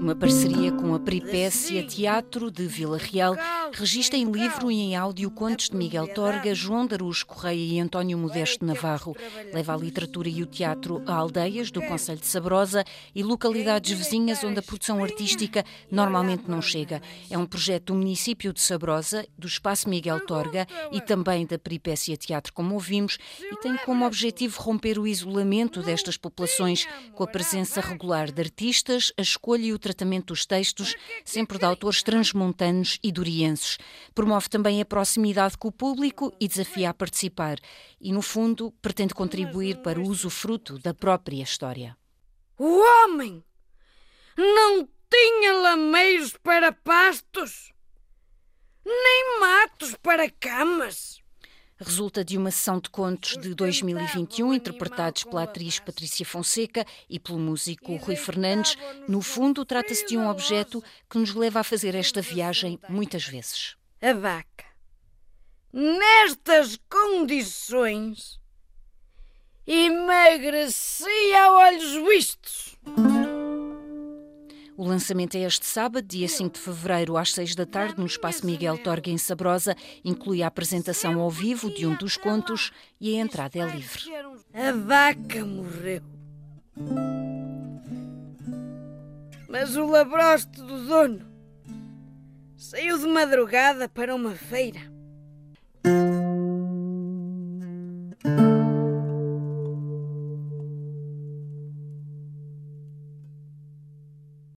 Uma parceria com a Peripécia Teatro de Vila Real registra em livro e em áudio contos de Miguel Torga, João Darus Correia e António Modesto Navarro. Leva a literatura e o teatro a aldeias do Conselho de Sabrosa e localidades vizinhas onde a produção artística normalmente não chega. É um projeto do município de Sabrosa, do Espaço Miguel Torga e também da Peripécia Teatro, como ouvimos, e tem como objetivo romper o isolamento destas populações com a presença regular de artistas, a escolha e o tratamento dos textos, sempre de autores transmontanos e durienses. Promove também a proximidade com o público e desafia a participar. E, no fundo, pretende contribuir para o usufruto da própria história. O homem não tinha lameiros para pastos, nem matos para camas. Resulta de uma sessão de contos de 2021, interpretados pela atriz Patrícia Fonseca e pelo músico Rui Fernandes. No fundo, trata-se de um objeto que nos leva a fazer esta viagem muitas vezes. A vaca, nestas condições, emagrecia a olhos vistos. O lançamento é este sábado, dia 5 de fevereiro, às 6 da tarde, no Espaço Miguel Torga, em Sabrosa. Inclui a apresentação ao vivo de um dos contos e a entrada é livre. A vaca morreu. Mas o labroste do dono saiu de madrugada para uma feira.